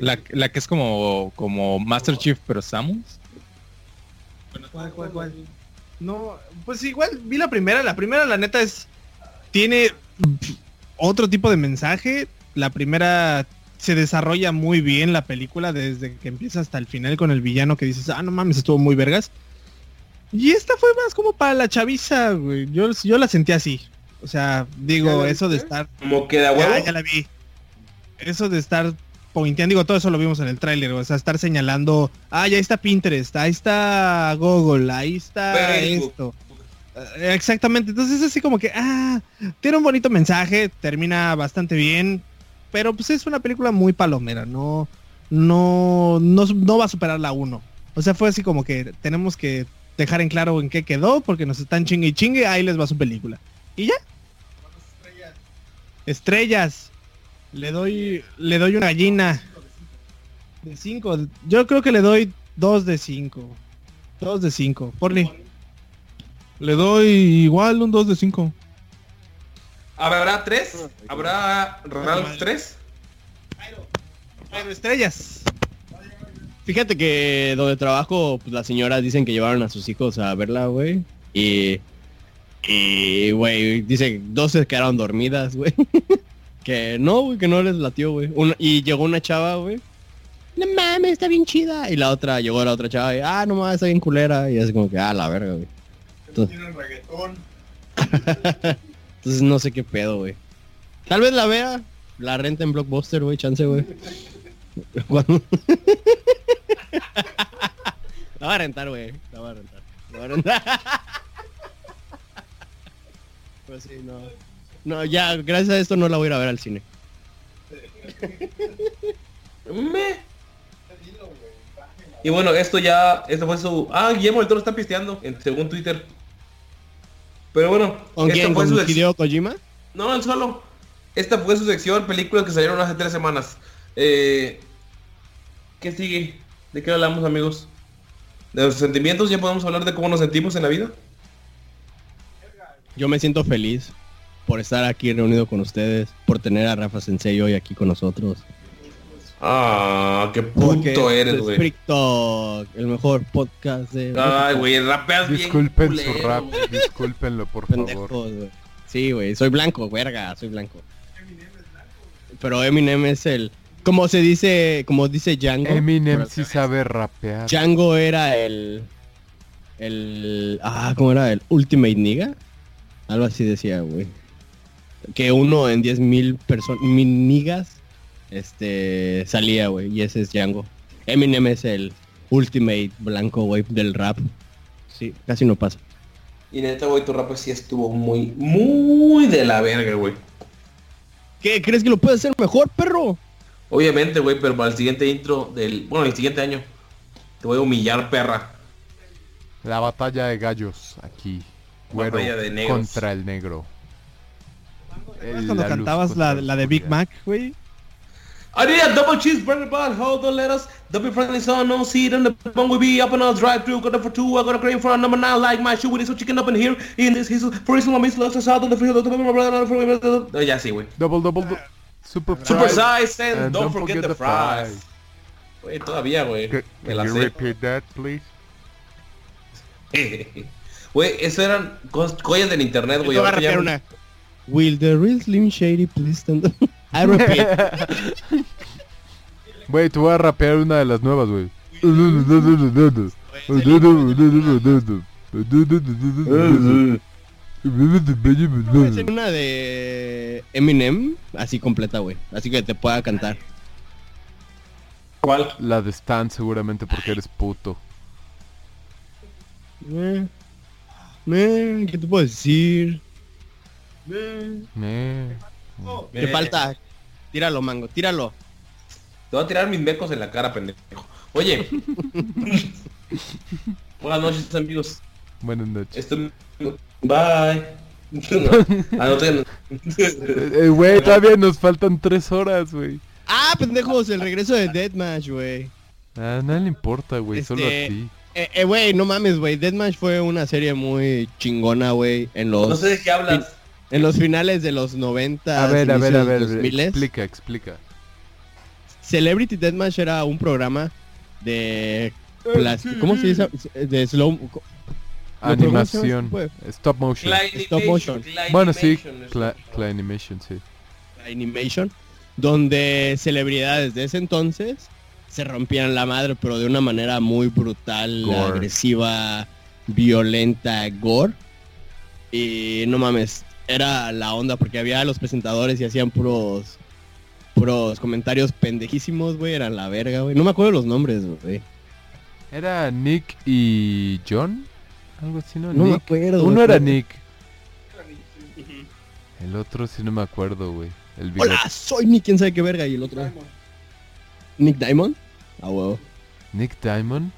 La, la que es como, como Master Chief, pero Samus. ¿Cuál, cuál, cuál? No, pues igual vi la primera. La primera, la neta, es. Tiene otro tipo de mensaje. La primera se desarrolla muy bien la película desde que empieza hasta el final con el villano que dices, ah, no mames, estuvo muy vergas. Y esta fue más como para la chaviza, güey. Yo, yo la sentí así. O sea, digo, ¿Ya la eso de estar como que de a ya, huevo. ya la vi. Eso de estar pointeando, digo, todo eso lo vimos en el tráiler, o sea, estar señalando, ah, ya está Pinterest, ahí está Google, ahí está Facebook. esto. Eh, Exactamente, entonces es así como que, ah, tiene un bonito mensaje, termina bastante bien, pero pues es una película muy palomera, no, no, no, no va a superar la 1. O sea, fue así como que tenemos que dejar en claro en qué quedó, porque nos están chingue y chingue, ahí les va su película. Y ya. Estrellas. Le doy, le doy una gallina. De 5. Yo creo que le doy 2 de 5. 2 de 5. Porni. Le doy igual un 2 de 5. ¿Habrá tres? ¿Habrá Ralph 3? Pero estrellas. Fíjate que donde trabajo, pues las señoras dicen que llevaron a sus hijos a verla, güey. Y, y, güey, dice, dos se quedaron dormidas, güey. [LAUGHS] que no, güey, que no les latió, güey. Una- y llegó una chava, güey. No mames, está bien chida. Y la otra, llegó la otra chava y, ah, no mames, está bien culera. Y así como que, ah, la verga, güey. Entonces, [LAUGHS] Entonces no sé qué pedo, güey. Tal vez la vea, la renta en Blockbuster, güey, chance, güey. [LAUGHS] [LAUGHS] La va a rentar, güey. La va a rentar. La va a rentar. [LAUGHS] Pues sí, no. No, ya, gracias a esto no la voy a ir a ver al cine. Me. Y bueno, esto ya, esto fue su... Ah, Guillermo del Toro está pisteando, en- según Twitter. Pero bueno, ¿Con esta quién? fue ¿Con su... Hideo Kojima? No, él solo. Esta fue su sección, películas que salieron hace tres semanas. Eh, ¿Qué sigue? ¿De qué hablamos, amigos? ¿De los sentimientos? ¿Ya podemos hablar de cómo nos sentimos en la vida? Yo me siento feliz por estar aquí reunido con ustedes, por tener a Rafa Sensei hoy aquí con nosotros. Ah, qué puto eres, es güey. El mejor podcast de... Ay, güey, rapeas bien Disculpen su rap, discúlpenlo, por favor. Güey. Sí, güey, soy blanco, verga, soy blanco. Pero Eminem es el... Como se dice, como dice Django. Eminem sí sabe rapear. Django era el... El... Ah, ¿cómo era? El Ultimate Nigga. Algo así decía, güey. Que uno en 10 mil personas... Mil niggas. Este... Salía, güey. Y ese es Django. Eminem es el Ultimate blanco, güey, del rap. Sí, casi no pasa. Y neta, güey, tu rap sí estuvo muy, muy de la verga, güey. ¿Qué? ¿Crees que lo puedes hacer mejor, perro? Obviamente, güey, pero para el siguiente intro del... Bueno, el siguiente año. Te voy a humillar, perra. La batalla de gallos aquí. Güero Batalla de contra el negro. El- Cuando la cantabas la, la de Big. Mac, güey. I need a double cheeseburger, but hold on, let us. Double friendly son, no seed and the bun will be up and I'll drive through. Got it for two, I got a cream for a number nine, like my shoe with this chicken up in here. In this, he's for his mom, he's lost us out on the field. Oh, ya sí, güey. Double, double, du- super Super fries. size and, don't, forget, the fries. Güey, todavía, güey. Can, can you repeat that, please? [LAUGHS] Güey, eso eran cos- joyas del internet, güey. te voy a ahorita rapear una. Will the real Slim Shady please stand up? [LAUGHS] I repeat. Güey, te voy a rapear una de las nuevas, güey. Una de Eminem, así completa, güey. Así que te pueda cantar. ¿Cuál? La de Stan seguramente porque eres puto. Eh, eh, ¿Qué te puedo decir? Eh, Eh. Te falta. Tíralo, mango, tíralo. Te voy a tirar mis mecos en la cara, pendejo. Oye. [LAUGHS] Buenas noches, amigos. Buenas noches. Esto... Bye. [LAUGHS] Ah, no te- Eh, eh, Güey, todavía nos faltan tres horas, güey. Ah, pendejos, el regreso de Deathmatch, güey. Ah, no le importa, güey, solo a Este, ti. Eh, eh, güey, no mames, güey. Deathmatch fue una serie muy chingona, güey. En los, No sé de qué hablas. En los finales de los 90. A ver, a ver, a ver, 2000. explica, explica. Celebrity Deathmatch era un programa de... ¿Cómo se dice? De slow... Animación, stop motion. Stop motion. Bueno, sí, cla- Claymation, sí. Animation, donde celebridades de ese entonces se rompían la madre, pero de una manera muy brutal, Gore. agresiva, violenta, gore. Y no mames, era la onda porque había los presentadores y hacían puros puros comentarios pendejísimos, güey, eran la verga, güey. No me acuerdo los nombres, güey. ¿Era Nick y John? Algo así, ¿no? No me acuerdo. Uno era Nick. El otro sí no me acuerdo, güey. El. Hola, soy Nick, quién sabe qué verga. Y el otro. Nick Diamond. Ah, huevo. Nick Diamond.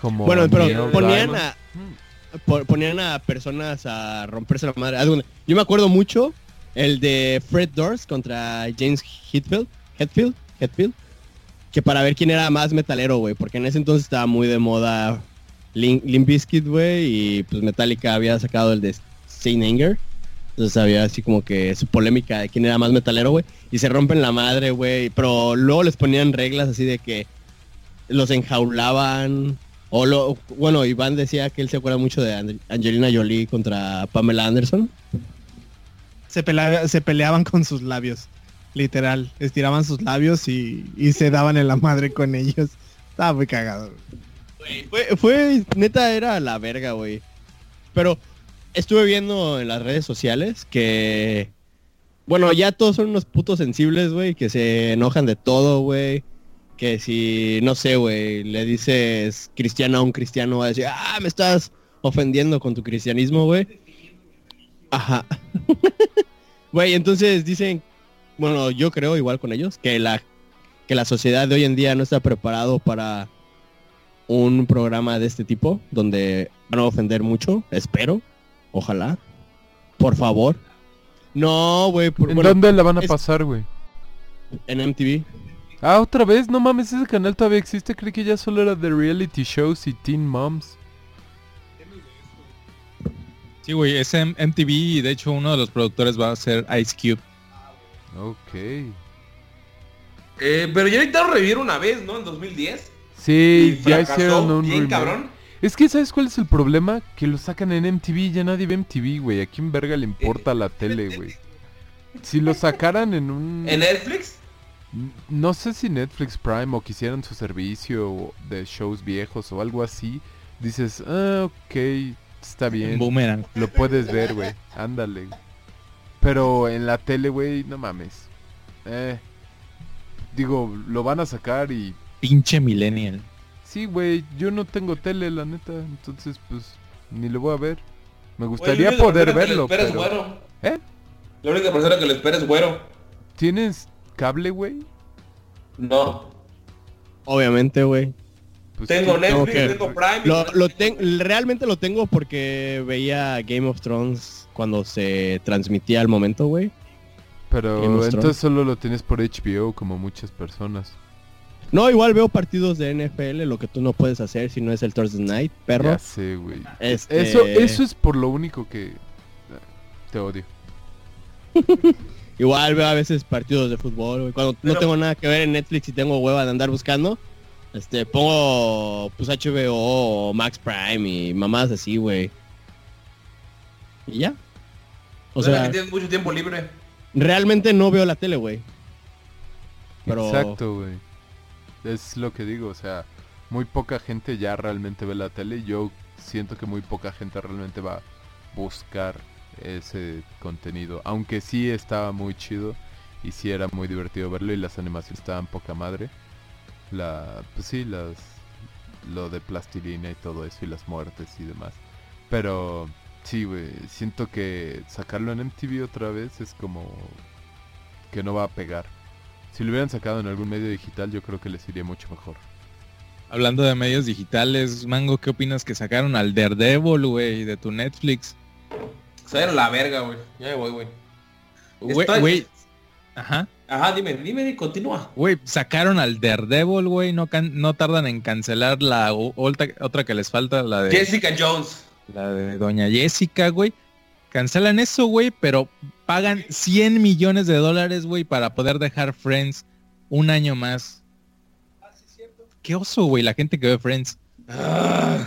Como Bueno, pero ponían Diamond. a, po- ponían a personas a romperse la madre. Yo me acuerdo mucho el de Fred Durst contra James Hetfield, Hetfield, Hetfield, que para ver quién era más metalero, güey, porque en ese entonces estaba muy de moda Limp Limp Bizkit, güey, y pues Metallica había sacado el de Saint Anger. Entonces había así como que su polémica de quién era más metalero, güey, y se rompen la madre, güey, pero luego les ponían reglas así de que los enjaulaban o lo, bueno, Iván decía que él se acuerda mucho de And- Angelina Jolie contra Pamela Anderson. Se, pelea- se peleaban con sus labios. Literal. Estiraban sus labios y, y se daban en la madre con ellos. Estaba muy cagado. Fue, fue, neta, era la verga, güey. Pero estuve viendo en las redes sociales que, bueno, ya todos son unos putos sensibles, güey, que se enojan de todo, güey. Que si, no sé, güey, le dices cristiano a un cristiano, va a decir, ah, me estás ofendiendo con tu cristianismo, güey. Ajá. [LAUGHS] Güey, entonces dicen, bueno, yo creo igual con ellos, que la, que la sociedad de hoy en día no está preparado para un programa de este tipo, donde van a ofender mucho, espero, ojalá, por favor. No, güey, por, ¿En bueno, dónde la van a es- pasar, güey? en MTV. Ah, otra vez, no mames, ese canal todavía existe. Creí que ya solo era de reality shows y teen moms. Sí, güey, es en MTV y de hecho uno de los productores va a ser Ice Cube. Ok. Eh, pero ya intentaron revivir una vez, ¿no? En 2010. Sí, Y ya hicieron un bien cabrón. Es que, ¿sabes cuál es el problema? Que lo sacan en MTV, ya nadie ve MTV, güey. ¿A quién verga le importa la tele, güey? Si lo sacaran en un... ¿En Netflix? No sé si Netflix Prime o quisieran su servicio de shows viejos o algo así. Dices, ah, ok, está bien. Boomerang. Lo puedes ver, güey. Ándale. Pero en la tele, güey, no mames. Eh. Digo, lo van a sacar y... Pinche millennial. Sí, güey, yo no tengo tele, la neta. Entonces, pues, ni lo voy a ver. Me gustaría poder verlo, pero... güero. ¿Eh? La única persona que le espera es güero. ¿Tienes cable, güey? No. Obviamente, güey. Pues, Tengo ¿qué- Netflix, que- tengo Prime. Lo, lo ten- realmente lo tengo porque veía Game of Thrones cuando se transmitía al momento, güey. Pero Thrones. entonces solo lo tienes por HBO, como muchas personas. No, igual veo partidos de NFL, lo que tú no puedes hacer si no es el Thursday Night, perro. Ya sé, güey. Este- Eso, eso es por lo único que... Te odio. [LAUGHS] Igual veo a veces partidos de fútbol, güey. Cuando no tengo nada que ver en Netflix y tengo hueva de andar buscando, este, pongo pues HBO o Max Prime y mamás así, güey. Y ya. O sea, que tienes mucho tiempo libre. realmente no veo la tele, güey. Pero Exacto, güey. Es lo que digo, o sea, muy poca gente ya realmente ve la tele y yo siento que muy poca gente realmente va a buscar ese contenido. Aunque sí estaba muy chido y sí era muy divertido verlo y las animaciones estaban poca madre. La, pues sí, las, lo de plastilina y todo eso y las muertes y demás. Pero sí, güey, siento que sacarlo en MTV otra vez es como que no va a pegar. Si lo hubieran sacado en algún medio digital, yo creo que les iría mucho mejor. Hablando de medios digitales, Mango, ¿qué opinas que sacaron al Daredevil, güey, de tu Netflix? Dieron la verga, güey. Ya me voy, güey. Güey, Estoy- güey. Ajá. Ajá, dime, dime, dime, continúa. Güey, sacaron al Daredevil, güey, no, can- no tardan en cancelar la otra, otra que les falta, la de, Jessica Jones. la de Doña Jessica, güey. Cancelan eso, güey, pero pagan 100 millones de dólares, güey, para poder dejar Friends un año más. Qué oso, güey, la gente que ve Friends. Ah.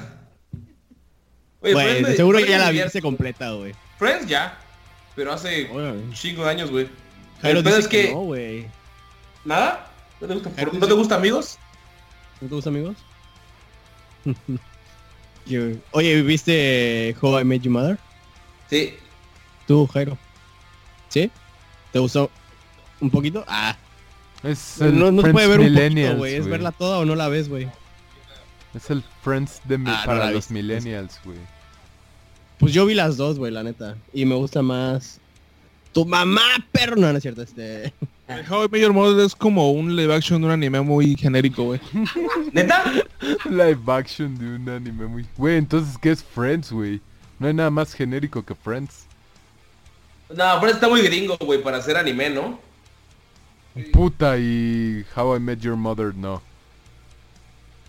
Oye, Friends me- seguro Friends ya la viste completa, güey. Friends ya. Pero hace un chingo de años, güey. Jairo El pedo dice es que... no, güey. ¿Nada? ¿No te gusta, ¿no te gusta amigos? ¿No te gusta, amigos? [LAUGHS] Yo- Oye, ¿viste How I Met Your Mother? Sí. Tú, Jairo. ¿Sí? ¿Te gustó un poquito? Ah, Es el no, no se Friends puede ver un poquito, Millennials, güey. Es verla toda o no la ves, güey. Es el Friends de mi- Ah, para los millennials, güey. Pues yo vi las dos, güey, la neta. Y me gusta más... Tu mamá, perro. No, no es cierto, este... How I Met Your Mother es como un live action de un anime muy genérico, güey. ¿Neta? [LAUGHS] Live action de un anime muy... Güey, entonces, ¿qué es Friends, güey? No hay nada más genérico que Friends. No, Friends está muy gringo, güey, para hacer anime, ¿no? Puta, y How I Met Your Mother, no.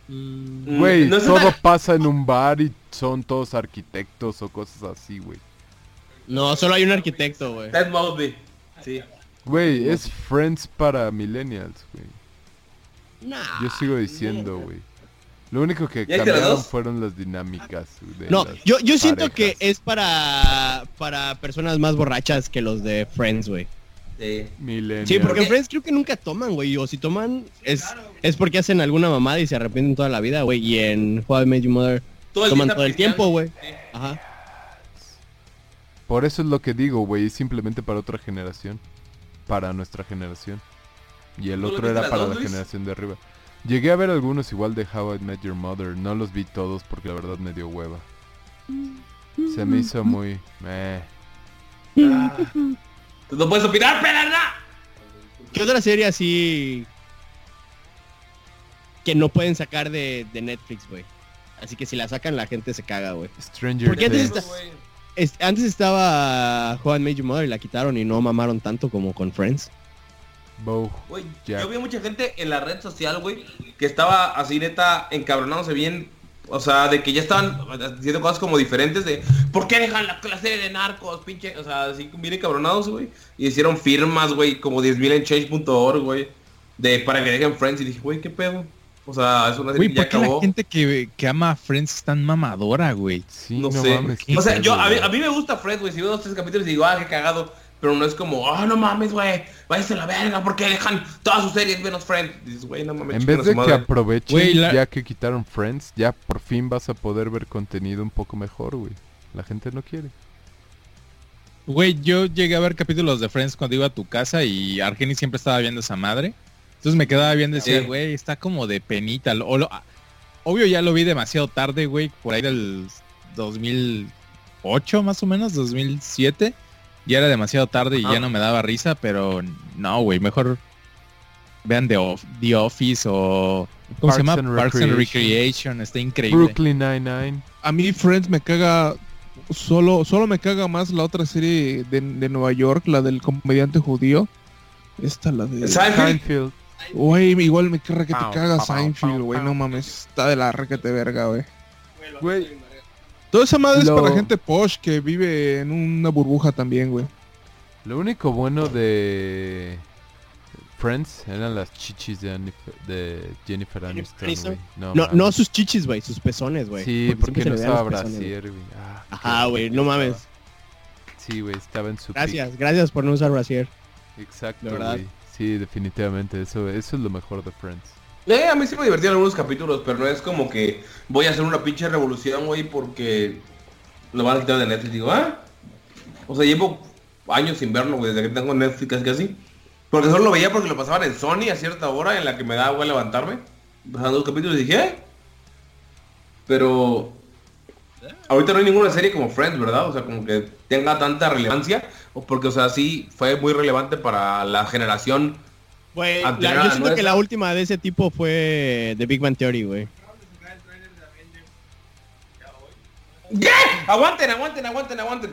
Mm, Güey, no todo tan- pasa en un bar y son todos arquitectos o cosas así, güey. No, solo hay un arquitecto, güey. Ted Mosby. Sí. Güey, es Friends para millennials, güey. Nah. Yo sigo diciendo, güey. Lo único que ¿Ya viste las cambiaron fueron las dinámicas. de No, las yo, yo siento que es para para personas más borrachas que los de Friends, güey. Sí. Porque qué? Friends creo que nunca toman, güey. O si toman, es, es porque hacen alguna mamada y se arrepienten toda la vida, güey. Y en How I Met Your Mother Todo toman todo el tiempo, güey. Sí. Ajá. Por eso es lo que digo, güey. Es simplemente para otra generación. Para nuestra generación. Y el ¿Tú lo otro era para dos, la Luis? generación de arriba. Llegué a ver algunos igual de How I Met Your Mother. No los vi todos porque la verdad me dio hueva. Se me hizo muy... meh. Tú no puedes opinar, pelana. ¿Qué otra serie así que no pueden sacar de, de Netflix, güey? Así que si la sacan la gente se caga, güey. Stranger ¿Por qué antes Things. está- Es- antes estaba Juan Made Your Mother y la quitaron y no mamaron tanto como con Friends. Yo vi mucha gente en la red social, güey, que estaba así neta encabronándose bien. O sea, de que ya estaban haciendo cosas como diferentes de ¿Por qué dejan la clase de narcos, pinche? O sea, así bien encabronados, güey. Y hicieron firmas, güey, como 10.000 en change.org, güey. De para que dejen Friends. Y dije, güey, ¿qué pedo? O sea, es una serie que ya ¿por qué la acabó. gente que, que ama a Friends es tan mamadora, güey? Sí, No, no, sé. mames. o sea, yo, a mí, a mí me gusta Friends, güey. Si veo dos, tres capítulos y digo, ah, qué cagado. Pero no es como, ah, no mames, güey. Váyase a la verga, ¿por qué dejan todas sus series menos Friends? Dices, güey, no mames. En vez de que aprovechen, la- ya que quitaron Friends, ya por fin vas a poder ver contenido un poco mejor, güey. La gente no quiere. Güey, yo llegué a ver capítulos de Friends cuando iba a tu casa y Argenis siempre estaba viendo esa madre. Entonces me quedaba viendo y decía, Sí. güey, está como de penita. O lo- obvio ya lo vi demasiado tarde, güey, por ahí del 2008 más o menos, 2007. Ya era demasiado tarde y ya no me daba risa, pero no, güey, mejor vean The, Of- The Office o... ¿Cómo se llama? and Parks and Recreation. Está increíble. Brooklyn Nine-Nine. A mí Friends me caga solo solo me caga más la otra serie de, de Nueva York, la del comediante judío. Esta la de Seinfeld. Güey, igual me caga que te caga Seinfeld, güey, no mames, está de la requete verga, güey. Güey, Toda esa madre Lo- es para gente posh que vive en una burbuja también, güey. lo único bueno de Friends eran las chichis de, Anif- de Jennifer Aniston, güey. No, No, sus chichis, güey, sus pezones, güey. Sí, porque no estaba brasier, güey. Ah, Ajá, güey, no estaba. mames. Sí, güey, estaba en su pick. Gracias, gracias por no usar brasier. Exacto, güey. Sí, definitivamente. Eso, eso es lo mejor de Friends. Eh, a mí sí me divertían algunos capítulos, pero no es como que voy a hacer una pinche revolución, güey, porque lo van a quitar de Netflix. Digo, ah. O sea, llevo años sin verlo, güey, desde que tengo Netflix casi casi. Porque solo lo veía porque lo pasaban en Sony a cierta hora en la que me daba güey levantarme. Pasaban dos capítulos y dije, "Eh". Pero ahorita no hay ninguna serie como Friends, ¿verdad? O sea, como que tenga tanta relevancia. Porque, o sea, sí fue muy relevante para la generación. La- a yo siento que la última de ese tipo fue The Big Bang Theory, güey. ¿Qué? Aguanten, aguanten, aguanten, aguanten.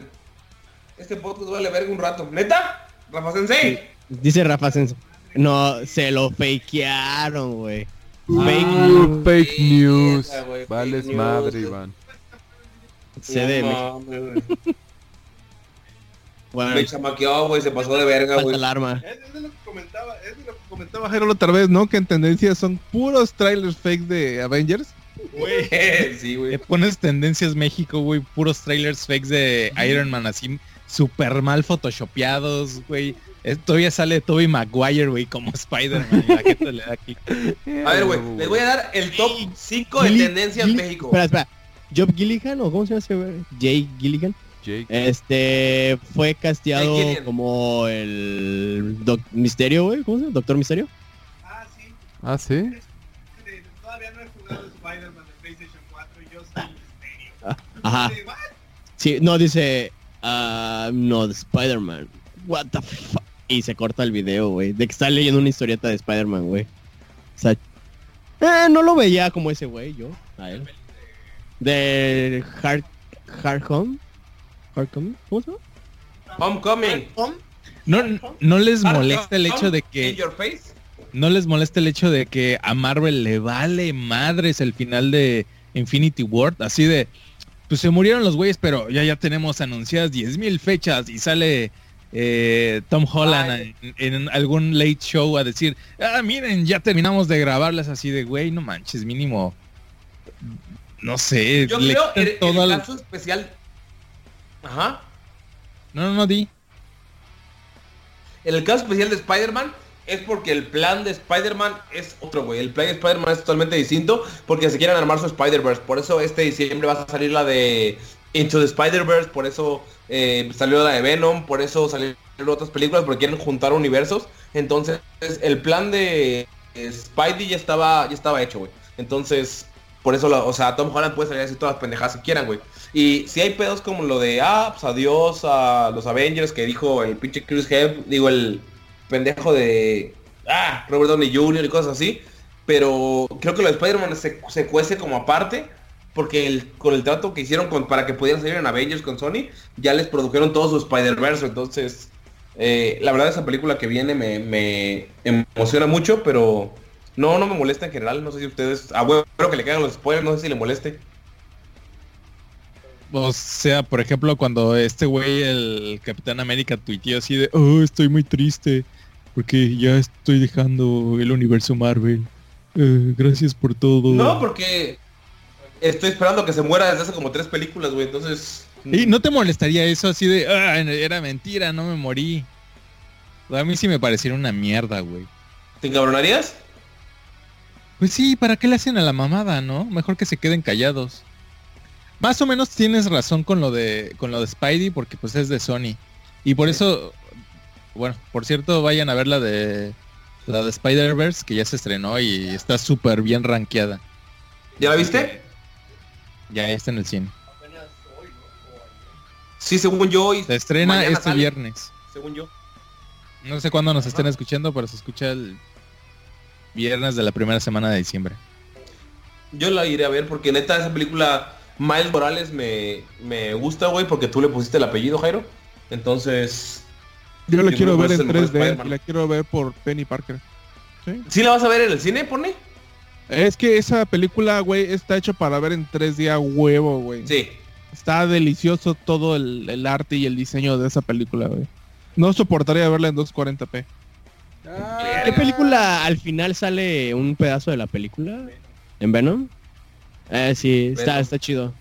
Este podcast vale verga un rato. ¿Neta? Rafa Sensei. Dice Rafa Senso. No, se lo fakearon, güey. Fake Fake, news. Vales fake news. madre, Iván. CD, No. Bueno, Me chamaqueó, güey, se pasó de verga, güey. alarma. Es de lo que comentaba, es de lo que comentaba Jairo la otra vez, ¿no? Que en tendencia son puros trailers fake de Avengers. [LAUGHS] sí, Le güey. pones tendencias México, güey, puros trailers fakes de Iron Man así super mal photoshopeados, güey. Todavía sale Toby Maguire, güey, como Spider-Man. A ver, güey, les voy a dar el top 5 de tendencias Gilli- México. Espera, espera. Job Gilligan o cómo se llama ese güey? Jay Gilligan. Jake. Este fue casteado Jake Gyllenhaal. como el Doc Misterio, güey. ¿Cómo se llama? Doctor Misterio. Ah, sí. Ah, sí. Todavía no he jugado Spider-Man de PlayStation 4 y yo soy misterio. Ajá. Sí, no, dice. ah, no, de Spider-Man. What the fuck. Y se corta el video, güey. De que está leyendo una historieta de Spider-Man, güey. O sea. eh, no lo veía como ese güey, yo. A él. De Hard. Hard Home. Hard Home. ¿Cómo se llama? Homecoming. No, no les molesta el hecho de que no les molesta el hecho de que a Marvel le vale madres el final de Infinity War, así de pues se murieron los güeyes, pero ya ya tenemos anunciadas 10.000 fechas y sale eh, Tom Holland en, en algún late show a decir, ah, miren, ya terminamos de grabarlas así de, güey, no manches, mínimo, no sé, Yo creo el, todo el caso especial. Ajá. No, no, no, di. En el caso especial de Spider-Man es porque el plan de Spider-Man es otro, güey. El plan de Spider-Man es totalmente distinto porque se quieren armar su Spider-Verse. Por eso este diciembre va a salir la de Into the Spider-Verse. Por eso eh, salió la de Venom. Por eso salieron otras películas porque quieren juntar universos. Entonces el plan de Spidey ya estaba, ya estaba hecho, güey. Entonces, por eso, o sea, Tom Holland puede salir a decir todas las pendejadas que quieran, güey. Y si hay pedos como lo de, ah, pues adiós a los Avengers que dijo el pinche Chris Hemsworth, digo, el pendejo de, ah, Robert Downey Jr. y cosas así. Pero creo que lo de Spider-Man se, se cuece como aparte porque el, con el trato que hicieron con, para que pudieran salir en Avengers con Sony, ya les produjeron todo su Spider-Verse. Entonces, eh, la verdad esa película que viene me, emociona mucho, pero no, no me molesta en general. No sé si ustedes, a huevo que le caigan los spoilers, no sé si le moleste. O sea, por ejemplo, cuando este güey, el Capitán América, tuiteó así de, oh, estoy muy triste porque ya estoy dejando el universo Marvel. Eh, gracias por todo. No, porque estoy esperando que se muera desde hace como tres películas, güey. Entonces. ¿Y no te molestaría eso así de, ah, era mentira, no me morí? A mí sí me pareciera una mierda, güey. ¿Te encabronarías? Pues sí, ¿para qué le hacen a la mamada, no? Mejor que se queden callados. Más o menos tienes razón con lo de con lo de Spidey porque pues es de Sony. Y por eso bueno, por cierto, vayan a ver la de la de Spider-Verse que ya se estrenó y está súper bien rankeada. ¿Ya la viste? Ya está en el cine. Sí, según yo hoy. Se estrena este viernes. Según yo. No sé cuándo nos estén escuchando, pero se escucha el viernes de la primera semana de diciembre. Yo la iré a ver porque neta esa película Miles Morales me, me gusta, güey, porque tú le pusiste el apellido, Jairo. Entonces... Yo la quiero ver en 3D, la quiero ver por Penny Parker. ¿Sí? ¿Sí la vas a ver en el cine, pone? Es que esa película, güey, está hecha para ver en tres días huevo, güey. Sí. Está delicioso todo el, arte y el diseño de esa película, güey. No soportaría verla en 240p. ¿Qué película al final sale un pedazo de la película? ¿En Venom? Eh, sí, está, está chido.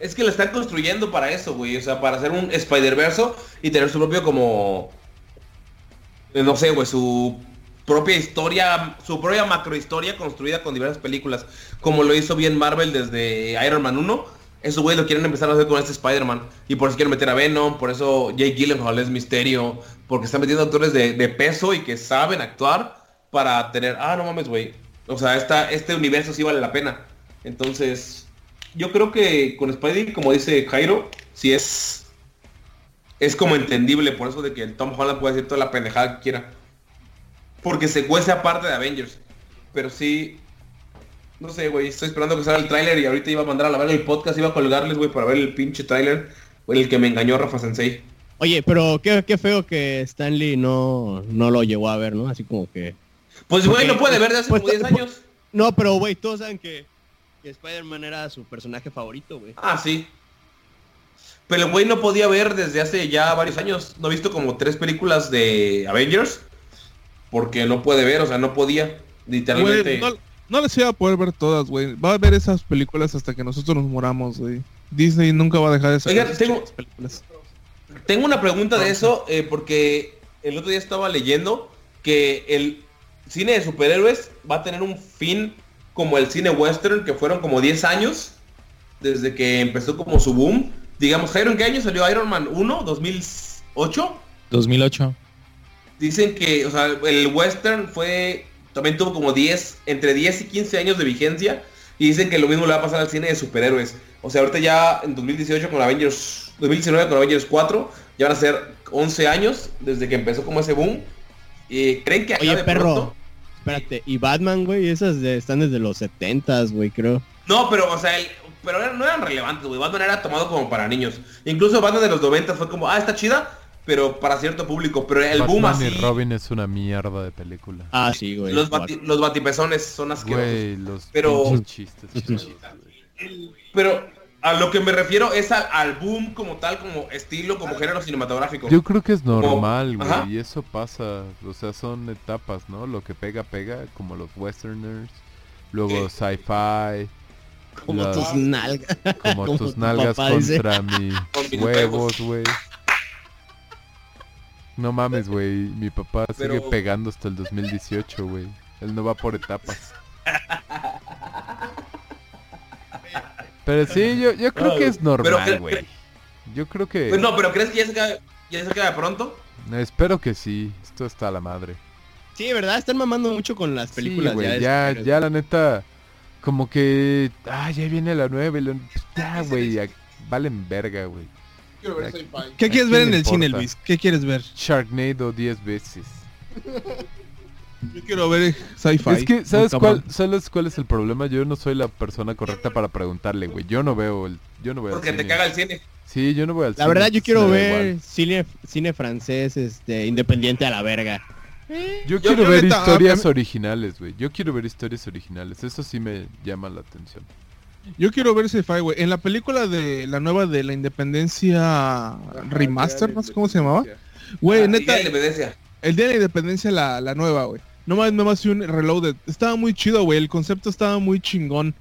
Es que lo están construyendo para eso, güey. O sea, para hacer un Spider-Verse y tener su propio como... No sé, güey, su propia historia, su propia macrohistoria construida con diversas películas, como lo hizo bien Marvel desde Iron Man 1. Eso, güey, lo quieren empezar a hacer con este Spider-Man. Y por eso quieren meter a Venom, por eso Jake Gyllenhaal es misterio, porque están metiendo actores de, peso y que saben actuar para tener, ah, no mames, güey. O sea, esta, este universo sí vale la pena. Entonces, yo creo que con Spidey, como dice Jairo, sí es es como entendible por eso de que el Tom Holland puede decir toda la pendejada que quiera. Porque se cuece aparte de Avengers. Pero sí. No sé, güey. Estoy esperando que salga el tráiler y ahorita iba a mandar a la verga el podcast. Iba a colgarles, güey, para ver el pinche tráiler. El que me engañó Rafa Sensei. Oye, pero qué, qué, feo que Stanley no, no lo llegó a ver, ¿no? Así como que... Pues, güey, no puede ver de hace pues, como 10 años. No, pero, güey, todos saben que, que Spider-Man era su personaje favorito, güey. Ah, sí. Pero el güey no podía ver desde hace ya varios años. No he visto como tres películas de Avengers porque no puede ver, o sea, no podía, literalmente. no, les iba a poder ver todas, güey. Va a ver esas películas hasta que nosotros nos moramos, güey. Disney nunca va a dejar de sacar tengo, películas. Tengo una pregunta de eso, eh, porque el otro día estaba leyendo que el cine de superhéroes va a tener un fin como el cine western, que fueron como 10 años, desde que empezó como su boom. Digamos, Jairo, ¿en qué año salió Iron Man 1? ¿2008? 2008. Dicen que, o sea, el western fue, también tuvo como 10, entre 10 y 15 años de vigencia. Y dicen que lo mismo le va a pasar al cine de superhéroes. O sea, ahorita ya en 2018 con Avengers, 2019 con Avengers 4, ya van a ser 11 años desde que empezó como ese boom. y ¿Creen que Oye, perro, espérate, y Batman, güey, esas están desde los 70s, güey, creo. No, pero, o sea, pero no eran relevantes, güey. Batman era tomado como para niños. Incluso Batman de los 90 fue como, ah, está chida, pero para cierto público. Pero el boom así... y Robin es una mierda de película. Ah, sí, güey. Los, los batipezones son asquerosos. Güey, los pero... chistes. pero a lo que me refiero es al, boom como tal, como estilo, como género cinematográfico. Yo creo que es normal, güey, y eso pasa, o sea, son etapas, ¿no? Lo que pega, pega, como los westerners, luego sci-fi. Como tus nalgas. [LAUGHS] Como, tus nalgas contra mis [LAUGHS] huevos, güey. No mames, güey. Mi papá sigue pegando hasta el 2018, güey. Él no va por etapas. [LAUGHS] Pero sí, yo, yo creo que es normal, güey. Yo creo que... Pues no, pero ¿crees que ya se, queda, ya se queda pronto? Espero que sí. Esto está a la madre. Sí, ¿verdad? Están mamando mucho con las películas. sí, güey, de ya, ya la neta, como que, ah, ya viene la nueva y lo, ya, güey, ya valen verga, güey. Quiero ver sci-fi. ¿Qué ¿A quieres ver en el cine? Luis? ¿Qué quieres ver? Sharknado 10 veces. [LAUGHS] Yo quiero ver sci-fi. Es que, ¿sabes cuál. ¿sabes cuál es el problema? Yo no soy la persona correcta para preguntarle, güey. Yo no veo el, yo no veo el Porque te caga el cine. Sí, yo no voy al La cine, verdad, yo quiero ver cine, cine francés, este, independiente a la verga. Yo Yo- quiero yo ver neta, a- historias originales, güey. Yo quiero ver historias originales. Eso sí me llama la atención. Yo quiero ver sci-fi, güey. En la película de la nueva de la Independencia Remaster, no sé cómo se llamaba. Güey, Ah, neta, y ya le obedece. el día de la Independencia la, la nueva, güey. No más, no más un reloaded. Estaba muy chido, güey. El concepto estaba muy chingón.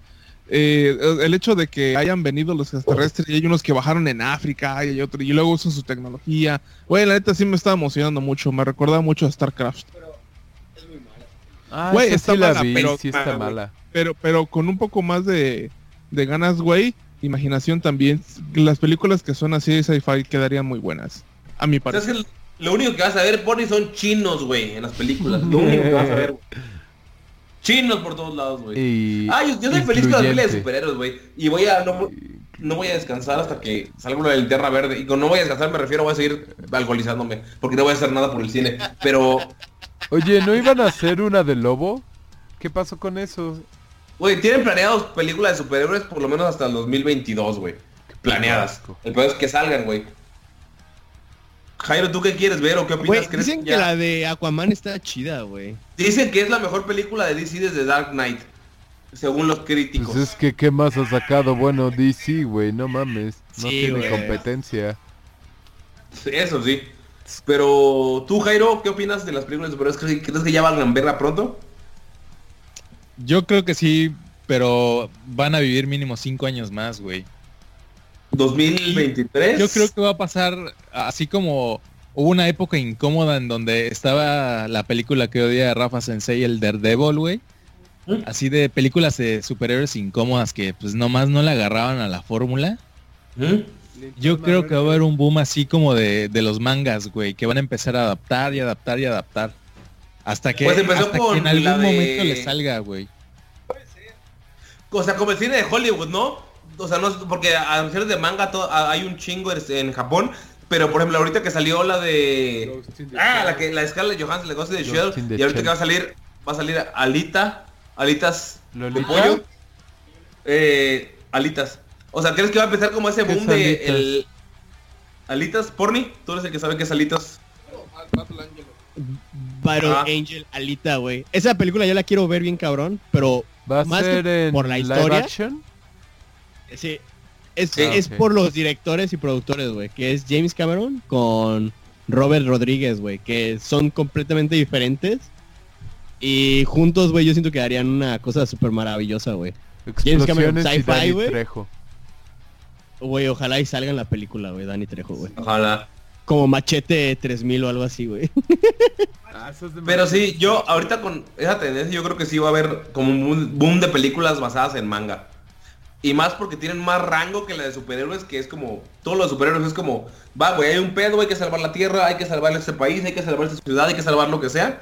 Eh, el hecho de que hayan venido los extraterrestres y hay unos que bajaron en África y hay otro y luego usan su tecnología. Güey, la neta sí me estaba emocionando mucho. Me recordaba mucho a StarCraft. Ah, Güey, está sí la mala, vi, pero- sí está mala, güey. mala. Pero, pero con un poco más de, de ganas, güey. Imaginación también. Las películas que son así de sci-fi quedarían muy buenas. A mi ¿Sabes parecer. Lo único que vas a ver, Pony, son chinos, güey, en las películas. Lo único que vas a ver, güey. Chinos por todos lados, güey. Ah, yo, yo soy feliz con las películas de superhéroes, güey. Y voy a... No, no voy a descansar hasta que salga una Tierra Verde. Y con no voy a descansar me refiero, voy a seguir alcoholizándome. Porque no voy a hacer nada por el cine. Pero, Oye, ¿no iban a hacer una de lobo? ¿Qué pasó con eso? güey, tienen planeados películas de superhéroes por lo menos hasta el 2022, güey. Planeadas. El peor es que salgan, güey. Jairo, ¿tú qué quieres ver o qué opinas? Güey, ¿Crees dicen que ya- la de Aquaman está chida, güey. Dicen que es la mejor película de DC desde Dark Knight. Según los críticos. Pues es que, ¿qué más ha sacado? Bueno, DC, güey, no mames. No Sí, tiene competencia. Eso sí. Pero tú, Jairo, ¿qué opinas de las películas de superhéroes? ¿Crees, crees que ya valgan verla pronto? Yo creo que sí, pero van a vivir mínimo cinco años más, güey. 2023. Yo creo que va a pasar así como hubo una época incómoda en donde estaba la película que odia Rafa Sensei, el Daredevil, güey. ¿Mm? Así de películas de superhéroes incómodas que pues nomás no le agarraban a la fórmula. Yo creo que va a haber un boom así como de, de los mangas, güey, que van a empezar a adaptar y adaptar y adaptar. Hasta que, Pues empezó hasta que en algún la de- momento le salga, güey. O sea, como el cine de Hollywood, ¿no? O sea, no porque anuncios de manga todo, a- hay un chingo en, Japón. Pero por ejemplo, ahorita que salió la de. Ah, la que la de Scarlett Johansson, la Ghost the Shell. Y ahorita Shell. que va a salir, va a salir Alita. Alitas de pollo. Eh, alitas. O sea, ¿crees que va a empezar como ese ¿Qué es boom de alitas? el. Alitas, Porni? Tú eres el que sabe qué es alitas. Battle Ah. Angel Alita, güey. Esa película yo la quiero ver bien cabrón, pero ¿Va a Más que ser en por la live historia, action? Sí, es, Sí. es Ah, ok. por los directores y productores, güey, que es James Cameron con Robert Rodríguez, güey, que son completamente diferentes. Y juntos, güey, yo siento que harían una cosa súper maravillosa, güey. James Cameron, Explosiones y sci-fi, güey. Güey, ojalá y salga en la película, güey, Dani Trejo, güey. Ojalá. Como Machete 3000 o algo así, güey. Pero sí, yo ahorita con esa tendencia yo creo que sí va a haber como un boom- boom de películas basadas en manga. Y más porque tienen más rango que la de superhéroes, que es como, todos los superhéroes es como, va, güey, hay un pedo, hay que salvar la tierra, hay que salvar este país, hay que salvar esta ciudad, hay que salvar lo que sea.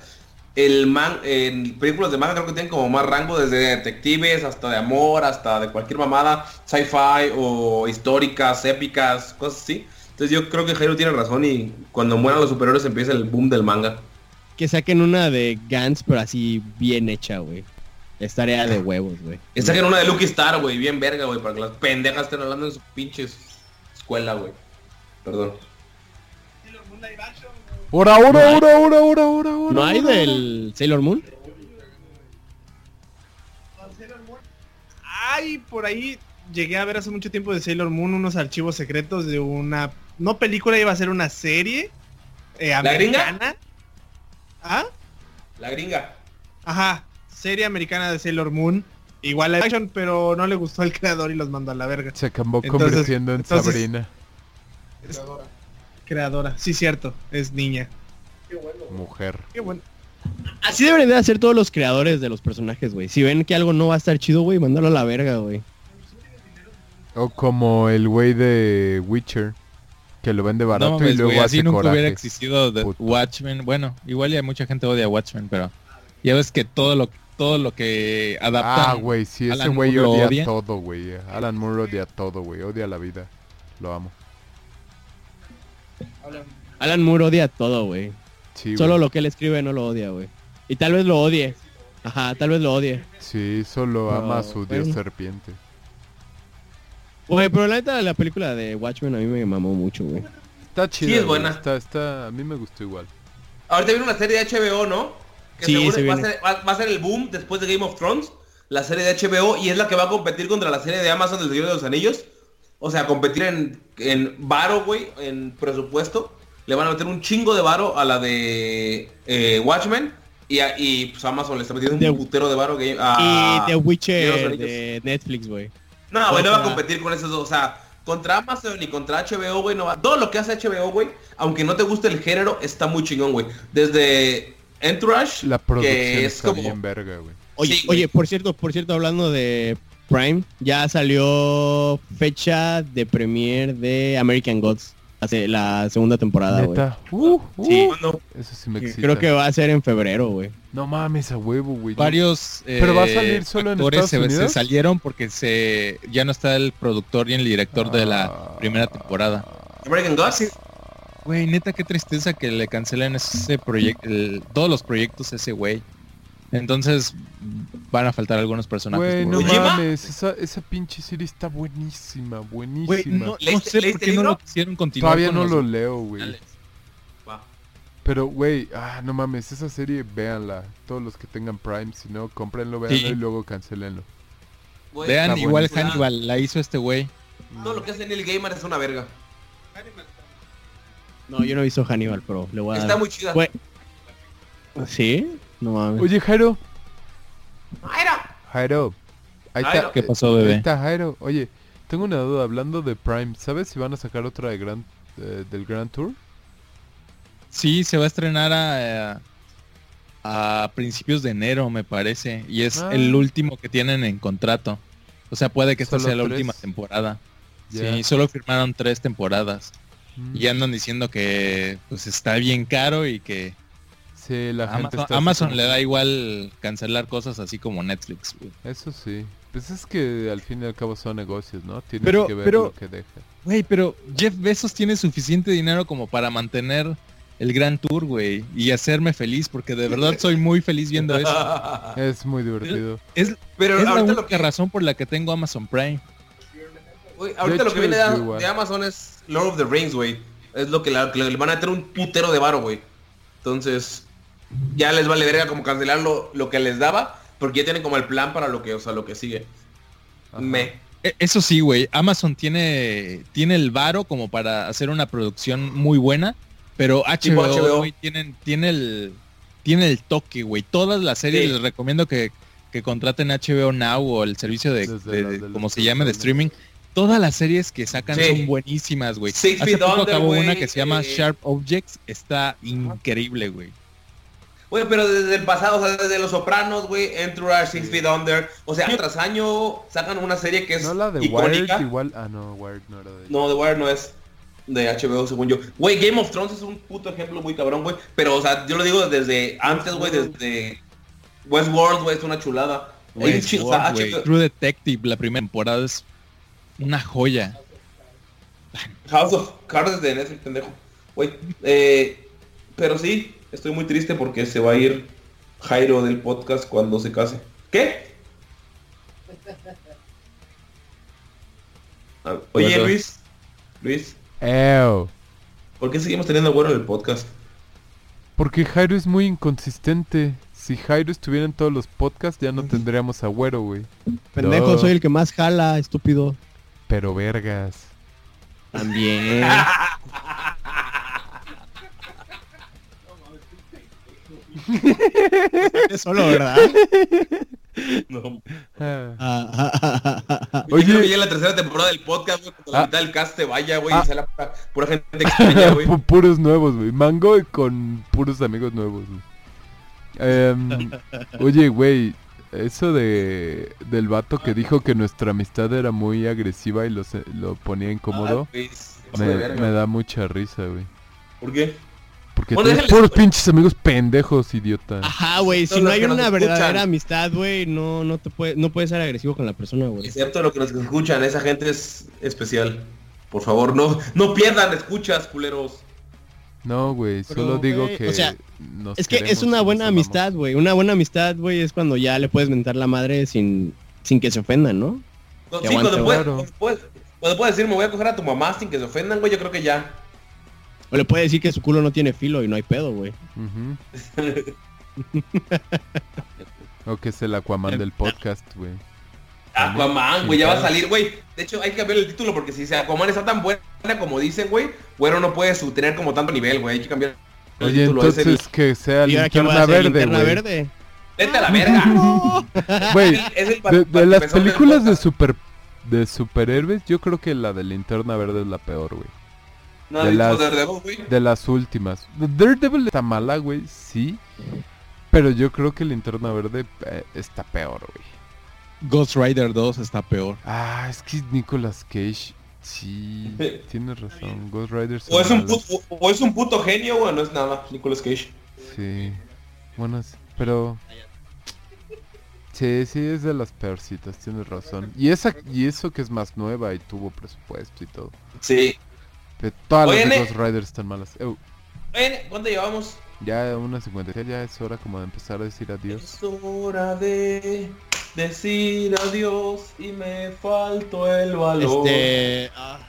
El man, en películas de manga creo que tienen como más rango desde detectives hasta de amor, hasta de cualquier mamada, sci-fi o históricas, épicas, cosas así. Entonces yo creo que Jairo tiene razón y cuando mueran los superhéroes empieza el boom del manga. Que saquen una de Gantz, pero así bien hecha, güey. Estaría de huevos, güey. Y saquen una de Lucky Star, güey, bien verga, güey, para que las pendejas estén hablando en su pinche escuela, güey. Perdón. ¡Ora, ora, ora, ora, ora, ora, ora! ¿No hay del Sailor Moon? Ay, por ahí llegué a ver hace mucho tiempo de Sailor Moon unos archivos secretos de una... No película, iba a ser una serie eh, ¿La gringa? ¿Ah? La gringa. Ajá, serie americana de Sailor Moon. Igual la action, pero no le gustó al creador y los mandó a la verga. Se acabó Entonces- convirtiendo en entonces- Sabrina. Creadora, sí cierto, es niña. Mujer. Qué bueno. Así deberían de hacer todos los creadores de los personajes, güey. Si ven que algo no va a estar chido, güey, mándalo a la verga, güey. O como el güey de Witcher. Que lo vende No barato y luego güey, así hace nunca hubiera existido. Watchmen. Bueno, igual ya mucha gente odia Watchmen, pero ya ves que todo lo todo lo que adaptan Ah, güey, sí, ese Alan güey Moore lo odia, odia. todo, güey. Alan Moore odia todo, güey. Odia la vida. Lo amo. Alan Moore odia todo, güey. Sí, Solo güey. lo que él escribe no lo odia, güey. Y tal vez lo odie. Ajá, tal vez lo odie. Sí, solo No, ama a su dios bueno. serpiente. Güey, pero la neta, la película de Watchmen a mí me mamó mucho, güey. Está chida. es güey. buena. Está, está, a mí me gustó igual. Ahorita viene una serie de HBO, ¿no? Que Sí, seguro se va, a ser, va- va a ser el boom después de Game of Thrones, la serie de HBO, y es la que va a competir contra la serie de Amazon del Señor de los Anillos. O sea, competir en, en varo, güey, en presupuesto. Le van a meter un chingo de varo a la de eh, Watchmen. Y, a- y pues Amazon le está metiendo un putero de varo que- a... y The Witcher de Netflix, güey. No, güey, no va a competir con esos dos. O sea, contra Amazon y contra HBO, güey, no va. Todo lo que hace HBO, güey, aunque no te guste el género, está muy chingón, güey. Desde Entourage, La producción que es está como... bien verga, güey. Oye, Sí, güey. oye, por cierto, por cierto, hablando de Prime, ya salió fecha de premiere de American Gods, hace la segunda temporada, güey. Uh, uh, Sí. Eso sí me excita. Creo que va a ser en febrero, güey. No mames, a huevo, güey. varios Pero va a eh, salir solo en actores Estados se, se Unidos. salieron porque se ya no está el productor y el director de la Ah. primera temporada. American Gods. Güey, neta, qué tristeza que le cancelen ese proyecto, todos los proyectos a ese güey. Entonces van a faltar algunos personajes. Güey, no mames, esa, esa pinche serie está buenísima, buenísima. Güey, no, no ¿Leíste- sé por qué no lo quisieron continuar. Todavía con no los lo leo, güey. Pero, güey, ah, no mames, esa serie, véanla. Todos los que tengan Prime, si no, cómprenlo, véanlo Sí. y luego cancelenlo. Güey, Vean, igual buenísima. Hannibal, la hizo este güey. Todo lo que hace Neil Gaiman es una verga. No, yo no he visto Hannibal, pero le voy a Está dar. muy chida. ¿Sí? No mames. Oye, Jairo, Jairo. Jairo. Ahí Jairo. está. ¿Qué pasó, Ahí bebé? está, Jairo. Oye, tengo una duda, hablando de Prime, ¿sabes si van a sacar otra de Grand, eh, del Grand Tour? Sí, se va a estrenar a, a principios de enero, me parece. Y es Ah. el último que tienen en contrato. O sea, puede que esta Solo sea la tres. última temporada. Ya. Sí, solo firmaron tres temporadas. Mm. Y andan diciendo que pues está bien caro y que Sí, la gente Amazon, está así Amazon le da igual cancelar cosas así como Netflix. güey. Eso sí. Pues es que al fin y al cabo son negocios, ¿no? Tienes Pero- que ver pero- lo que deja. Güey, pero Jeff Bezos tiene suficiente dinero como para mantener el Gran Tour, güey, y hacerme feliz, porque de verdad [LAUGHS] soy muy feliz viendo eso. Es muy divertido. Es, Pero es la única lo que, razón por la que tengo Amazon Prime. Ahorita lo que viene de, Amazon es Lord of the Rings, güey. Es lo que, la- que le van a meter un putero de varo, güey. Entonces, ya les vale verga como cancelar lo, lo que les daba, porque ya tienen como el plan para lo que, o sea, lo que sigue. Ajá. Me. E- Eso sí, güey, Amazon tiene, tiene el varo como para hacer una producción muy buena, pero HBO, HBO. tienen, tiene el tiene el toque, güey. Todas las series Sí. les recomiendo que, que contraten HBO Now o el servicio de, de- como se llame de streaming. Todas las series que sacan Sí. son buenísimas, güey. Six Hace Feet poco Under, acabó güey, una que se llama eh, Sharp Objects, está increíble, güey. Güey, pero desde el pasado, o sea, desde Los Sopranos, güey, Entourage, Six Feet Under, o sea, año tras año sacan una serie que es No la de icónica. Wired igual. Ah, no, Wired no era de No, The Wire no es de HBO, según yo. Güey, Game of Thrones es un puto ejemplo muy cabrón, güey. Pero, o sea, yo lo digo desde antes, güey, desde Westworld, güey, es una chulada. Westworld, True Detective, la primera temporada es una joya. House of Cards de Netflix, pendejo. Güey, eh, pero sí, estoy muy triste porque se va a ir Jairo del podcast cuando se case. ¿Qué? Ah, Oye. Luis. Luis, Ew. ¿por qué seguimos teniendo bueno en el podcast? Porque Jairo es muy inconsistente. Si Jairo estuviera en todos los podcasts ya no tendríamos agüero, güey. Pendejo, No. soy el que más jala, estúpido. Pero vergas. También. [LAUGHS] Solo, ¿verdad? No. Ah. Ah. Oye, ya en la tercera temporada del podcast, güey, cuando la Ah. mitad del cast se vaya, güey, Ah. y sale pura, pura gente extraña, güey. [LAUGHS] Pu- puros nuevos, güey. Mango y con puros amigos nuevos, güey. Em, [LAUGHS] oye, güey, eso de del vato que dijo que nuestra amistad era muy agresiva y lo, se- lo ponía incómodo. Ah, pues, Me, da mucha risa, güey. ¿Por qué? Porque Bueno, puros pinches amigos pendejos, idiota. Ajá, güey, si no hay una escuchan. verdadera amistad, güey, no, no te puede, no puedes ser agresivo con la persona, güey. Excepto lo que nos escuchan, esa gente es especial. Por favor, no, no pierdan escuchas, culeros. No, güey, solo digo que o sea, nos Es que es una buena amistad, güey. Una buena amistad, güey, es cuando ya le puedes mentar la madre sin, sin que se ofendan, ¿no? No, sí, cuando puedes, cuando puedes- cuando puedes decir me voy a coger a tu mamá sin que se ofendan, güey, yo creo que ya. O le puede decir que su culo no tiene filo y no hay pedo, güey. [LAUGHS] O que es el Aquaman del [LAUGHS] podcast, güey. Aquaman, güey, ya va a salir, güey. De hecho, hay que cambiar el título porque si Aquaman está tan buena como dicen, güey, bueno, no puede tener como tanto nivel, güey. Hay que cambiar el Oye, título. entonces que sea ¿Y ahora qué va a linterna verde, ¿Linterna güey. verde? Vete a la verga. [LAUGHS] Güey, Es el de, de para- las películas de super de superhéroes, yo creo que la de linterna verde es la peor, güey. No, de las- Daredevil, güey. De las últimas. Daredevil está mala, güey, sí. Pero yo creo que linterna verde eh, está peor, güey. Ghost Rider 2 está peor. Ah, es que Nicolas Cage. Sí, [LAUGHS] tienes razón. Ghost Rider O es, un puto, o, o es un puto genio, güey, no es nada, Nicolas Cage. Sí. Bueno, pero... Sí, sí, es de las peorcitas, tienes razón. Y esa y eso que es más nueva y tuvo presupuesto y todo. Sí. Pero todas Oye, las de Ghost Rider están malas. Eu, Ven, ¿cuánto llevamos? ya una 56, ya es hora como de empezar a decir adiós. Es hora de decir adiós y me faltó el valor. Este... ah,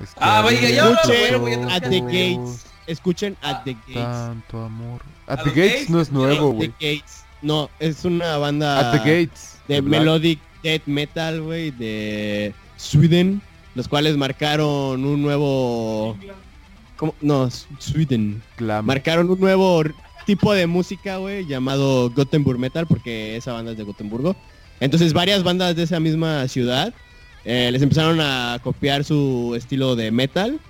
Es que Ah, vaya, ya Escuchen güey, At the Gates. Escuchen At the Gates. Tanto amor. At ¿A the los Gates Gates? no es nuevo, At güey. the Gates. No, es una banda At the Gates. de melodic death metal, güey, de Sweden, los cuales marcaron un nuevo... ¿Cómo? No, Sweden. Glam. Marcaron un nuevo tipo de música, güey, llamado Gothenburg Metal, porque esa banda es de Gotemburgo. Entonces varias bandas de esa misma ciudad eh, les empezaron a copiar su estilo de metal,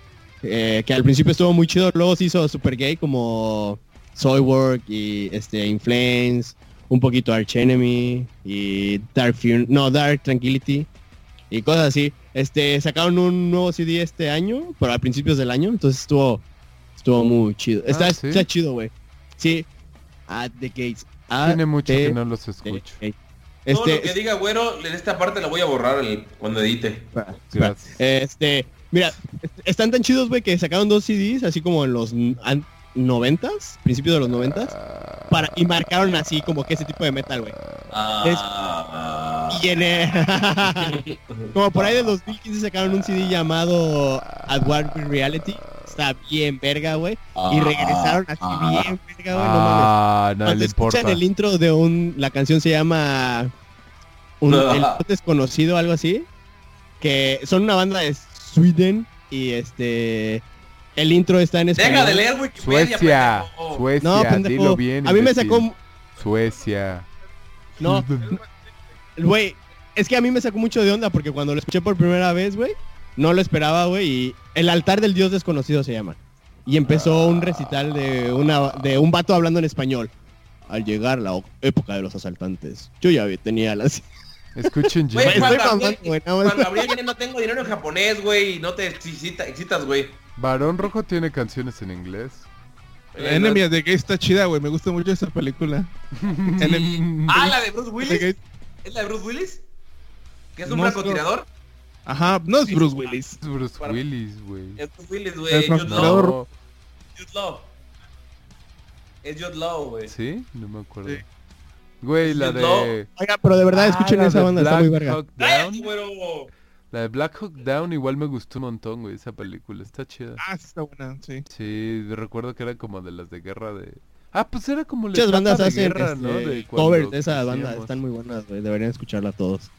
eh, que al principio estuvo muy chido, luego se hizo super gay como Soilwork y este In Flames, un poquito Arch Enemy y Dark Fury, no, Dark Tranquility y cosas así. Este, sacaron un nuevo CD este año, pero a principios del año, entonces estuvo estuvo muy chido. Está, Ah, ¿sí? está chido, güey. Sí. At the Gates. At Tiene mucho que no los escucho. Todo Este, lo que diga güero, en esta parte la voy a borrar el- cuando edite. Gracias. Este, mira, est- están tan chidos, güey, que sacaron dos CDs, así como en los noventas, principios de los noventas, Ah, para, y marcaron así como que ese tipo de metal, güey. Ah, Y en el- como por ahí de 2015 sacaron un CD llamado At War Reality. Está bien verga, güey. Y regresaron así bien verga, güey. No mames. Ah, no Cuando escuchan importa. el intro de un... La canción se llama... Un, No. el desconocido, algo así. Que son una banda de Sweden y este... El intro está en español. Deja de leer Wikipedia, Suecia, pendejo. Suecia, No, pendejo. dilo bien. A mí me sacó... Suecia. No, Güey, es que a mí me sacó mucho de onda porque cuando lo escuché por primera vez, güey, no lo esperaba, güey, y el altar del dios desconocido se llama. Y empezó un recital de una de un vato hablando en español. Al llegar la época de los asaltantes, yo ya tenía las [LAUGHS] Escuchen Güey, Jimmy. Estoy Gabriel, no tengo dinero en japonés, güey, y no te excita- excitas, güey. Varón Rojo tiene canciones en inglés. Enemy of the Gates está chida, güey. Me gusta mucho esa película. [LAUGHS] Ah, la de Bruce [LAUGHS] Willis. ¿Es la de Bruce Willis? ¿Que es un francotirador? Ajá, no es Bruce Willis. Es Bruce Para- Willis, güey. Es Bruce Willis, güey. Jude francotirador. Law. Jude Law. Es Jude Law, güey. ¿sí? No me acuerdo. Sí. Güey, Es la Jude Law. de... Oiga, pero de verdad Ah, escuchen esa de banda, está Black muy verga. La de Black Hawk Down igual me gustó un montón, güey, esa película. Está chida. Ah, sí está buena, sí. Sí, recuerdo que era como de las de guerra de... Ah, pues era como la Muchas bandas de hacen guerra, ¿no? este, De cuando covers de esa banda, crecíamos. están muy buenas, güey, deberían escucharla todos.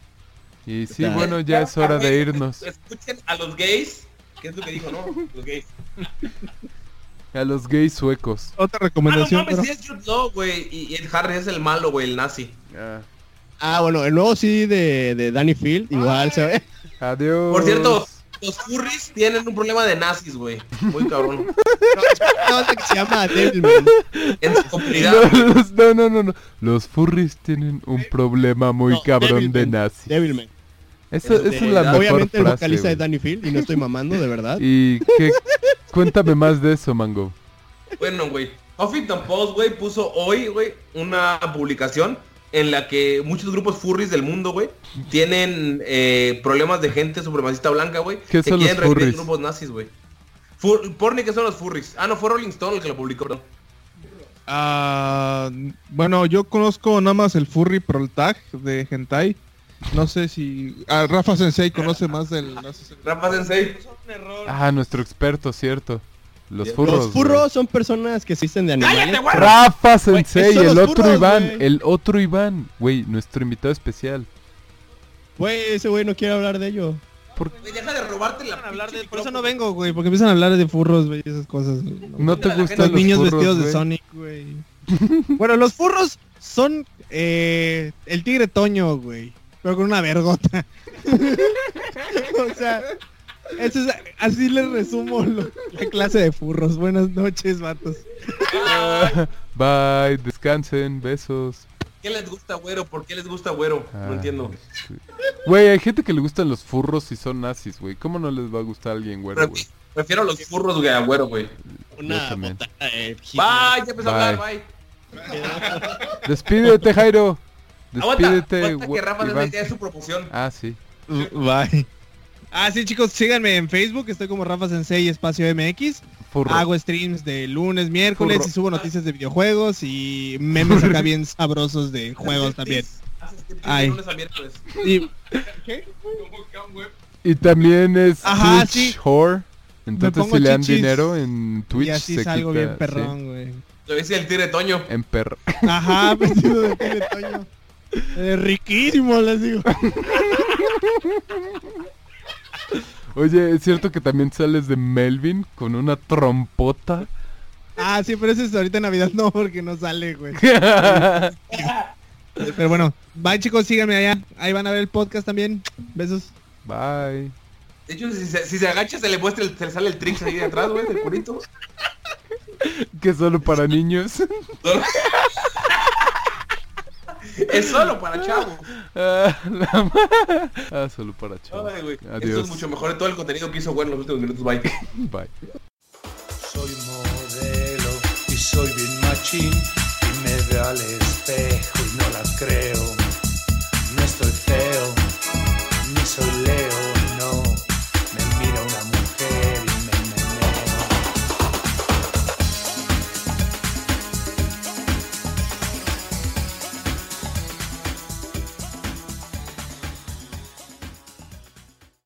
Y sí, bueno, ya es hora de irnos. [LAUGHS] Escuchen a los gays. ¿Qué es lo que dijo, no? Los gays. [LAUGHS] A los gays suecos. Otra Ah, no recomendación. mames, pero- sí es Jude Law, güey. Y, y el Harry es el malo, güey, el nazi. Ah, Ah, bueno, el nuevo CD de, de Danny Field, igual se ve. Adiós. Por cierto, los furries tienen un problema de nazis, güey. Muy cabrón. [LAUGHS] No, es una banda que se llama Devilman. En su comunidad. No, los- no, no, no, no. Los furries tienen un problema muy No, cabrón de Devilman, nazi. Devilman. Esa, esa es la mejor Obviamente el vocalista güey. de Danny Field y no estoy mamando, de verdad. Y qué... Cuéntame más de eso, Mango. Bueno, güey. Huffington Post, güey, puso hoy, güey, una publicación en la que muchos grupos furries del mundo, güey, tienen eh, problemas de gente supremacista blanca, güey. ¿Qué que son los quieren furries? grupos nazis, güey. Fur- Porni, ¿qué son los furries? Ah, no, fue Rolling Stone el que lo publicó, perdón. Ah, bueno, yo conozco nada más el Furry Proltag de Hentai. No sé si... Ah, Rafa Sensei conoce más del... [LAUGHS] Rafa Sensei. Ah, nuestro experto, cierto. Los Los furros. Los güey. furros son personas que existen de animales. ¡Cállate, güey! Rafa Sensei, el otro furros, Iván, güey. el otro Iván. Güey, nuestro invitado especial. Güey, ese güey no quiere hablar de ello. Güey, deja de robarte la Hablar de- pinche por eso no vengo, güey, porque empiezan a hablar de furros, güey, y esas cosas. güey. ¿No te gustan Los los niños furros, vestidos de? Sonic, güey. [LAUGHS] bueno, los furros son eh, el tigre Toño, güey. Pero con una vergota. [LAUGHS] o sea, eso es, así les resumo lo- la clase de furros. Buenas noches, vatos. [LAUGHS] Bye, descansen, besos. ¿Qué les gusta, güero? ¿Por qué les gusta, güero? Ah, No entiendo. sí. Güey, hay gente que le gustan los furros y son nazis, güey. ¿Cómo no les va a gustar a alguien, güey? Pre- Prefiero los furros, güey, a güero, güey. Una botana de Bye, ya empezó a hablar, Bye. Despídete, Jairo. Aguanta, Despídete, aguanta que güey, Rafa es su promoción. Ah, sí. Bye. Ah, sí, chicos, síganme en Facebook. Estoy como Rafa Sensei Espacio MX. Furro. Hago streams de lunes, miércoles Furro. y subo noticias de videojuegos y memes acá [LAUGHS] bien sabrosos de juegos también. Haces que Ay. de lunes a miércoles. Y Y también es Ajá, Twitch sí. whore. Entonces si le dan chichis dinero en Twitch y así se salgo quita, bien perrón, güey. Lo dice el tigre Toño. en perro. Ajá, [LAUGHS] vestido de tigre Toño. Eh, riquísimo, les digo. [LAUGHS] Oye, ¿es cierto que también sales de Melvin con una trompota? Ah, sí, pero ese es ahorita en Navidad [LAUGHS] no, porque no sale, güey. [LAUGHS] Pero bueno, bye chicos, síganme allá. Ahí van a ver el podcast también. Besos. Bye. De hecho, si se, si se agacha, se le muestra, el- se le sale el Trix ahí de atrás, güey, del curito. Que solo para niños. [LAUGHS] Es solo para chavos. [LAUGHS] ah, solo para chavos. Ay, Adiós. Esto es mucho mejor de todo el contenido que hizo bueno en los últimos minutos. Bye. Bye. Soy modelo y soy bien machín y me veo al espejo y no la creo. No estoy feo, ni soy leo.